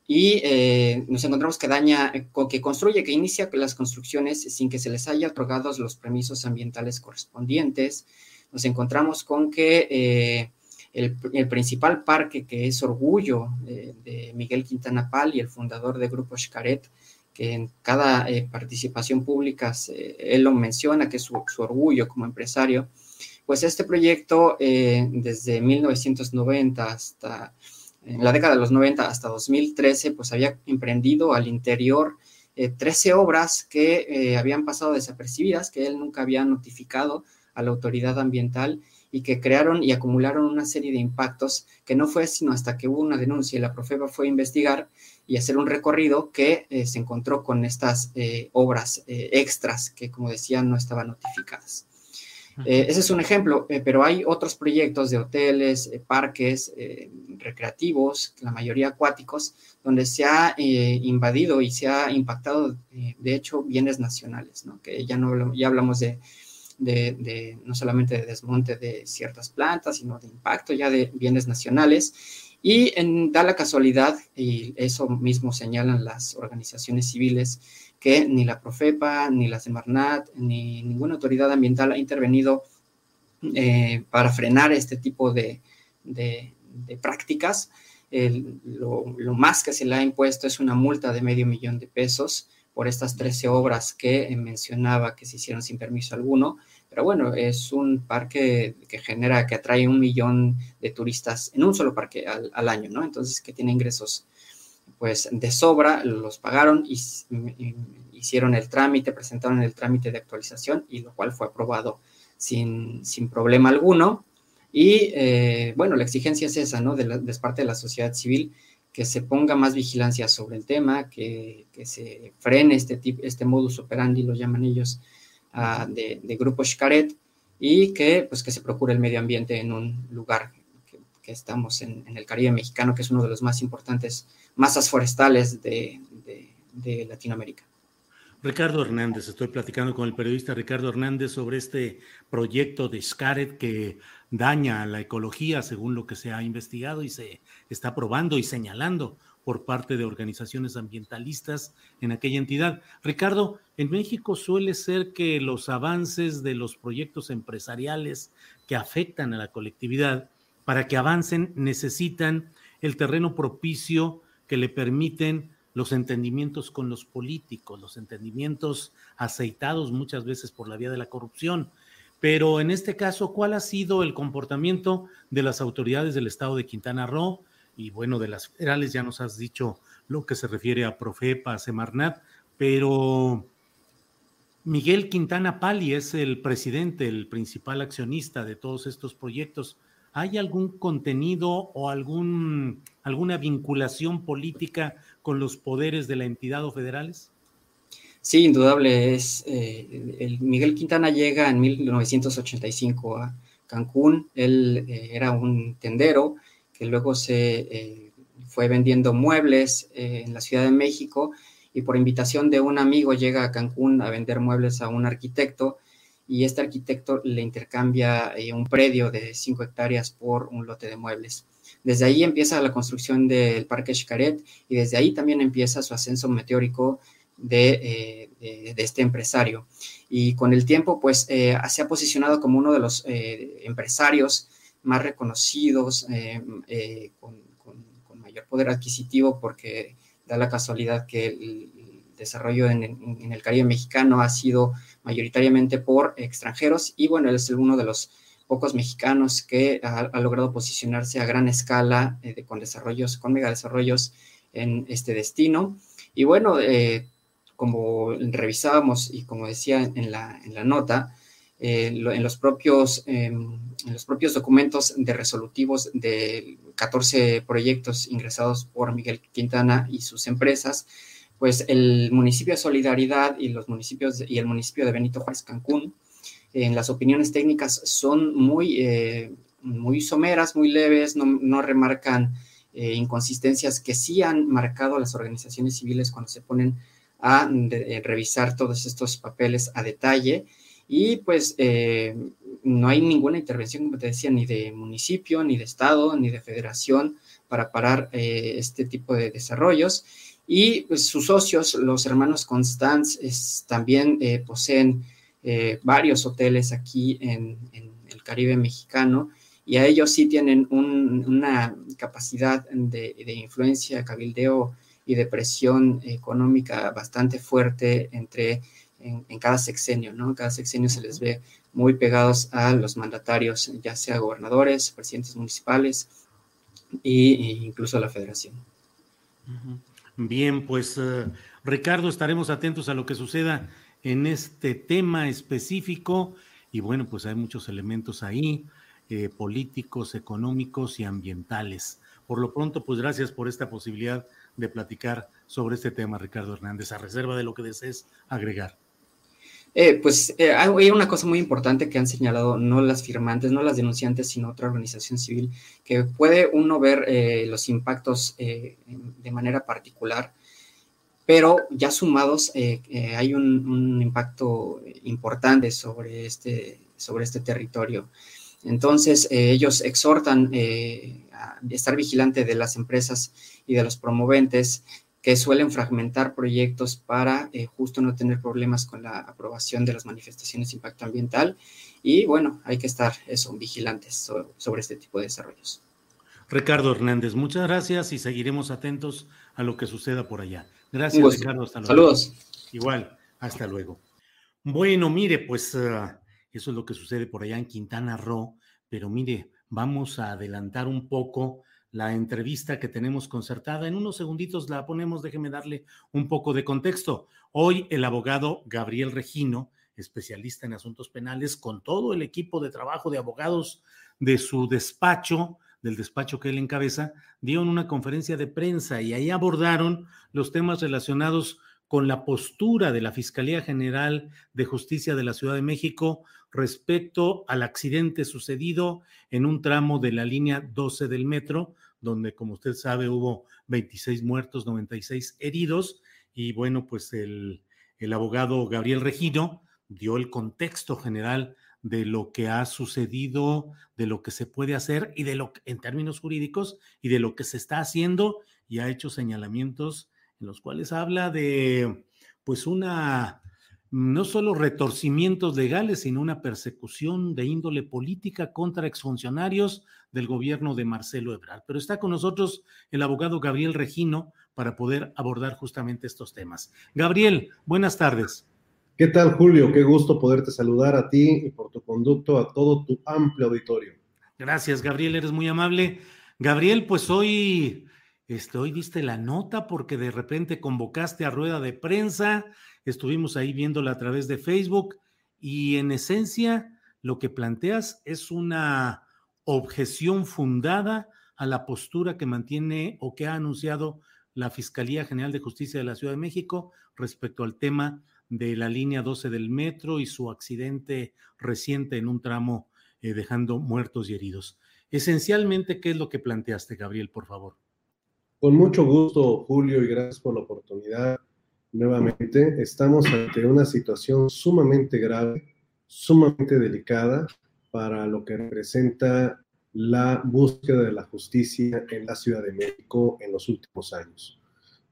S11: y eh, nos encontramos que daña, que construye, que inicia las construcciones sin que se les haya otorgados los permisos ambientales correspondientes. Nos encontramos con que eh, el, principal parque, que es Orgullo de Miguel Quintana Pal y el fundador de Grupo Xcaret, que en cada participación pública él lo menciona, que es su, su orgullo como empresario, pues este proyecto, eh, desde 1990 hasta, en la década de los 90 hasta 2013, pues había emprendido al interior 13 eh, obras que eh, habían pasado desapercibidas, que él nunca había notificado a la autoridad ambiental y que crearon y acumularon una serie de impactos que no fue sino hasta que hubo una denuncia y la Profeba fue a investigar y hacer un recorrido que se encontró con estas obras extras que, como decía, no estaban notificadas. Eh, ese es un ejemplo, eh, pero hay otros proyectos de hoteles, eh, parques recreativos, la mayoría acuáticos, donde se ha invadido y se ha impactado, de hecho, bienes nacionales, ¿no? que ya, no, ya hablamos de, de, no solamente de desmonte de ciertas plantas, sino de impacto ya de bienes nacionales. Y en, da la casualidad, y eso mismo señalan las organizaciones civiles, que ni la Profepa, ni la Semarnat, ni ninguna autoridad ambiental ha intervenido eh, para frenar este tipo de, prácticas. lo, más que se le ha impuesto es una multa de medio millón de pesos por estas 13 obras que mencionaba que se hicieron sin permiso alguno. Pero bueno, es un parque que genera, que atrae un millón de turistas en un solo parque al, al año, ¿no? Entonces, que tiene ingresos pues de sobra, los pagaron y, hicieron el trámite, presentaron el trámite de actualización y lo cual fue aprobado sin, problema alguno. Y eh, bueno, la exigencia es esa, ¿no? De, parte de la sociedad civil, que se ponga más vigilancia sobre el tema, que, se frene este, este modus operandi, lo llaman ellos, ah, de, Grupo Xcaret, y que, pues, que se procure el medio ambiente en un lugar que, estamos en, el Caribe mexicano, que es uno de los más importantes masas forestales de, Latinoamérica.
S2: Ricardo Hernández, estoy platicando con el periodista Ricardo Hernández sobre este proyecto de Scaret que daña la ecología según lo que se ha investigado y se está probando y señalando por parte de organizaciones ambientalistas en aquella entidad. Ricardo, en México suele ser que los avances de los proyectos empresariales que afectan a la colectividad, para que avancen, necesitan el terreno propicio que le permiten los entendimientos con los políticos, los entendimientos aceitados muchas veces por la vía de la corrupción. Pero en este caso, ¿cuál ha sido el comportamiento de las autoridades del estado de Quintana Roo? Y bueno, de las federales ya nos has dicho lo que se refiere a Profepa, a Semarnat, pero Miguel Quintana Pali es el presidente, el principal accionista de todos estos proyectos. ¿Hay algún contenido o algún, alguna vinculación política con los poderes de la entidad o federales?
S11: Sí, indudable. Es, eh, el Miguel Quintana llega en 1985 a Cancún. Él eh, era un tendero que luego se eh, fue vendiendo muebles en la Ciudad de México y por invitación de un amigo llega a Cancún a vender muebles a un arquitecto y este arquitecto le intercambia eh, un predio de 5 hectáreas por un lote de muebles. Desde ahí empieza la construcción del Parque Xcaret y desde ahí también empieza su ascenso meteórico de, eh, este empresario. Y con el tiempo, pues, eh, se ha posicionado como uno de los empresarios más reconocidos, con, con, mayor poder adquisitivo, porque da la casualidad que el, desarrollo en, el Caribe mexicano ha sido mayoritariamente por extranjeros y bueno, él es uno de los pocos mexicanos que ha, logrado posicionarse a gran escala eh, con desarrollos, con megadesarrollos en este destino. Y bueno, eh, como revisábamos y como decía en la, en la nota, eh, en, los propios, em, en los propios documentos de resolutivos de 14 proyectos ingresados por Miguel Quintana y sus empresas, pues el municipio de Solidaridad y los municipios y el municipio de Benito Juárez Cancún, en las opiniones técnicas son muy, eh, muy someras, muy leves, no, remarcan eh, inconsistencias que sí han marcado las organizaciones civiles cuando se ponen a revisar todos estos papeles a detalle y pues eh, no hay ninguna intervención, como te decía, ni de municipio, ni de estado, ni de federación para parar eh, este tipo de desarrollos. Y pues, sus socios, los hermanos Constance, también eh, poseen varios hoteles aquí en, el Caribe mexicano y a ellos sí tienen una capacidad de, de influencia, cabildeo y de presión económica bastante fuerte entre en, cada sexenio, ¿no? Cada sexenio se les ve muy pegados a los mandatarios, ya sea gobernadores, presidentes municipales e, incluso a la federación.
S2: Bien, pues eh, Ricardo, estaremos atentos a lo que suceda en este tema específico y bueno, pues hay muchos elementos ahí, eh, políticos, económicos y ambientales. Por lo pronto, pues gracias por esta posibilidad de platicar sobre este tema, Ricardo Hernández, a reserva de lo que desees agregar.
S11: Eh, pues eh, hay una cosa muy importante que han señalado no las firmantes, no las denunciantes, sino otra organización civil, que puede uno ver eh, los impactos de manera particular, pero ya sumados hay un, impacto importante sobre este, sobre este territorio. Entonces, ellos exhortan a estar vigilante de las empresas y de los promoventes que suelen fragmentar proyectos para eh, justo no tener problemas con la aprobación de las manifestaciones de impacto ambiental. Y bueno, hay que estar eso, vigilantes sobre, este tipo de desarrollos.
S2: Ricardo Hernández, muchas gracias y seguiremos atentos a lo que suceda por allá. Gracias, Ricardo. Hasta luego.
S11: Saludos.
S2: Igual, hasta luego. Bueno, mire, pues ah, eso es lo que sucede por allá en Quintana Roo, pero mire, vamos a adelantar un poco la entrevista que tenemos concertada. En unos segunditos la ponemos, déjeme darle un poco de contexto. Hoy el abogado Gabriel Regino, especialista en asuntos penales, con todo el equipo de trabajo de abogados de su despacho, del despacho que él encabeza, dieron una conferencia de prensa y ahí abordaron los temas relacionados con la postura de la Fiscalía General de Justicia de la Ciudad de México respecto al accidente sucedido en un tramo de la línea 12 del metro, donde, como usted sabe, hubo 26 muertos, 96 heridos. Y bueno, pues el, el abogado Gabriel Regino dio el contexto general de lo que ha sucedido, de lo que se puede hacer y de lo en términos jurídicos y de lo que se está haciendo y ha hecho señalamientos en los cuales habla de pues una no solo retorcimientos legales, sino una persecución de índole política contra exfuncionarios del gobierno de Marcelo Ebrard. Pero está con nosotros el abogado Gabriel Regino para poder abordar justamente estos temas. Gabriel, buenas tardes.
S12: ¿Qué tal, Julio? Qué gusto poderte saludar a ti y por tu conducto a todo tu amplio auditorio.
S2: Gracias, Gabriel, eres muy amable. Gabriel, pues hoy, este, hoy diste la nota porque de repente convocaste a rueda de prensa estuvimos ahí viéndola a través de Facebook y en esencia lo que planteas es una objeción fundada a la postura que mantiene o que ha anunciado la Fiscalía General de Justicia de la Ciudad de México respecto al tema de la línea 12 del metro y su accidente reciente en un tramo eh, dejando muertos y heridos. Esencialmente, ¿qué es lo que planteaste, Gabriel, por favor?
S12: Con mucho gusto, Julio, y gracias por la oportunidad nuevamente, estamos ante una situación sumamente grave, sumamente delicada para lo que representa la búsqueda de la justicia en la Ciudad de México en los últimos años.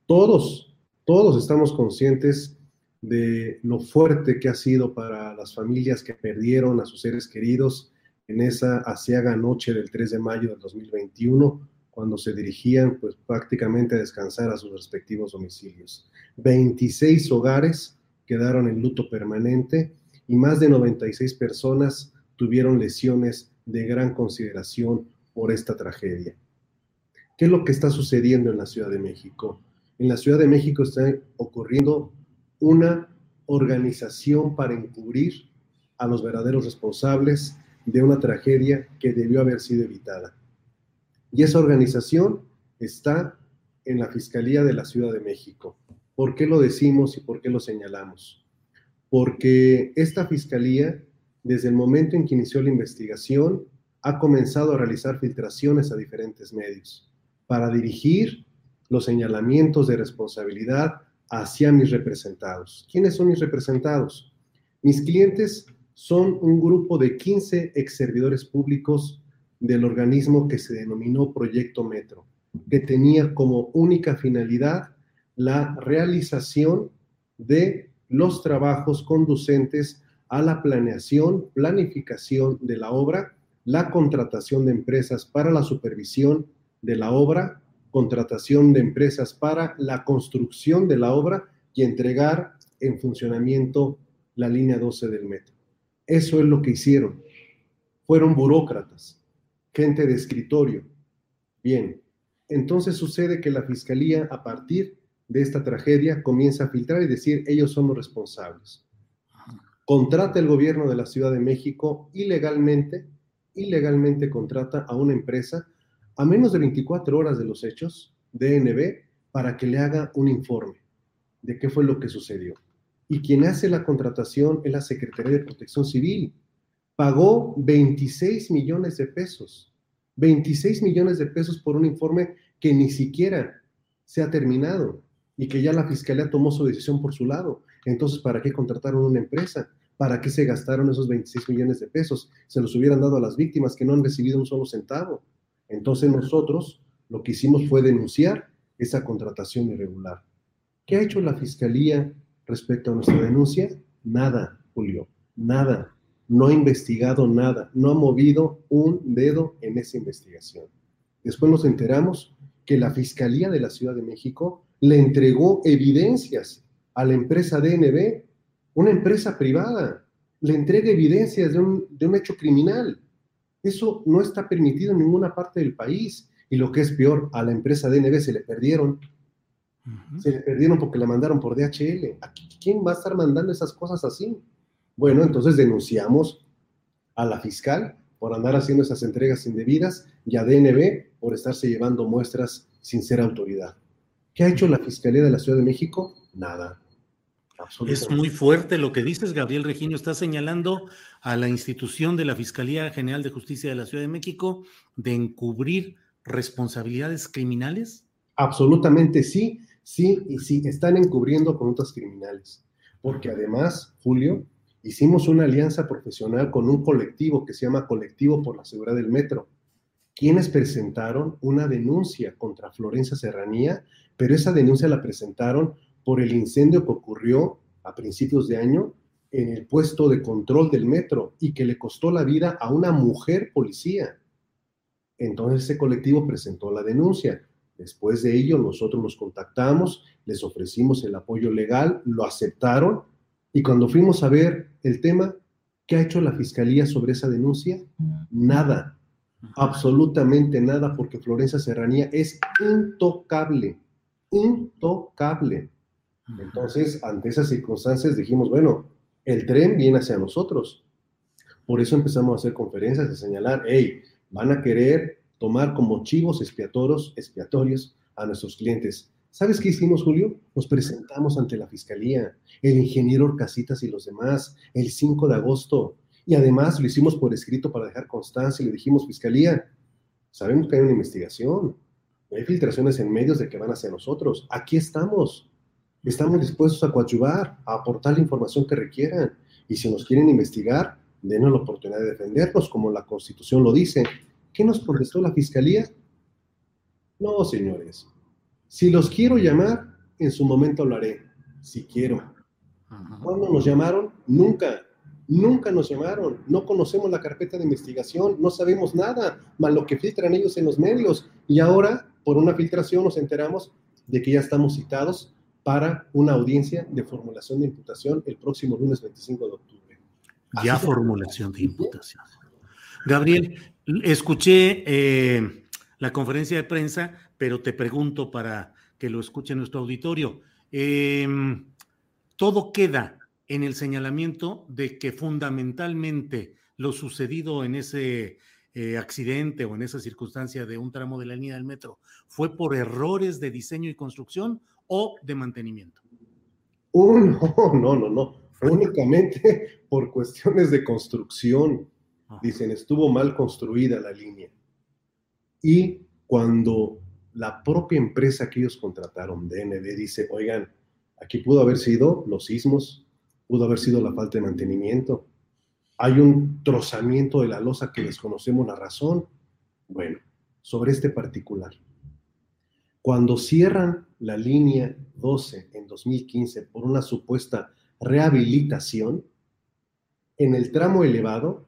S12: Todos, todos estamos conscientes de lo fuerte que ha sido para las familias que perdieron a sus seres queridos en esa asiaga noche del 3 de mayo del 2021 cuando se dirigían pues prácticamente a descansar a sus respectivos domicilios. 26 hogares quedaron en luto permanente y más de 96 personas tuvieron lesiones de gran consideración por esta tragedia. ¿Qué es lo que está sucediendo en la Ciudad de México? En la Ciudad de México está ocurriendo una organización para encubrir a los verdaderos responsables de una tragedia que debió haber sido evitada. Y esa organización está en la Fiscalía de la Ciudad de México. ¿Por qué lo decimos y por qué lo señalamos? Porque esta Fiscalía, desde el momento en que inició la investigación, ha comenzado a realizar filtraciones a diferentes medios para dirigir los señalamientos de responsabilidad hacia mis representados. ¿Quiénes son mis representados? Mis clientes son un grupo de 15 ex servidores públicos del organismo que se denominó Proyecto Metro, que tenía como única finalidad la realización de los trabajos conducentes a la planeación, planificación de la obra, la contratación de empresas para la supervisión de la obra, contratación de empresas para la construcción de la obra y entregar en funcionamiento la línea 12 del metro. Eso es lo que hicieron. Fueron burócratas, gente de escritorio. Bien, entonces sucede que la fiscalía a partir de esta tragedia comienza a filtrar y decir ellos son los responsables. Contrata el gobierno de la Ciudad de México ilegalmente, ilegalmente contrata a una empresa a menos de 24 horas de los hechos, DNB, para que le haga un informe de qué fue lo que sucedió. Y quien hace la contratación es la Secretaría de Protección Civil. Pagó 26 millones de pesos. 26 millones de pesos por un informe que ni siquiera se ha terminado y que ya la Fiscalía tomó su decisión por su lado. Entonces, ¿para qué contrataron una empresa? ¿Para qué se gastaron esos 26 millones de pesos? Se los hubieran dado a las víctimas que no han recibido un solo centavo. Entonces nosotros lo que hicimos fue denunciar esa contratación irregular. ¿Qué ha hecho la Fiscalía respecto a nuestra denuncia? Nada, Julio, nada. No ha investigado nada, no ha movido un dedo en esa investigación. Después nos enteramos que la Fiscalía de la Ciudad de México le entregó evidencias a la empresa DNB, una empresa privada, le entrega evidencias de un, de un hecho criminal. Eso no está permitido en ninguna parte del país. Y lo que es peor, a la empresa DNB se le perdieron. Se le perdieron porque la mandaron por DHL. ¿Quién va a estar mandando esas cosas así? Bueno, entonces denunciamos a la fiscal por andar haciendo esas entregas indebidas y a DNB por estarse llevando muestras sin ser autoridad. ¿Qué ha hecho la Fiscalía de la Ciudad de México? Nada.
S2: Es muy fuerte lo que dices, Gabriel Regino. Está señalando a la institución de la Fiscalía General de Justicia de la Ciudad de México de encubrir responsabilidades criminales.
S12: Absolutamente sí, sí, y sí, están encubriendo conductas criminales. Porque además, Julio, hicimos una alianza profesional con un colectivo que se llama Colectivo por la Seguridad del Metro, quienes presentaron una denuncia contra Florencia Serranía, pero esa denuncia la presentaron por el incendio que ocurrió a principios de año en el puesto de control del metro y que le costó la vida a una mujer policía. Entonces ese colectivo presentó la denuncia. Después de ello nosotros nos contactamos, les ofrecimos el apoyo legal, lo aceptaron y cuando fuimos a ver el tema, ¿qué ha hecho la fiscalía sobre esa denuncia? Nada, absolutamente nada, porque Florencia Serranía es intocable, intocable. Entonces, ante esas circunstancias dijimos, bueno, el tren viene hacia nosotros. Por eso empezamos a hacer conferencias, a señalar, hey, van a querer tomar como chivos expiatorios, expiatorios a nuestros clientes. ¿Sabes qué hicimos, Julio? Nos presentamos ante la fiscalía, el ingeniero Casitas y los demás, el 5 de agosto. Y además lo hicimos por escrito para dejar constancia y le dijimos, fiscalía, sabemos que hay una investigación, hay filtraciones en medios de que van hacia nosotros. Aquí estamos. Estamos dispuestos a coadyuvar, a aportar la información que requieran. Y si nos quieren investigar, denos la oportunidad de defendernos, como la Constitución lo dice. ¿Qué nos contestó la Fiscalía? No, señores. Si los quiero llamar, en su momento lo haré. Si quiero. ¿Cuándo nos llamaron? Nunca. Nunca nos llamaron. No conocemos la carpeta de investigación. No sabemos nada, más lo que filtran ellos en los medios. Y ahora, por una filtración, nos enteramos de que ya estamos citados para una audiencia de formulación de imputación el próximo lunes 25 de octubre.
S2: ya formulación de imputación. Gabriel, escuché eh, la conferencia de prensa, pero te pregunto para que lo escuche nuestro auditorio. Em, todo queda en el señalamiento de que fundamentalmente lo sucedido en ese eh, accidente o en esa circunstancia de un tramo de la línea del metro fue por errores de diseño y construcción o de mantenimiento?
S12: no, no, no, no. Únicamente por cuestiones de construcción. Dicen, estuvo mal construida la línea. Y cuando la propia empresa que ellos contrataron, DND, dice, oigan, aquí pudo haber sido los sismos, pudo haber sido la falta de mantenimiento. hay un trozamiento de la losa que desconocemos la razón. Bueno, sobre este particular. Cuando cierran la línea 12 en 2015 por una supuesta rehabilitación, en el tramo elevado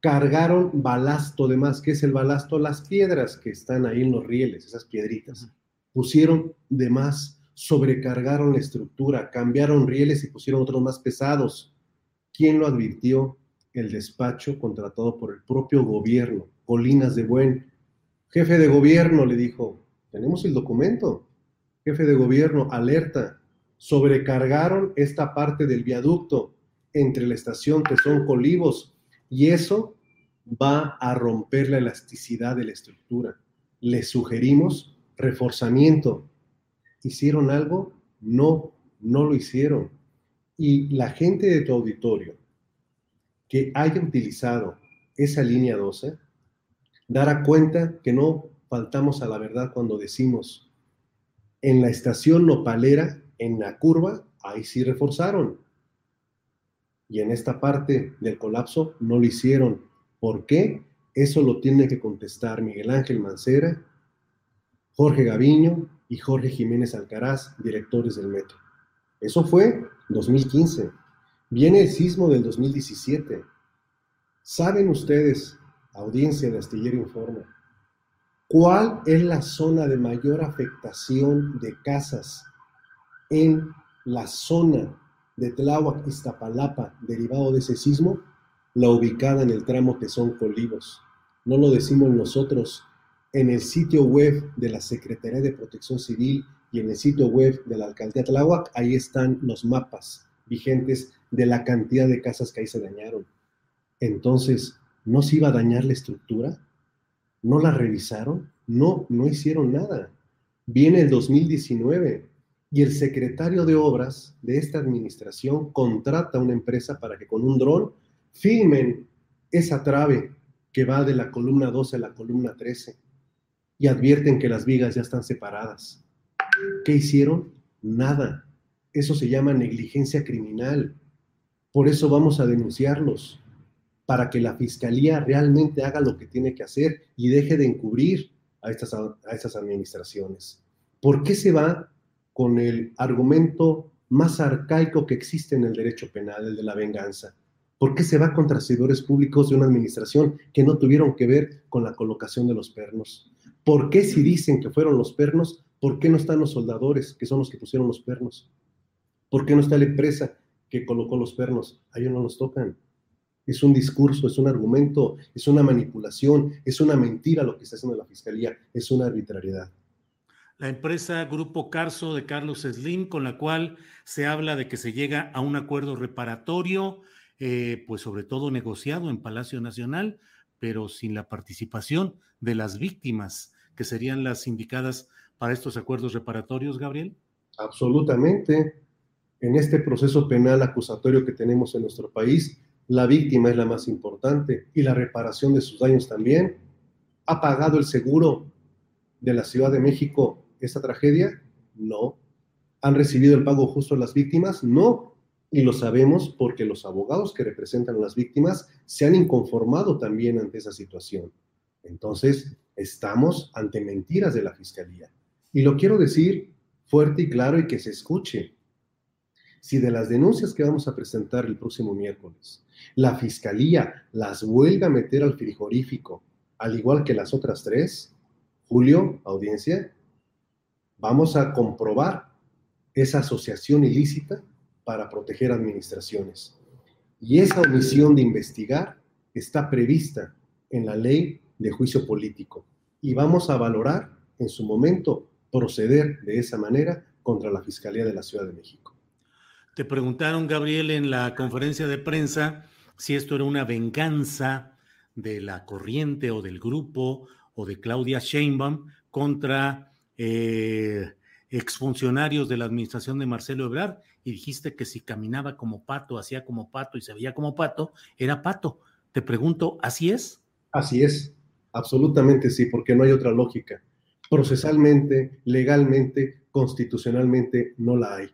S12: cargaron balasto de más. ¿Qué es el balasto? Las piedras que están ahí en los rieles, esas piedritas. Pusieron de más, sobrecargaron la estructura, cambiaron rieles y pusieron otros más pesados. ¿Quién lo advirtió? El despacho contratado por el propio gobierno, Colinas de Buen. Jefe de gobierno le dijo, tenemos el documento. Jefe de gobierno, alerta, sobrecargaron esta parte del viaducto entre la estación que son Colivos y eso va a romper la elasticidad de la estructura. Les sugerimos reforzamiento. ¿Hicieron algo? No, no lo hicieron. Y la gente de tu auditorio que haya utilizado esa línea 12 dará cuenta que no faltamos a la verdad cuando decimos en la estación nopalera, en la curva, ahí sí reforzaron y en esta parte del colapso no lo hicieron. ¿Por qué? Eso lo tiene que contestar Miguel Ángel Mancera, Jorge Gaviño y Jorge Jiménez Alcaraz, directores del metro. Eso fue 2015. Viene el sismo del 2017. ¿Saben ustedes, audiencia de Astillero Informa, cuál es la zona de mayor afectación de casas en la zona de Tláhuac, Iztapalapa, derivado de ese sismo, la ubicada en el tramo Tezón Colivos. No lo decimos nosotros. En el sitio web de la Secretaría de Protección Civil y en el sitio web de la Alcaldía Tláhuac, ahí están los mapas vigentes de la cantidad de casas que ahí se dañaron. Entonces, ¿no se iba a dañar la estructura? ¿No la revisaron? No, no hicieron nada. Viene el 2019 y el secretario de obras de esta administración contrata a una empresa para que con un dron filmen esa trave que va de la columna 12 a la columna 13 y advierten que las vigas ya están separadas. ¿Qué hicieron? Nada. Eso se llama negligencia criminal. Por eso vamos a denunciarlos, para que la fiscalía realmente haga lo que tiene que hacer y deje de encubrir a estas, a estas administraciones. ¿Por qué se va con el argumento más arcaico que existe en el derecho penal, el de la venganza. ¿Por qué se va contra servidores públicos de una administración que no tuvieron que ver con la colocación de los pernos? ¿Por qué si dicen que fueron los pernos, por qué no están los soldadores, que son los que pusieron los pernos? ¿Por qué no está la empresa que colocó los pernos? A ellos no los tocan. Es un discurso, es un argumento, es una manipulación, es una mentira lo que está haciendo la fiscalía, es una arbitrariedad
S2: la empresa Grupo Carso de Carlos Slim, con la cual se habla de que se llega a un acuerdo reparatorio, eh, pues sobre todo negociado en Palacio Nacional, pero sin la participación de las víctimas, que serían las indicadas para estos acuerdos reparatorios, Gabriel.
S12: Absolutamente. En este proceso penal acusatorio que tenemos en nuestro país, la víctima es la más importante y la reparación de sus daños también. ¿Ha pagado el seguro de la Ciudad de México esta tragedia? No. ¿Han recibido el pago justo las víctimas? No. Y lo sabemos porque los abogados que representan a las víctimas se han inconformado también ante esa situación. Entonces, estamos ante mentiras de la Fiscalía. Y lo quiero decir fuerte y claro y que se escuche. Si de las denuncias que vamos a presentar el próximo miércoles, la Fiscalía las vuelve a meter al frigorífico, al igual que las otras tres, Julio, audiencia, vamos a comprobar esa asociación ilícita para proteger administraciones. Y esa omisión de investigar está prevista en la ley de juicio político. Y vamos a valorar en su momento proceder de esa manera contra la Fiscalía de la Ciudad de México.
S2: Te preguntaron, Gabriel, en la conferencia de prensa si esto era una venganza de la corriente o del grupo o de Claudia Sheinbaum contra eh, exfuncionarios de la administración de Marcelo Ebrard y dijiste que si caminaba como pato, hacía como pato y se veía como pato, era pato. Te pregunto, ¿así es?
S12: Así es, absolutamente sí, porque no hay otra lógica. Procesalmente, legalmente, constitucionalmente, no la hay.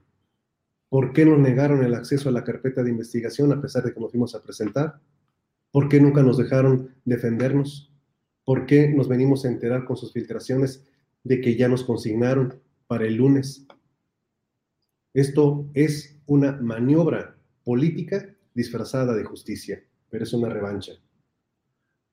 S12: ¿Por qué nos negaron el acceso a la carpeta de investigación a pesar de que nos fuimos a presentar? ¿Por qué nunca nos dejaron defendernos? ¿Por qué nos venimos a enterar con sus filtraciones de que ya nos consignaron para el lunes? Esto es una maniobra política disfrazada de justicia, pero es una revancha.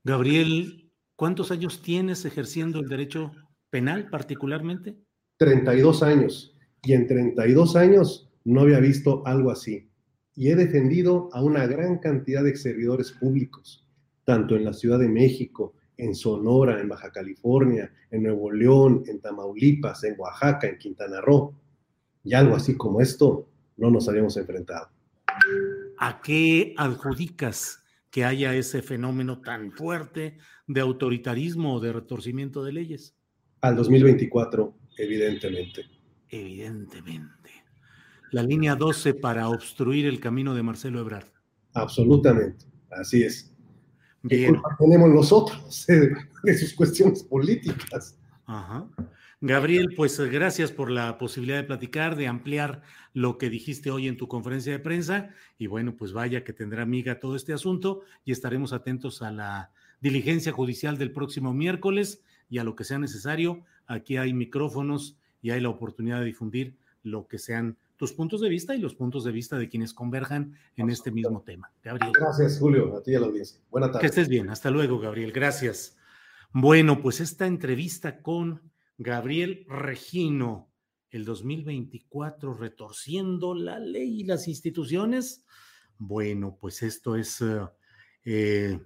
S2: Gabriel, ¿cuántos años tienes ejerciendo el derecho penal particularmente?
S12: 32 años. Y en 32 años no había visto algo así y he defendido a una gran cantidad de servidores públicos, tanto en la Ciudad de México, en Sonora, en Baja California, en Nuevo León, en Tamaulipas, en Oaxaca, en Quintana Roo. Y algo así como esto no nos habíamos enfrentado.
S2: ¿A qué adjudicas que haya ese fenómeno tan fuerte de autoritarismo o de retorcimiento de leyes?
S12: Al 2024, evidentemente.
S2: Evidentemente la línea 12 para obstruir el camino de Marcelo Ebrard.
S12: Absolutamente, así es. Bien. tenemos nosotros de sus cuestiones políticas?
S2: Ajá. Gabriel, pues gracias por la posibilidad de platicar, de ampliar lo que dijiste hoy en tu conferencia de prensa. Y bueno, pues vaya que tendrá amiga todo este asunto y estaremos atentos a la diligencia judicial del próximo miércoles y a lo que sea necesario. Aquí hay micrófonos y hay la oportunidad de difundir lo que sean tus puntos de vista y los puntos de vista de quienes converjan en este mismo tema. Gabriel.
S12: Gracias, Julio, a ti y a la audiencia. Buenas tardes.
S2: Que estés bien. Hasta luego, Gabriel. Gracias. Bueno, pues esta entrevista con Gabriel Regino, el 2024, retorciendo la ley y las instituciones. Bueno, pues esto es eh, eh,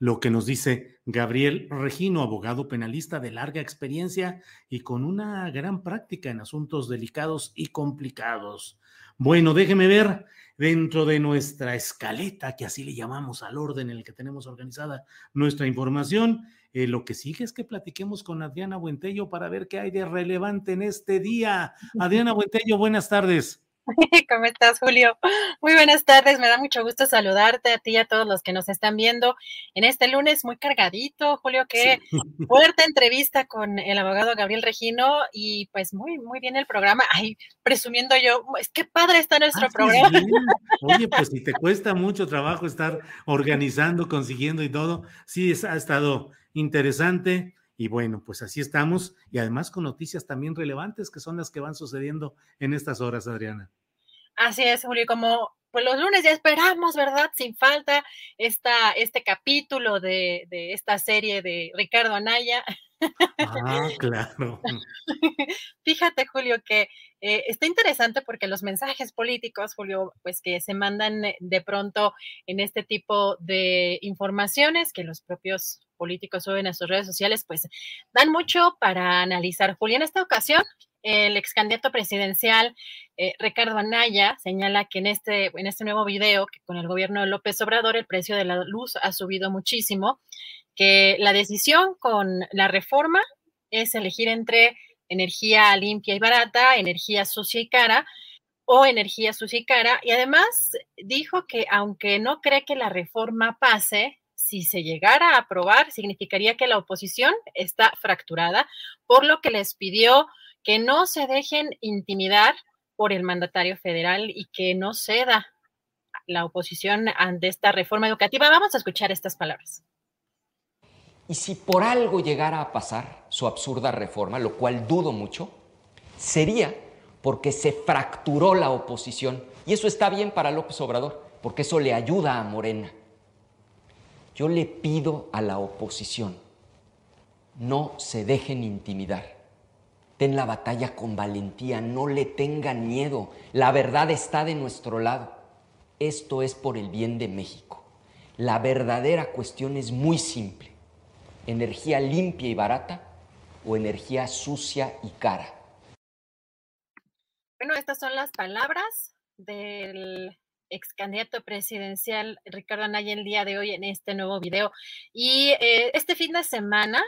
S2: lo que nos dice Gabriel Regino, abogado penalista de larga experiencia y con una gran práctica en asuntos delicados y complicados. Bueno, déjeme ver dentro de nuestra escaleta, que así le llamamos al orden en el que tenemos organizada nuestra información. Eh, lo que sigue es que platiquemos con Adriana Buentello para ver qué hay de relevante en este día. Adriana Buentello, buenas tardes.
S13: ¿Cómo estás, Julio? Muy buenas tardes, me da mucho gusto saludarte a ti y a todos los que nos están viendo en este lunes muy cargadito, Julio, qué fuerte entrevista con el abogado Gabriel Regino y pues muy, muy bien el programa. Ay, presumiendo yo, es que padre está nuestro ah, programa.
S2: Oye, pues si te cuesta mucho trabajo estar organizando, consiguiendo y todo, sí, ha estado interesante. Y bueno, pues así estamos y además con noticias también relevantes que son las que van sucediendo en estas horas, Adriana.
S13: Así es, Julio, como pues los lunes ya esperamos, ¿verdad? Sin falta esta, este capítulo de, de esta serie de Ricardo Anaya.
S2: Ah, claro.
S13: Fíjate, Julio, que eh, está interesante porque los mensajes políticos, Julio, pues que se mandan eh, de pronto en este tipo de informaciones que los propios políticos suben a sus redes sociales, pues dan mucho para analizar. Julio, en esta ocasión el ex candidato presidencial eh, Ricardo Anaya señala que en este, en este nuevo video, que con el gobierno de López Obrador el precio de la luz ha subido muchísimo, que la decisión con la reforma es elegir entre energía limpia y barata, energía sucia y cara, o energía sucia y cara. Y además dijo que aunque no cree que la reforma pase, si se llegara a aprobar, significaría que la oposición está fracturada, por lo que les pidió que no se dejen intimidar por el mandatario federal y que no ceda la oposición ante esta reforma educativa. Vamos a escuchar estas palabras.
S14: Y si por algo llegara a pasar su absurda reforma, lo cual dudo mucho, sería porque se fracturó la oposición. Y eso está bien para López Obrador, porque eso le ayuda a Morena. Yo le pido a la oposición, no se dejen intimidar ten la batalla con valentía, no le tengan miedo, la verdad está de nuestro lado. Esto es por el bien de México. La verdadera cuestión es muy simple. ¿Energía limpia y barata o energía sucia y cara?
S13: Bueno, estas son las palabras del ex candidato presidencial Ricardo Anaya el día de hoy en este nuevo video. Y eh, este fin de semana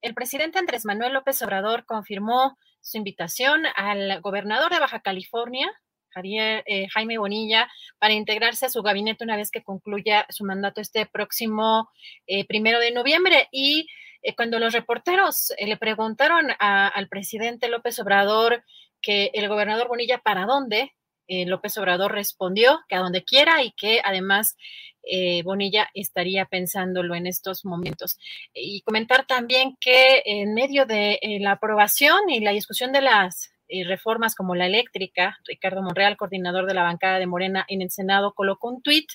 S13: el presidente Andrés Manuel López Obrador confirmó su invitación al gobernador de Baja California, eh, Jaime Bonilla, para integrarse a su gabinete una vez que concluya su mandato este próximo eh, primero de noviembre. Y eh, cuando los reporteros le preguntaron al presidente López Obrador que el gobernador Bonilla para dónde, López Obrador respondió que a donde quiera y que además eh, Bonilla estaría pensándolo en estos momentos. Y comentar también que en medio de la aprobación y la discusión de las reformas como la eléctrica, Ricardo Monreal, coordinador de la bancada de Morena en el Senado, colocó un tuit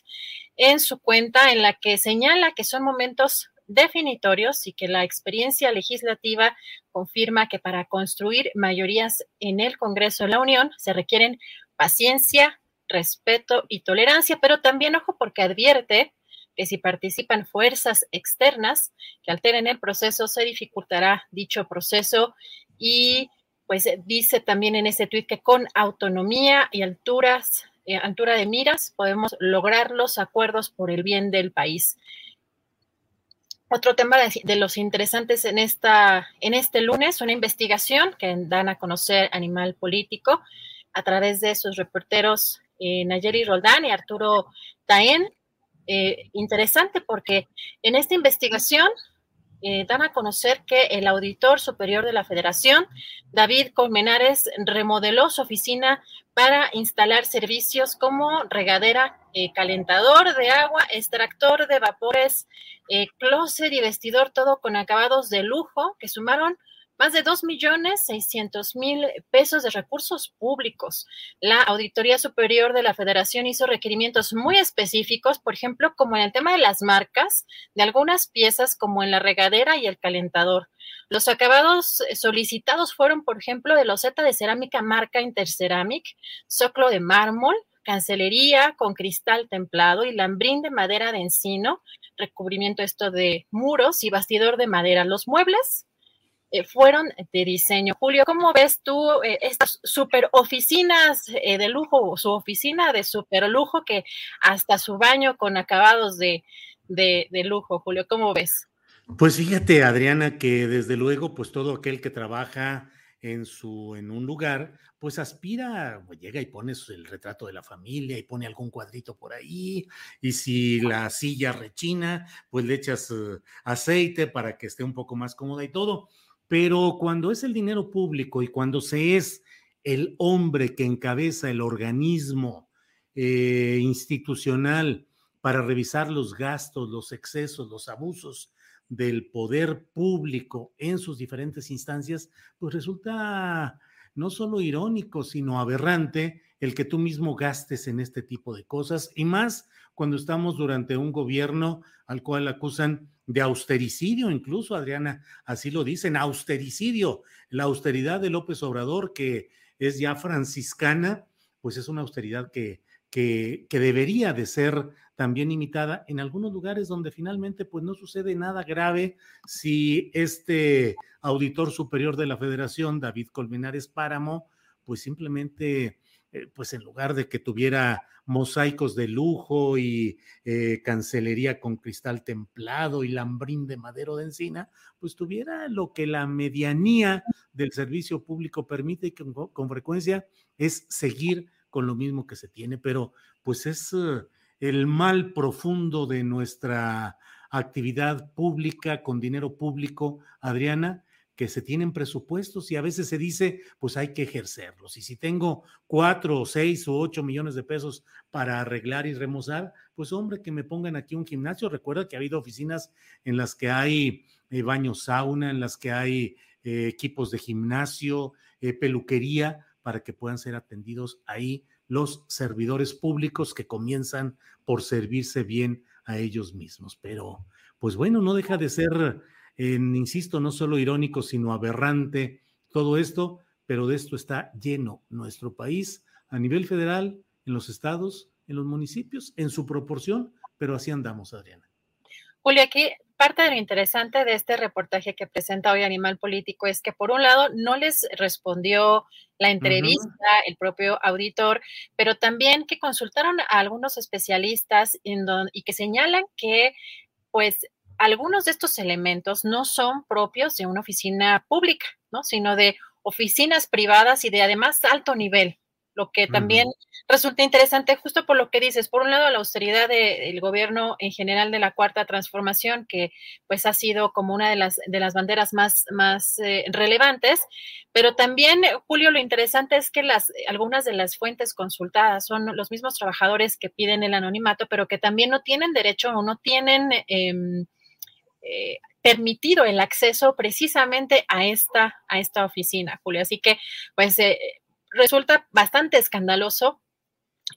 S13: en su cuenta en la que señala que son momentos definitorios y que la experiencia legislativa confirma que para construir mayorías en el Congreso de la Unión se requieren paciencia, respeto y tolerancia, pero también ojo porque advierte que si participan fuerzas externas que alteren el proceso, se dificultará dicho proceso y pues dice también en ese tuit que con autonomía y alturas, eh, altura de miras podemos lograr los acuerdos por el bien del país. Otro tema de, los interesantes en, esta, en este lunes, una investigación que dan a conocer Animal Político a través de sus reporteros eh, Nayeri Roldán y Arturo Taén. Eh, interesante porque en esta investigación eh, dan a conocer que el auditor superior de la federación, David Colmenares, remodeló su oficina para instalar servicios como regadera, eh, calentador de agua, extractor de vapores, eh, closet y vestidor, todo con acabados de lujo que sumaron más de 2 millones 600 mil pesos de recursos públicos. La Auditoría Superior de la Federación hizo requerimientos muy específicos, por ejemplo, como en el tema de las marcas de algunas piezas como en la regadera y el calentador. Los acabados solicitados fueron, por ejemplo, de loseta de cerámica marca Interceramic, soclo de mármol, cancelería con cristal templado y lambrín de madera de encino, recubrimiento esto de muros y bastidor de madera. Los muebles eh, fueron de diseño. Julio, ¿cómo ves tú eh, estas super oficinas eh, de lujo, su oficina de super lujo que hasta su baño con acabados de, de, de, lujo, Julio? ¿Cómo ves?
S2: Pues fíjate, Adriana, que desde luego, pues todo aquel que trabaja en su, en un lugar, pues aspira, pues llega y pone el retrato de la familia y pone algún cuadrito por ahí, y si la silla rechina, pues le echas aceite para que esté un poco más cómoda y todo pero cuando es el dinero público y cuando se es el hombre que encabeza el organismo eh, institucional para revisar los gastos, los excesos, los abusos del poder público en sus diferentes instancias, pues resulta no solo irónico, sino aberrante el que tú mismo gastes en este tipo de cosas, y más cuando estamos durante un gobierno al cual acusan de austericidio, incluso Adriana, así lo dicen, austericidio, la austeridad de López Obrador, que es ya franciscana, pues es una austeridad que, que, que, debería de ser también imitada en algunos lugares donde finalmente pues no sucede nada grave si este auditor superior de la federación, David Colmenares Páramo, pues simplemente eh, pues en lugar de que tuviera mosaicos de lujo y eh, cancelería con cristal templado y lambrín de madero de encina, pues tuviera lo que la medianía del servicio público permite y con, con frecuencia es seguir con lo mismo que se tiene, pero pues es eh, el mal profundo de nuestra actividad pública con dinero público, Adriana, que se tienen presupuestos y a veces se dice, pues hay que ejercerlos. Y si tengo cuatro o seis o ocho millones de pesos para arreglar y remozar, pues hombre, que me pongan aquí un gimnasio. Recuerda que ha habido oficinas en las que hay eh, baños sauna, en las que hay eh, equipos de gimnasio, eh, peluquería, para que puedan ser atendidos ahí los servidores públicos que comienzan por servirse bien a ellos mismos. Pero, pues bueno, no deja de ser insisto, no solo irónico, sino aberrante todo esto, pero de esto está lleno nuestro país a nivel federal, en los estados, en los municipios, en su proporción, pero así andamos, Adriana.
S13: Julio, aquí parte de lo interesante de este reportaje que presenta hoy Animal Político es que, por un lado, no les respondió la entrevista el propio auditor, pero también que consultaron a algunos especialistas y que señalan que, pues, algunos de estos elementos no son propios de una oficina pública, ¿no? Sino de oficinas privadas y de además alto nivel. lo que también resulta interesante justo por lo que dices, por un lado la austeridad del gobierno en general de la cuarta transformación, que pues ha sido como una de las, de las banderas más, más eh, relevantes, pero también, Julio, lo interesante es que las, algunas de las fuentes consultadas son los mismos trabajadores que piden el anonimato, pero que también no tienen derecho o no tienen... Em, eh, permitido el acceso precisamente a esta, a esta oficina, Julio. Así que, pues, eh, resulta bastante escandaloso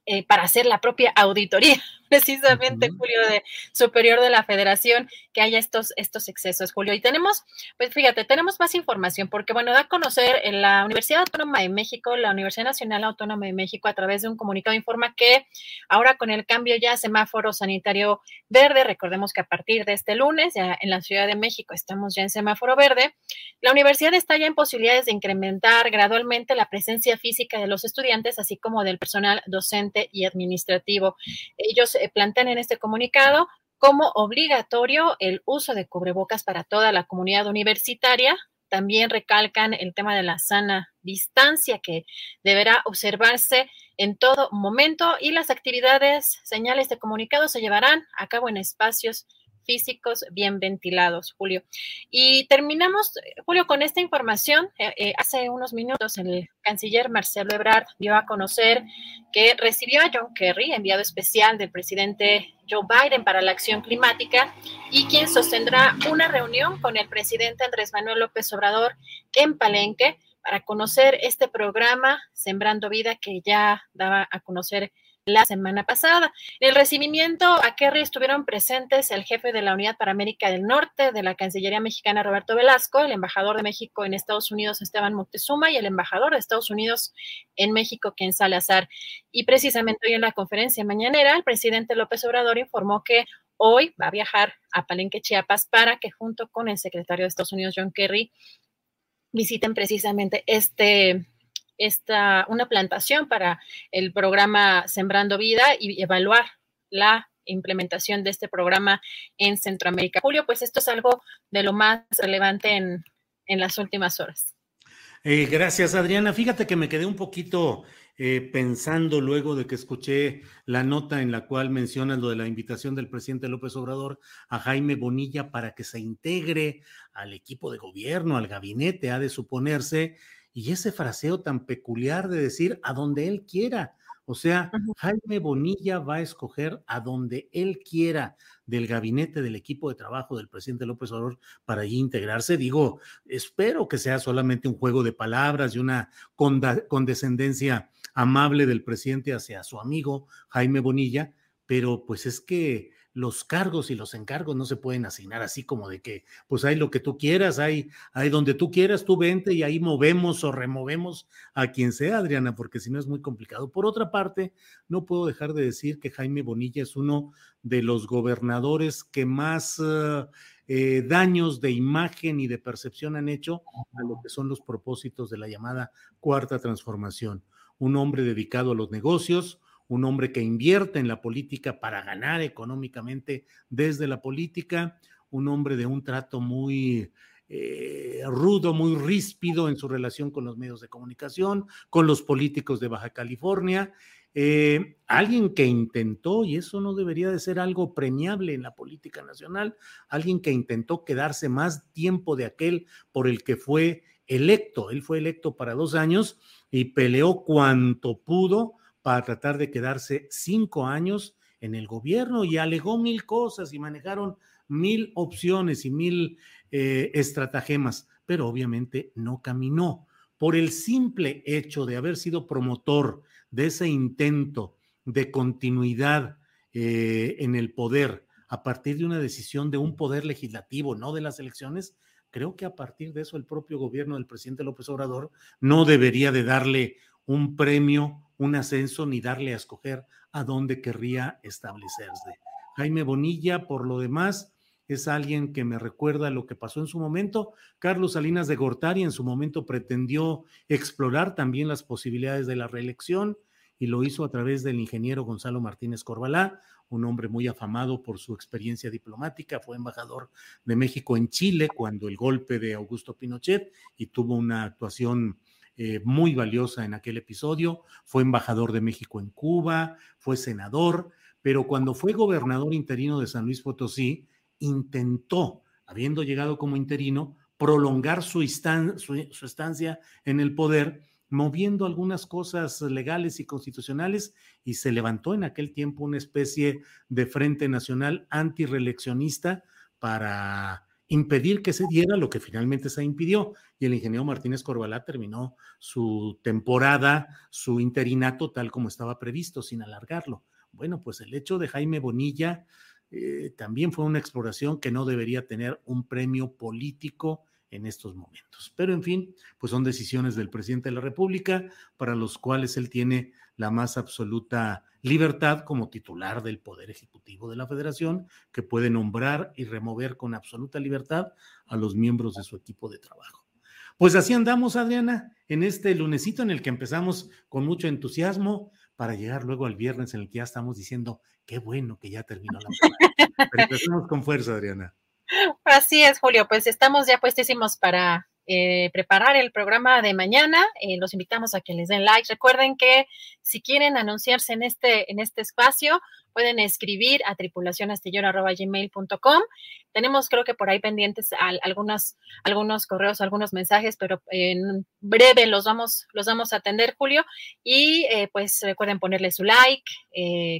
S13: eh, para hacer la propia auditoría, precisamente, Julio, de superior de la federación, que haya estos, estos excesos, Julio. Y tenemos, pues fíjate, tenemos más información, porque bueno, da a conocer en la Universidad Autónoma de México, la Universidad Nacional Autónoma de México, a través de un comunicado, informa que ahora con el cambio ya semáforo sanitario verde, recordemos que a partir de este lunes, ya en la Ciudad de México estamos ya en semáforo verde, la universidad está ya en posibilidades de incrementar gradualmente la presencia física de los estudiantes, así como del personal docente y administrativo. Ellos plantean en este comunicado como obligatorio el uso de cubrebocas para toda la comunidad universitaria. También recalcan el tema de la sana distancia que deberá observarse en todo momento y las actividades, señales de comunicado se llevarán a cabo en espacios físicos bien ventilados, Julio. Y terminamos, Julio, con esta información. Eh, eh, hace unos minutos el canciller Marcelo Ebrard dio a conocer que recibió a John Kerry, enviado especial del presidente Joe Biden para la acción climática, y quien sostendrá una reunión con el presidente Andrés Manuel López Obrador en Palenque para conocer este programa Sembrando Vida que ya daba a conocer la semana pasada. En el recibimiento a Kerry estuvieron presentes el jefe de la Unidad para América del Norte de la Cancillería Mexicana, Roberto Velasco, el embajador de México en Estados Unidos, Esteban Moctezuma, y el embajador de Estados Unidos en México, Ken Salazar. Y precisamente hoy en la conferencia mañanera, el presidente López Obrador informó que hoy va a viajar a Palenque, Chiapas, para que junto con el secretario de Estados Unidos, John Kerry, visiten precisamente este esta, una plantación para el programa Sembrando Vida y evaluar la implementación de este programa en Centroamérica. Julio, pues esto es algo de lo más relevante en, las últimas horas.
S2: Eh, gracias, Adriana. Fíjate que me quedé un poquito eh, pensando luego de que escuché la nota en la cual mencionas lo de la invitación del presidente López Obrador a Jaime Bonilla para que se integre al equipo de gobierno, al gabinete, ha de suponerse, y ese fraseo tan peculiar de decir a donde él quiera. O sea, Jaime Bonilla va a escoger a donde él quiera del gabinete del equipo de trabajo del presidente López Obrador para allí integrarse. Digo, espero que sea solamente un juego de palabras y una condescendencia amable del presidente hacia su amigo Jaime Bonilla, pero pues es que los cargos y los encargos no se pueden asignar así como de que, pues hay lo que tú quieras, hay, hay donde tú quieras, tú vente y ahí movemos o removemos a quien sea, Adriana, porque si no es muy complicado. Por otra parte, no puedo dejar de decir que Jaime Bonilla es uno de los gobernadores que más eh, eh, daños de imagen y de percepción han hecho a lo que son los propósitos de la llamada cuarta transformación. Un hombre dedicado a los negocios, un hombre que invierte en la política para ganar económicamente desde la política, un hombre de un trato muy eh, rudo, muy ríspido en su relación con los medios de comunicación, con los políticos de Baja California, eh, alguien que intentó, y eso no debería de ser algo premiable en la política nacional, alguien que intentó quedarse más tiempo de aquel por el que fue electo. Él fue electo para dos años y peleó cuanto pudo para tratar de quedarse cinco años en el gobierno y alegó mil cosas y manejaron mil opciones y mil eh, estratagemas, pero obviamente no caminó. Por el simple hecho de haber sido promotor de ese intento de continuidad eh, en el poder a partir de una decisión de un poder legislativo, no de las elecciones, creo que a partir de eso el propio gobierno del presidente López Obrador no debería de darle un premio, un ascenso, ni darle a escoger a dónde querría establecerse. Jaime Bonilla, por lo demás, es alguien que me recuerda lo que pasó en su momento. Carlos Salinas de Gortari en su momento pretendió explorar también las posibilidades de la reelección y lo hizo a través del ingeniero Gonzalo Martínez Corbalá, un hombre muy afamado por su experiencia diplomática, fue embajador de México en Chile cuando el golpe de Augusto Pinochet y tuvo una actuación eh, muy valiosa en aquel episodio, fue embajador de México en Cuba, fue senador, pero cuando fue gobernador interino de San Luis Potosí, intentó, habiendo llegado como interino, prolongar su, estancia en el poder, moviendo algunas cosas legales y constitucionales, y se levantó en aquel tiempo una especie de Frente Nacional antireeleccionista para impedir que se diera lo que finalmente se impidió. Y el ingeniero Martínez Corbalá terminó su temporada, su interinato tal como estaba previsto, sin alargarlo. Bueno, pues el hecho de Jaime Bonilla eh, también fue una exploración que no debería tener un premio político en estos momentos. Pero en fin, pues son decisiones del presidente de la República para los cuales él tiene la más absoluta libertad como titular del Poder Ejecutivo de la Federación, que puede nombrar y remover con absoluta libertad a los miembros de su equipo de trabajo. Pues así andamos, Adriana, en este lunesito en el que empezamos con mucho entusiasmo para llegar luego al viernes en el que ya estamos diciendo, qué bueno que ya terminó la semana. Pero empezamos con fuerza, Adriana.
S13: Así es, Julio, pues estamos ya puestísimos para eh, preparar el programa de mañana. Eh, los invitamos a que les den like. Recuerden que si quieren anunciarse en este, en este espacio, pueden escribir a tripulacionastillero.gmail.com. Tenemos, creo que por ahí pendientes algunos, algunos correos, algunos mensajes, pero en breve los vamos, los vamos a atender, Julio. Y eh, pues recuerden ponerle su like,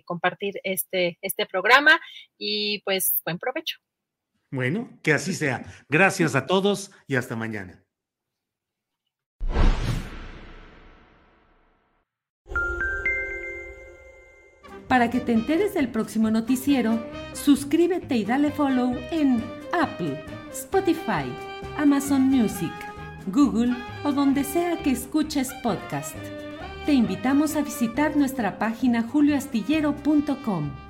S13: compartir este, este programa y pues buen provecho.
S2: Bueno, que así sea. Gracias a todos y hasta mañana.
S1: Para que te enteres del próximo noticiero, suscríbete y dale follow en Apple, Spotify, Amazon Music, Google o donde sea que escuches podcast. Te invitamos a visitar nuestra página julioastillero.com.